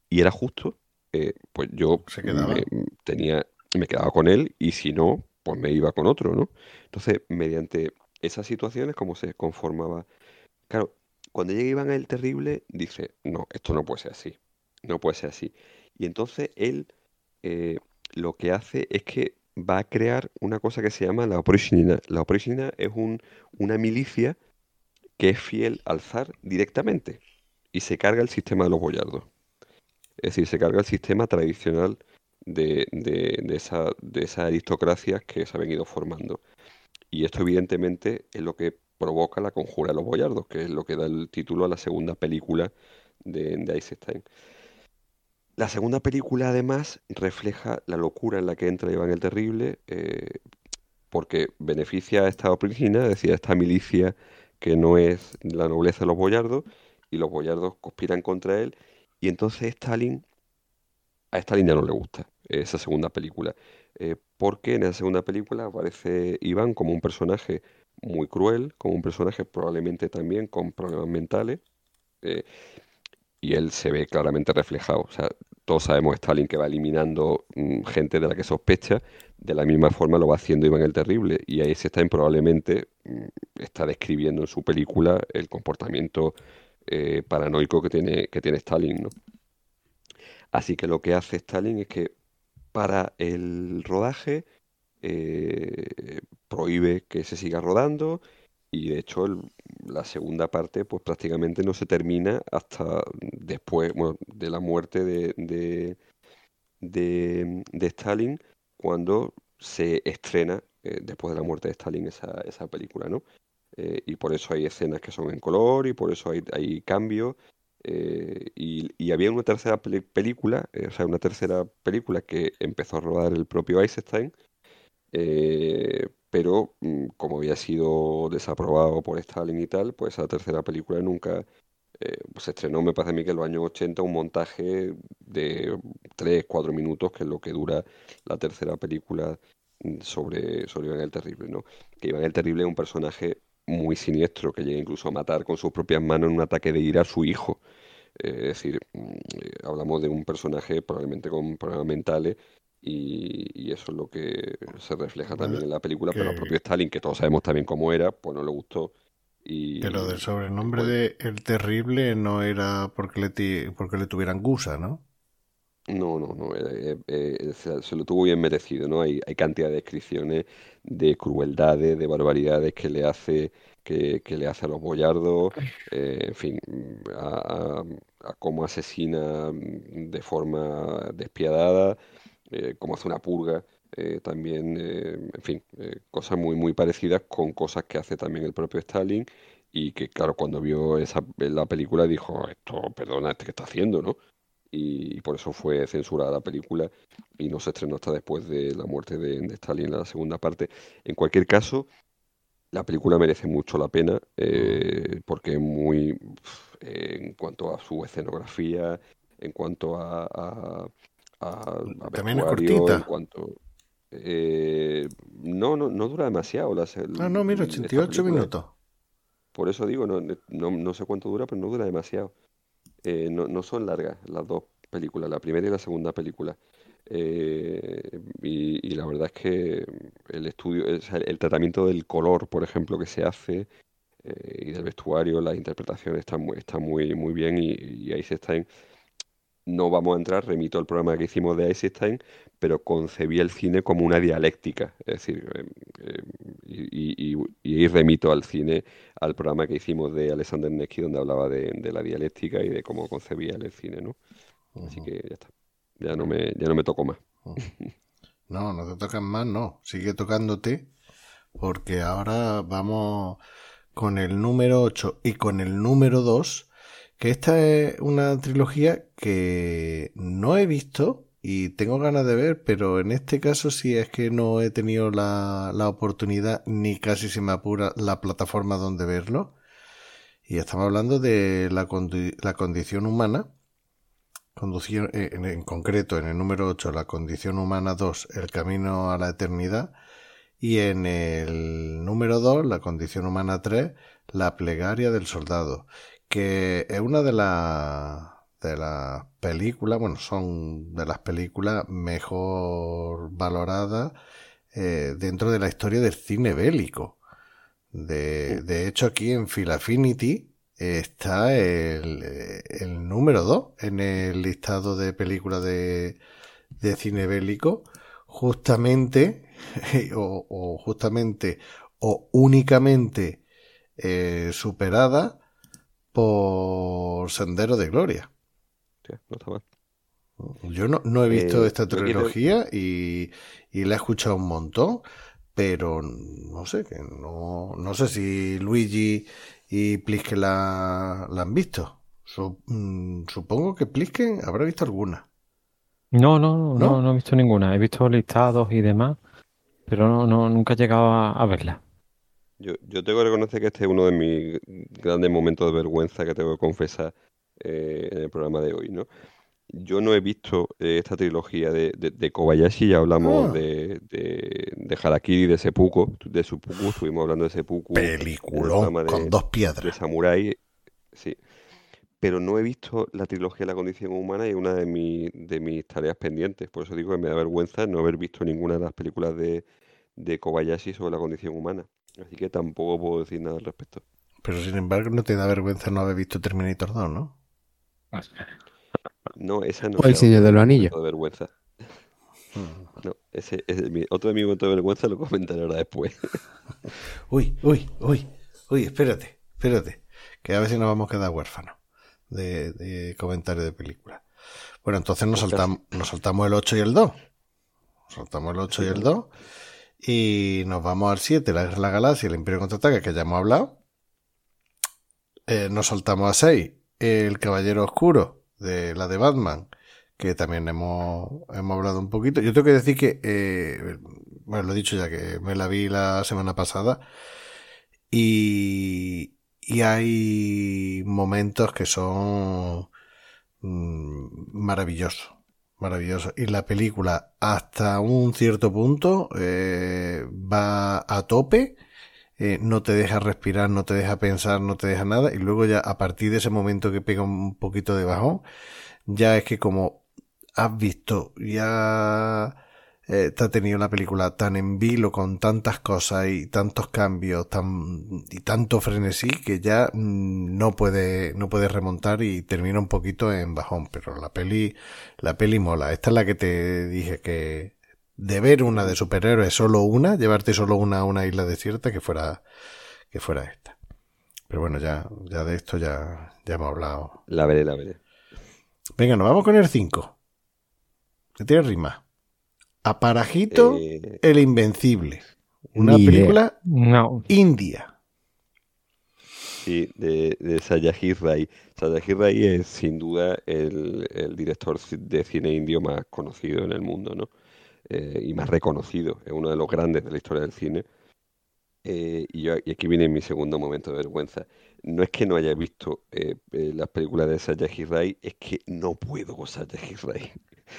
y era justo, eh, pues yo Se quedaba. me, tenía, me quedaba con él y si no, pues me iba con otro, ¿no? Entonces, mediante esas situaciones, ¿cómo se conformaba? Claro, cuando llega Iván el Terrible, dice, no, esto no puede ser así, no puede ser así. Y entonces él eh, lo que hace es que va a crear una cosa que se llama la Oprichnina. La Oprichnina es un, una milicia que es fiel al zar directamente y se carga el sistema de los boyardos. Es decir, se carga el sistema tradicional de, de, de esa, de esas aristocracias que se habían ido formando. Y esto evidentemente es lo que provoca la conjura de los boyardos, que es lo que da el título a la segunda película de, de Eisenstein. La segunda película además refleja la locura en la que entra Iván el Terrible, eh, porque beneficia a esta opricina, es decir, a esta milicia que no es la nobleza de los boyardos, y los boyardos conspiran contra él, y entonces Stalin, a Stalin ya no le gusta esa segunda película, eh, porque en esa segunda película aparece Iván como un personaje muy cruel, como un personaje probablemente también con problemas mentales, eh, y él se ve claramente reflejado. O sea, todos sabemos Stalin que va eliminando mm, gente de la que sospecha, de la misma forma lo va haciendo Iván el Terrible, y ahí Eisenstein probablemente mm, está describiendo en su película el comportamiento eh, paranoico que tiene, que tiene Stalin, ¿no? Así que lo que hace Stalin es que para el rodaje eh, prohíbe que se siga rodando y de hecho la segunda parte pues prácticamente no se termina hasta después de la muerte de- de Stalin cuando se estrena eh, después de la muerte de Stalin esa, esa película, ¿no? Eh, y por eso hay escenas que son en color y por eso hay, hay cambios. eh, y, y había una tercera película, eh, o sea, una tercera película que empezó a rodar el propio Eisenstein, eh, pero mm, como había sido desaprobado por Stalin y tal, pues esa tercera película nunca eh, se estrenó, me parece a mí que en los años 80, un montaje de 3, 4 minutos, que es lo que dura la tercera película mm, sobre, sobre Iván el Terrible, ¿no? Que Iván el Terrible es un personaje muy siniestro, que llega incluso a matar con sus propias manos en un ataque de ira a su hijo. Eh, es decir, mm, eh, hablamos de un personaje probablemente con problemas mentales y, y eso es lo que se refleja también en la película, pero al que- propio Stalin, que todos sabemos también cómo era, pues no le gustó. Y, Pero del sobrenombre pues, de El Terrible no era porque le, ti- porque le tuvieran gusa, ¿no? No, no, no, eh, eh, eh, se, se lo tuvo bien merecido, ¿no? Hay, hay cantidad de descripciones de crueldades, de barbaridades que le hace, que, que le hace a los boyardos, eh, en fin, a, a- a cómo asesina mm, de forma despiadada, cómo hace una purga, eh, también, eh, en fin, cosas muy, muy parecidas con cosas que hace también el propio Stalin y que, claro, cuando vio esa, la película dijo, esto, perdona, ¿este qué está haciendo, no? Y por eso fue censurada la película y no se estrenó hasta después de la muerte de, de Stalin en la segunda parte. En cualquier caso, la película merece mucho la pena eh, porque es muy, eh, en cuanto a su escenografía, en cuanto a, a, a- a También es cortita. en cuanto... eh, no, no, no dura demasiado. La, Ah, no, mira, esta 88 película. minutos. Por eso digo, no, no, no sé cuánto dura, pero no dura demasiado. Eh, no, no son largas las dos películas, la primera y la segunda película. Eh, y, y la verdad es que el estudio, sea, el tratamiento del color, por ejemplo, que se hace, eh, y del vestuario, las interpretaciones están muy, están muy, muy bien y, y Eisenstein, no vamos a entrar, remito al programa que hicimos de Eisenstein, pero concebía el cine como una dialéctica, es decir, eh, eh, y, y- y- remito al cine, al programa que hicimos de Alexander Nevsky, donde hablaba de, de la dialéctica y de cómo concebía el cine, ¿no? Así que ya está, ya no me, ya no me toco más. No, no te tocan más, no. Sigue tocándote porque ahora vamos con el número 8 y con el número 2, que esta es una trilogía que no he visto y tengo ganas de ver, pero en este caso sí es que no he tenido la, la oportunidad ni casi se me apura la plataforma donde verlo. Y estamos hablando de la, la condición humana. Conducción, eh, en, en concreto, en el número 8, la condición humana 2, el camino a la eternidad. Y en el número 2, la condición humana 3, la plegaria del soldado. Que es una de las de las películas, bueno, son de las películas mejor valoradas eh, dentro de la historia del cine bélico. De, de hecho, aquí en Philafinity está el, el número 2 en el listado de películas de, de cine bélico, justamente, o, o justamente, o únicamente eh, superada por Sendero de Gloria. Hostia, no está mal. Yo no, no he visto Eh, esta trilogía y, y la he escuchado un montón, pero no sé, que no, no sé si Luigi y Plisken la, la han visto. Mm, supongo que Plisken habrá visto alguna. No, no, no, ¿No? no, no he visto ninguna. He visto listados y demás, pero no, no, nunca he llegado a, a verla. Yo, yo tengo que reconocer que este es uno de mis grandes momentos de vergüenza que tengo que confesar eh, en el programa de hoy, ¿no? Yo no he visto eh, esta trilogía de, de, de Kobayashi, ya hablamos Ah. de, de, de Harakiri, de Seppuku, de Seppuku, estuvimos hablando de Seppuku, de, con dos de piedras. Samurai, sí. Pero no he visto la trilogía de la condición humana y es una de, mi- de mis tareas pendientes. Por eso digo que me da vergüenza no haber visto ninguna de las películas de, de Kobayashi sobre la condición humana. Así que tampoco puedo decir nada al respecto. Pero sin embargo no te da vergüenza no haber visto Terminator 2, ¿no? No, esa no O El Señor de los Anillos. momento de vergüenza. No, ese, ese es mi- otro de mis momentos de vergüenza lo comentaré ahora después. Uy, uy, uy, uy, espérate, espérate. Que a ver si nos vamos a quedar huérfanos de, de comentarios de películas. Bueno, entonces nos saltamos, nos saltamos el 8 y el 2. Nos saltamos el 8 y el 2. Y nos vamos al 7, la la Galaxia, el Imperio Contraataca, que ya hemos hablado. Eh, nos saltamos a 6, el Caballero Oscuro, de la de Batman, que también hemos, hemos hablado un poquito. Yo tengo que decir que, eh, bueno, lo he dicho ya que me la vi la semana pasada y, y hay momentos que son mm, maravillosos, maravillosos. Y la película hasta un cierto punto eh, va a tope. eh, no te deja respirar, no te deja pensar, no te deja nada, y luego ya a partir de ese momento que pega un poquito de bajón, ya es que como has visto, ya eh, te ha tenido la película tan en vilo con tantas cosas y tantos cambios tan, y tanto frenesí que ya mm, no puede, no puede remontar y termina un poquito en bajón. Pero la peli, la peli mola. Esta es la que te dije que de ver una de superhéroes solo una, llevarte solo una a una isla desierta que fuera, que fuera esta. Pero bueno, ya, ya de esto ya, ya hemos hablado. La veré, la veré. Venga, nos vamos con el 5. Que tiene rima. Aparajito Eh, el Invencible. Una película No, india. Sí, de, de Sayajid Ray. Sayajid Ray es sin duda el, el director de cine indio más conocido en el mundo, ¿no? Eh, y más reconocido. Es uno de los grandes de la historia del cine. Eh, y, yo, y aquí viene mi segundo momento de vergüenza. No es que no haya visto eh, eh, las películas de Sayajid Ray, es que no puedo con Sayajid Ray.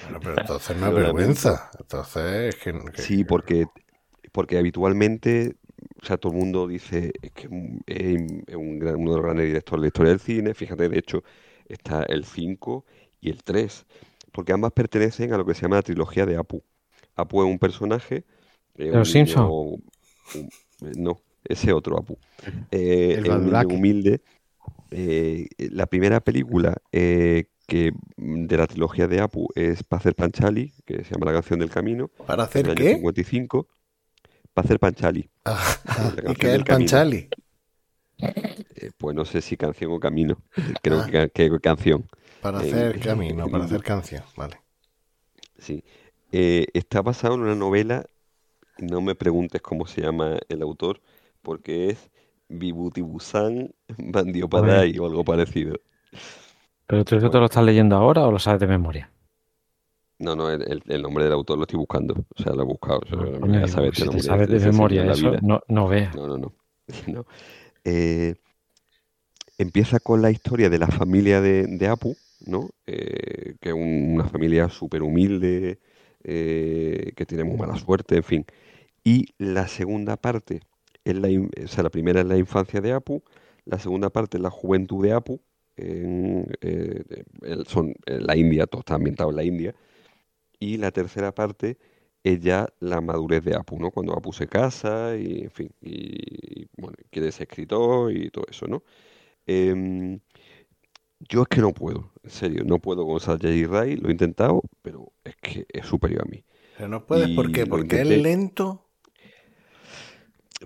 Bueno, pero entonces no es vergüenza. Entonces es que, que- Sí, porque, porque habitualmente, o sea, todo el mundo dice es que es un- es un gran- uno de los grandes directores de la historia del cine. Fíjate, de hecho, está el 5 y el 3, porque ambas pertenecen a lo que se llama la trilogía de Apu. Apu es un personaje. eh, un los Simpson? niño- un- eh, no, ese otro Apu. Eh, El niño humilde. Eh, la primera película eh, que de la trilogía de Apu es Pacer Panchali, que se llama La canción del camino ¿Para del hacer año qué? 55, para hacer Panchali. Ah, ¿Y qué es el. Panchali? Eh, pues no sé si canción o camino. Creo que, que canción. Para hacer camino, para hacer canción. Vale. Sí. Está basado en una novela, no me preguntes cómo se llama el autor, porque es Vibhutibusan Bandiopadai o algo parecido. pero tú eso te lo estás leyendo ahora o lo sabes de memoria. No, no, el, nombre del autor lo estoy buscando. O sea, lo he buscado. o sea, No, no me coño, voy a digo, saber si te sabes de memoria eso, no, no veas. No, no, no. No. Eh, empieza con la historia de la familia de, de Apu, ¿no? Eh, que es un- una familia súper humilde, eh, que tiene muy mala suerte, en fin. Y la segunda parte, es la, o sea, la primera es la infancia de Apu, la segunda parte es la juventud de Apu, en, eh, son en la India, todo está ambientado en la India, y la tercera parte es ya la madurez de Apu, ¿no? Cuando Apu se casa y, en fin, y, bueno, quiere ser escritor y todo eso, ¿no? Em, yo es que no puedo, en serio, no puedo con Satyajit Ray, lo he intentado, pero es que es superior a mí. Pero no puedes, ¿por qué? Porque es intenté. lento.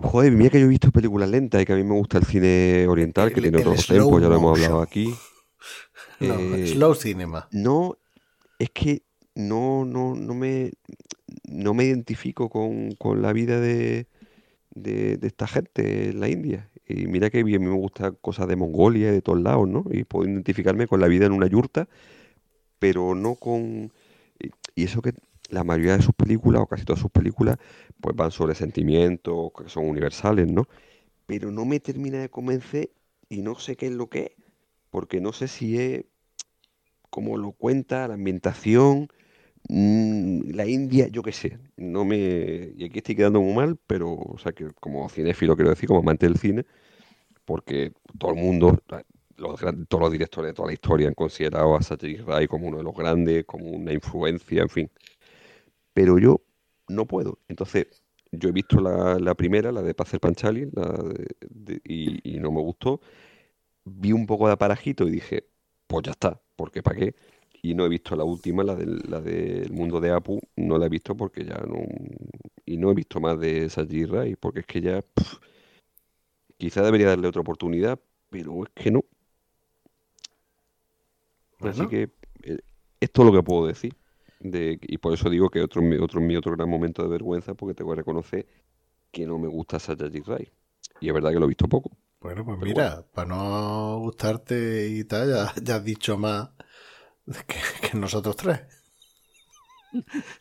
Joder, mira que yo he visto películas lentas y que a mí me gusta el cine oriental, que tiene slow tempos, ya lo hemos hablado aquí. No, Eh, slow cinema. No, es que no, no, no me, no me identifico con, con la vida de, de, de esta gente en la India. Y mira que bien, a mí me gustan cosas de Mongolia y de todos lados, ¿no? Y puedo identificarme con la vida en una yurta, pero no con... Y eso que la mayoría de sus películas, o casi todas sus películas, pues van sobre sentimientos que son universales, ¿no? Pero no me termina de convencer y no sé qué es lo que es, porque no sé si es como lo cuenta, la ambientación, mm, la India, yo qué sé, no me... Y aquí estoy quedando muy mal, pero, o sea, que como cinéfilo quiero decir, como amante del cine, porque todo el mundo, los, todos los directores de toda la historia han considerado a Satyajit Ray como uno de los grandes, como una influencia, en fin. Pero yo no puedo. Entonces, yo he visto la, la primera, la de Pacer Panchali, la de- de- y, y no me gustó. Vi un poco de aparajito y dije, pues ya está, porque para qué. Y no he visto la última, la del, la del mundo de Apu, no la he visto porque ya no. Y no he visto más de Satyajit Ray, porque es que ya. pf, quizá debería darle otra oportunidad, pero es que no. Así Bueno. que eh, esto es lo que puedo decir. De, y por eso digo que otro, otro, mi otro gran momento de vergüenza, porque tengo que reconocer que no me gusta Satyajit Ray. Y es verdad que lo he visto poco. Bueno, pues Pero mira, para no gustarte y tal, ya, ya has dicho más que, que nosotros tres.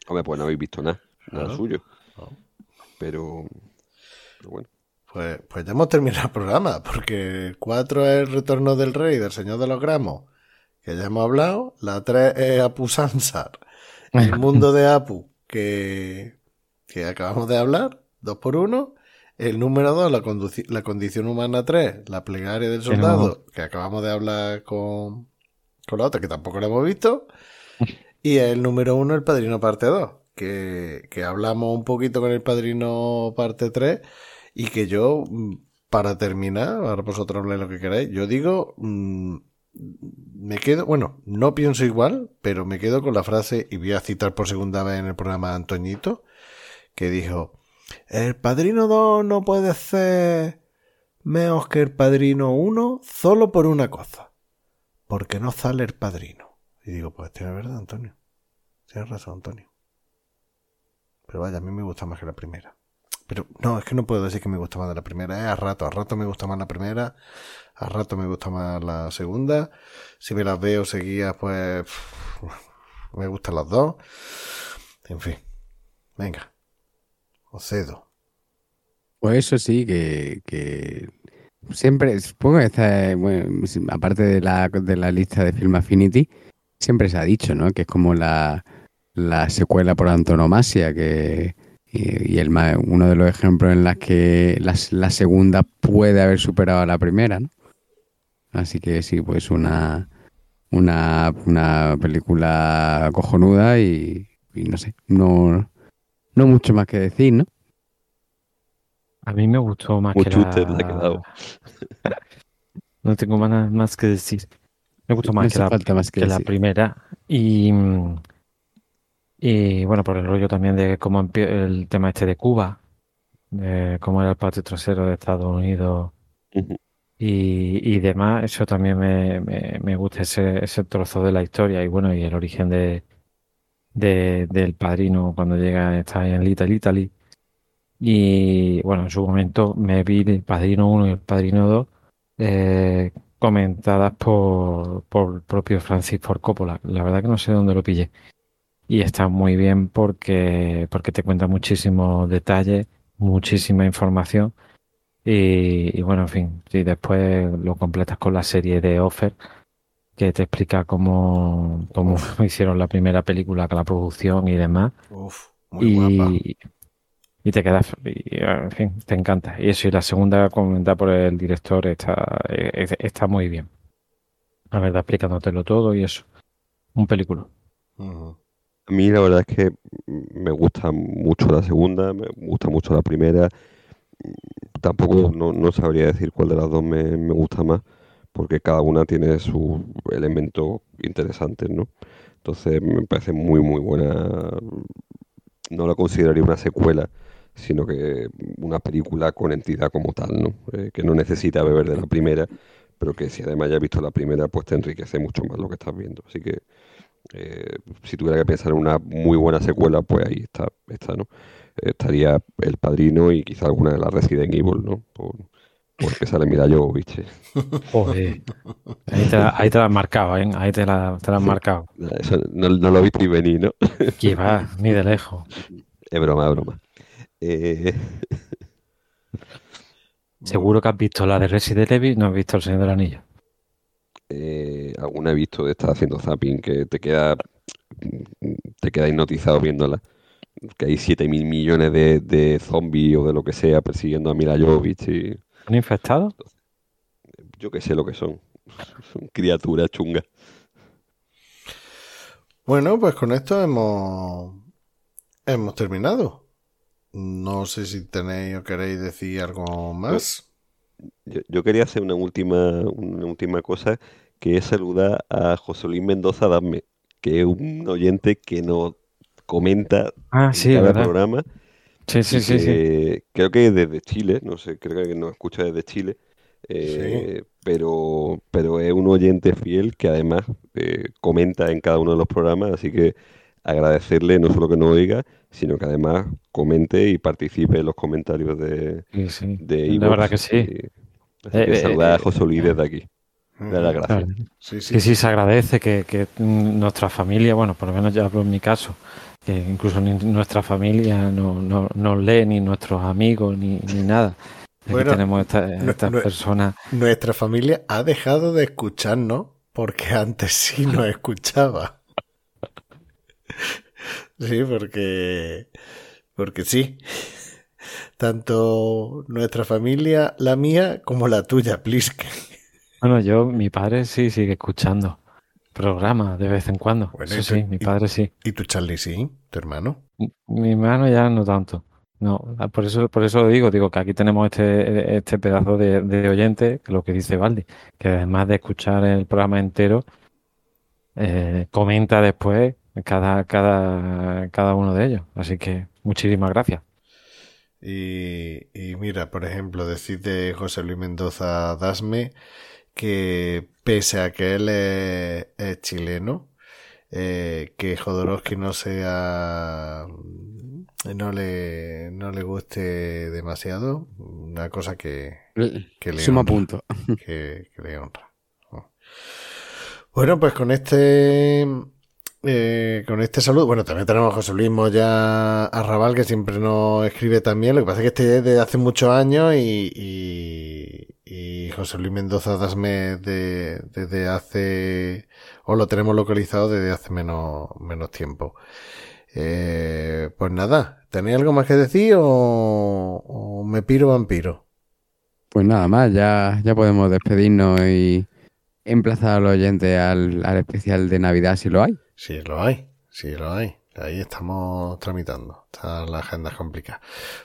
Hombre, pues no habéis visto nada, nada Claro. suyo. No. Pero, pero bueno. Pues, pues ya hemos terminado el programa, porque el 4 es el retorno del rey, del señor de los gramos, que ya hemos hablado. La 3 es Apu Sansar, el mundo de Apu, que, que acabamos de hablar, 2 por 1 El número 2, la, la condición humana 3, la plegaria del soldado, que acabamos de hablar con, con la otra, que tampoco la hemos visto. Y el número 1, el padrino parte 2, que, que hablamos un poquito con el padrino parte 3 y que yo, mm, para terminar, ahora vosotros habléis lo que queráis, yo digo, mm, me quedo, bueno, no pienso igual, pero me quedo con la frase, y voy a citar por segunda vez en el programa a Antoñito, que dijo, el padrino 2 no puede ser menos que el padrino 1 solo por una cosa, porque no sale el padrino. Y digo, pues tiene verdad, Antonio. Tienes razón, Antonio. Pero vaya, a mí me gusta más que la primera. Pero no, es que no puedo decir que me gusta más de la primera. Es a rato, a rato me gusta más la primera. A rato me gusta más la segunda. Si me las veo seguidas, pues me gustan las dos. En fin. Venga. Os cedo. Pues eso sí, que, que siempre, supongo que esta, aparte de la, de la lista de Film Affinity, siempre se ha dicho, ¿no? Que es como la, la secuela por antonomasia, que y, el, uno de los ejemplos en las que la, la segunda puede haber superado a la primera, ¿no? Así que sí, pues una, una, una película cojonuda y, y no sé, no, no mucho más que decir, ¿no? A mí me gustó más que Mucho usted la... ha quedado. No tengo más, nada más que decir. Me gustó más que la, falta más que que la decir. primera. Y, y bueno, por el rollo también de cómo el tema este de Cuba, de cómo era el patio trasero de Estados Unidos Ujú. Y, y demás, eso también me, me, me gusta ese, ese trozo de la historia y bueno, y el origen de, de- del padrino cuando llega, está en Little Italy. Y bueno, en su momento me vi el Padrino 1 y el Padrino 2 eh, comentadas por, por el propio Francis Ford Coppola. La verdad que no sé dónde lo pillé. Y está muy bien porque, porque te cuenta muchísimos detalles, muchísima información. Y, y bueno, en fin, si después lo completas con la serie de Offer, que te explica cómo, cómo hicieron la primera película, con la producción y demás Uf, muy guapa. y, y te quedas, y, en fin, te encanta. Y eso, y la segunda comentada por el director está, eh, está muy bien. La verdad, explicándotelo todo y eso. Un película. A mí la verdad es que me gusta mucho la segunda, me gusta mucho la primera. Tampoco no, no sabría decir cuál de las dos me, me gusta más, porque cada una tiene sus elementos interesantes, ¿no? Entonces me parece muy, muy buena. No la consideraría una secuela, sino que una película con entidad como tal, ¿no? Eh, que no necesita beber de la primera, pero que si además ya has visto la primera, pues te enriquece mucho más lo que estás viendo. Así que eh, si tuviera que pensar en una muy buena secuela, pues ahí está, está, ¿no? Estaría El Padrino y quizá alguna de las Resident Evil, ¿no? Por, porque sale Mila Jovovich. Joder. Ahí te la, ahí te la has marcado, ¿eh? Ahí te la, te la has marcado. Eso no, no lo visteis venir, ¿no? Que va, ni de lejos. Es broma, es broma. Eh, Seguro que has visto la de Resident Evil, no has visto El Señor del Anillo. eh, alguna he visto de estar haciendo zapping que te queda te queda hipnotizado viéndola. Que hay 7 mil millones de, de zombies o de lo que sea persiguiendo a Mila Jovovich y ¿Han infectado? yo que sé lo que son. Son criaturas chungas. Bueno, pues con esto hemos, hemos terminado. No sé si tenéis o queréis decir algo más. Yo, yo quería hacer una última, una última cosa, que es saludar a José Luis Mendoza Dame, que es un oyente que nos comenta Ah, en cada ¿verdad? programa. Sí, sí, y sí, sí. que Creo que desde Chile, no sé, creo que nos escucha desde Chile, eh, pero, pero es un oyente fiel que además eh, comenta en cada uno de los programas, así que agradecerle no solo que nos oiga, sino que además comente y participe en los comentarios de, Sí, sí. de La verdad que sí. Y- así Eh, que eh, saludar a José Luis desde aquí. Dar las gracias. Claro. Sí, sí. Que sí se agradece que, que mm, nuestra familia, bueno, por lo menos ya hablo en mi caso, que incluso ni nuestra familia no, no, no lee, ni nuestros amigos, ni, ni nada. Bueno, tenemos esta- estas no- personas. Nuestra familia ha dejado de escucharnos porque antes sí nos escuchaba. Sí, porque porque sí. Tanto nuestra familia, la mía, como la tuya, Pliske. Bueno, yo, mi padre sí sigue escuchando, programa de vez en cuando. Bueno, Eso sí, mi y- padre sí. ¿Y tu Charlie sí, tu hermano? Mi hermano ya no tanto. No, ah, por eso, por eso lo digo, digo que aquí tenemos este, este pedazo de, de oyente, que lo que dice Valdi, que además de escuchar el programa entero, eh, comenta después cada, cada, cada uno de ellos. Así que muchísimas gracias. Y, y mira, por ejemplo, decir de José Luis Mendoza Dasme que pese a que él es, es chileno, eh, que Jodorowsky no sea no le no le guste demasiado, una cosa que, que le Suma honra, punto. que, que le honra. Bueno, pues con este eh, con este saludo, bueno, también tenemos a José Luis Moya Arrabal, que siempre nos escribe también. Lo que pasa es que este es de hace muchos años y, y, y José Luis Mendoza Dasme de, desde hace, o lo tenemos localizado desde hace menos, menos tiempo. Eh, pues nada, ¿tenéis algo más que decir o, o me piro vampiro? Pues nada más, ya, ya podemos despedirnos y emplazar al oyente al, al especial de Navidad si lo hay. Sí, lo hay, sí, lo hay. Ahí estamos tramitando. Está la agenda complicada.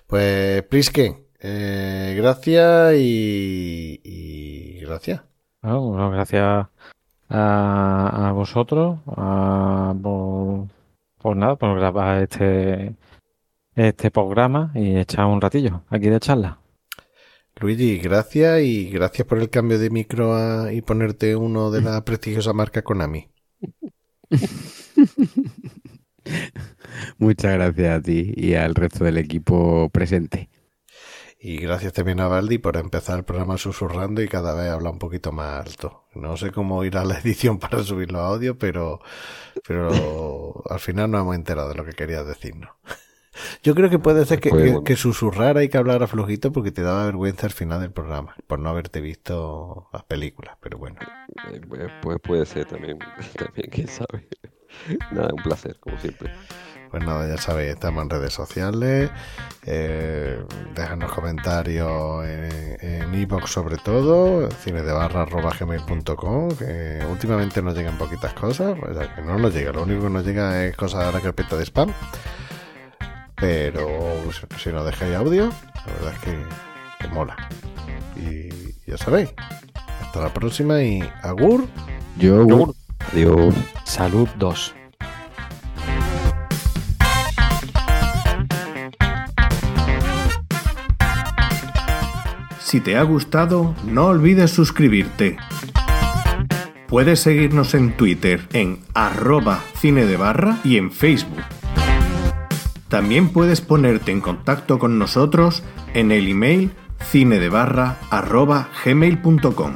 Pues, Prisken, eh, gracias y, y gracias. Bueno, bueno, gracias a, a vosotros a- por, por nada, por grabar este, este programa y echar un ratillo aquí de charla. Luigi, gracias y gracias por el cambio de micro a- y ponerte uno de la prestigiosa marca Konami. Muchas gracias a ti y al resto del equipo presente. Y gracias también a Valdi por empezar el programa susurrando y cada vez habla un poquito más alto. No sé cómo irá la edición para subir los audios, pero, pero al final nos hemos enterado de lo que querías decirnos. Yo creo que puede ser que, Pues que- que susurrara y que hablara flojito porque te daba vergüenza al final del programa, por no haberte visto las películas, pero bueno. Eh, pues, pues puede ser también, también, quién sabe. Nada, un placer, como siempre. Pues nada, ya sabéis, estamos en redes sociales. Eh, déjanos comentarios en iVoox sobre todo, cinedebarra.gmail.com, que últimamente nos llegan poquitas cosas, o sea, que no nos llega, lo único que nos llega es cosas de la carpeta de spam. Pero si- si nos dejáis audio, la verdad es que, que mola. Y ya sabéis, hasta la próxima y agur. Yo, Adiós. Salud 2. Si te ha gustado, no olvides suscribirte. Puedes seguirnos en Twitter en arroba cine de barra y en Facebook. También puedes ponerte en contacto con nosotros en el email cinedebarra arroba gmail.com.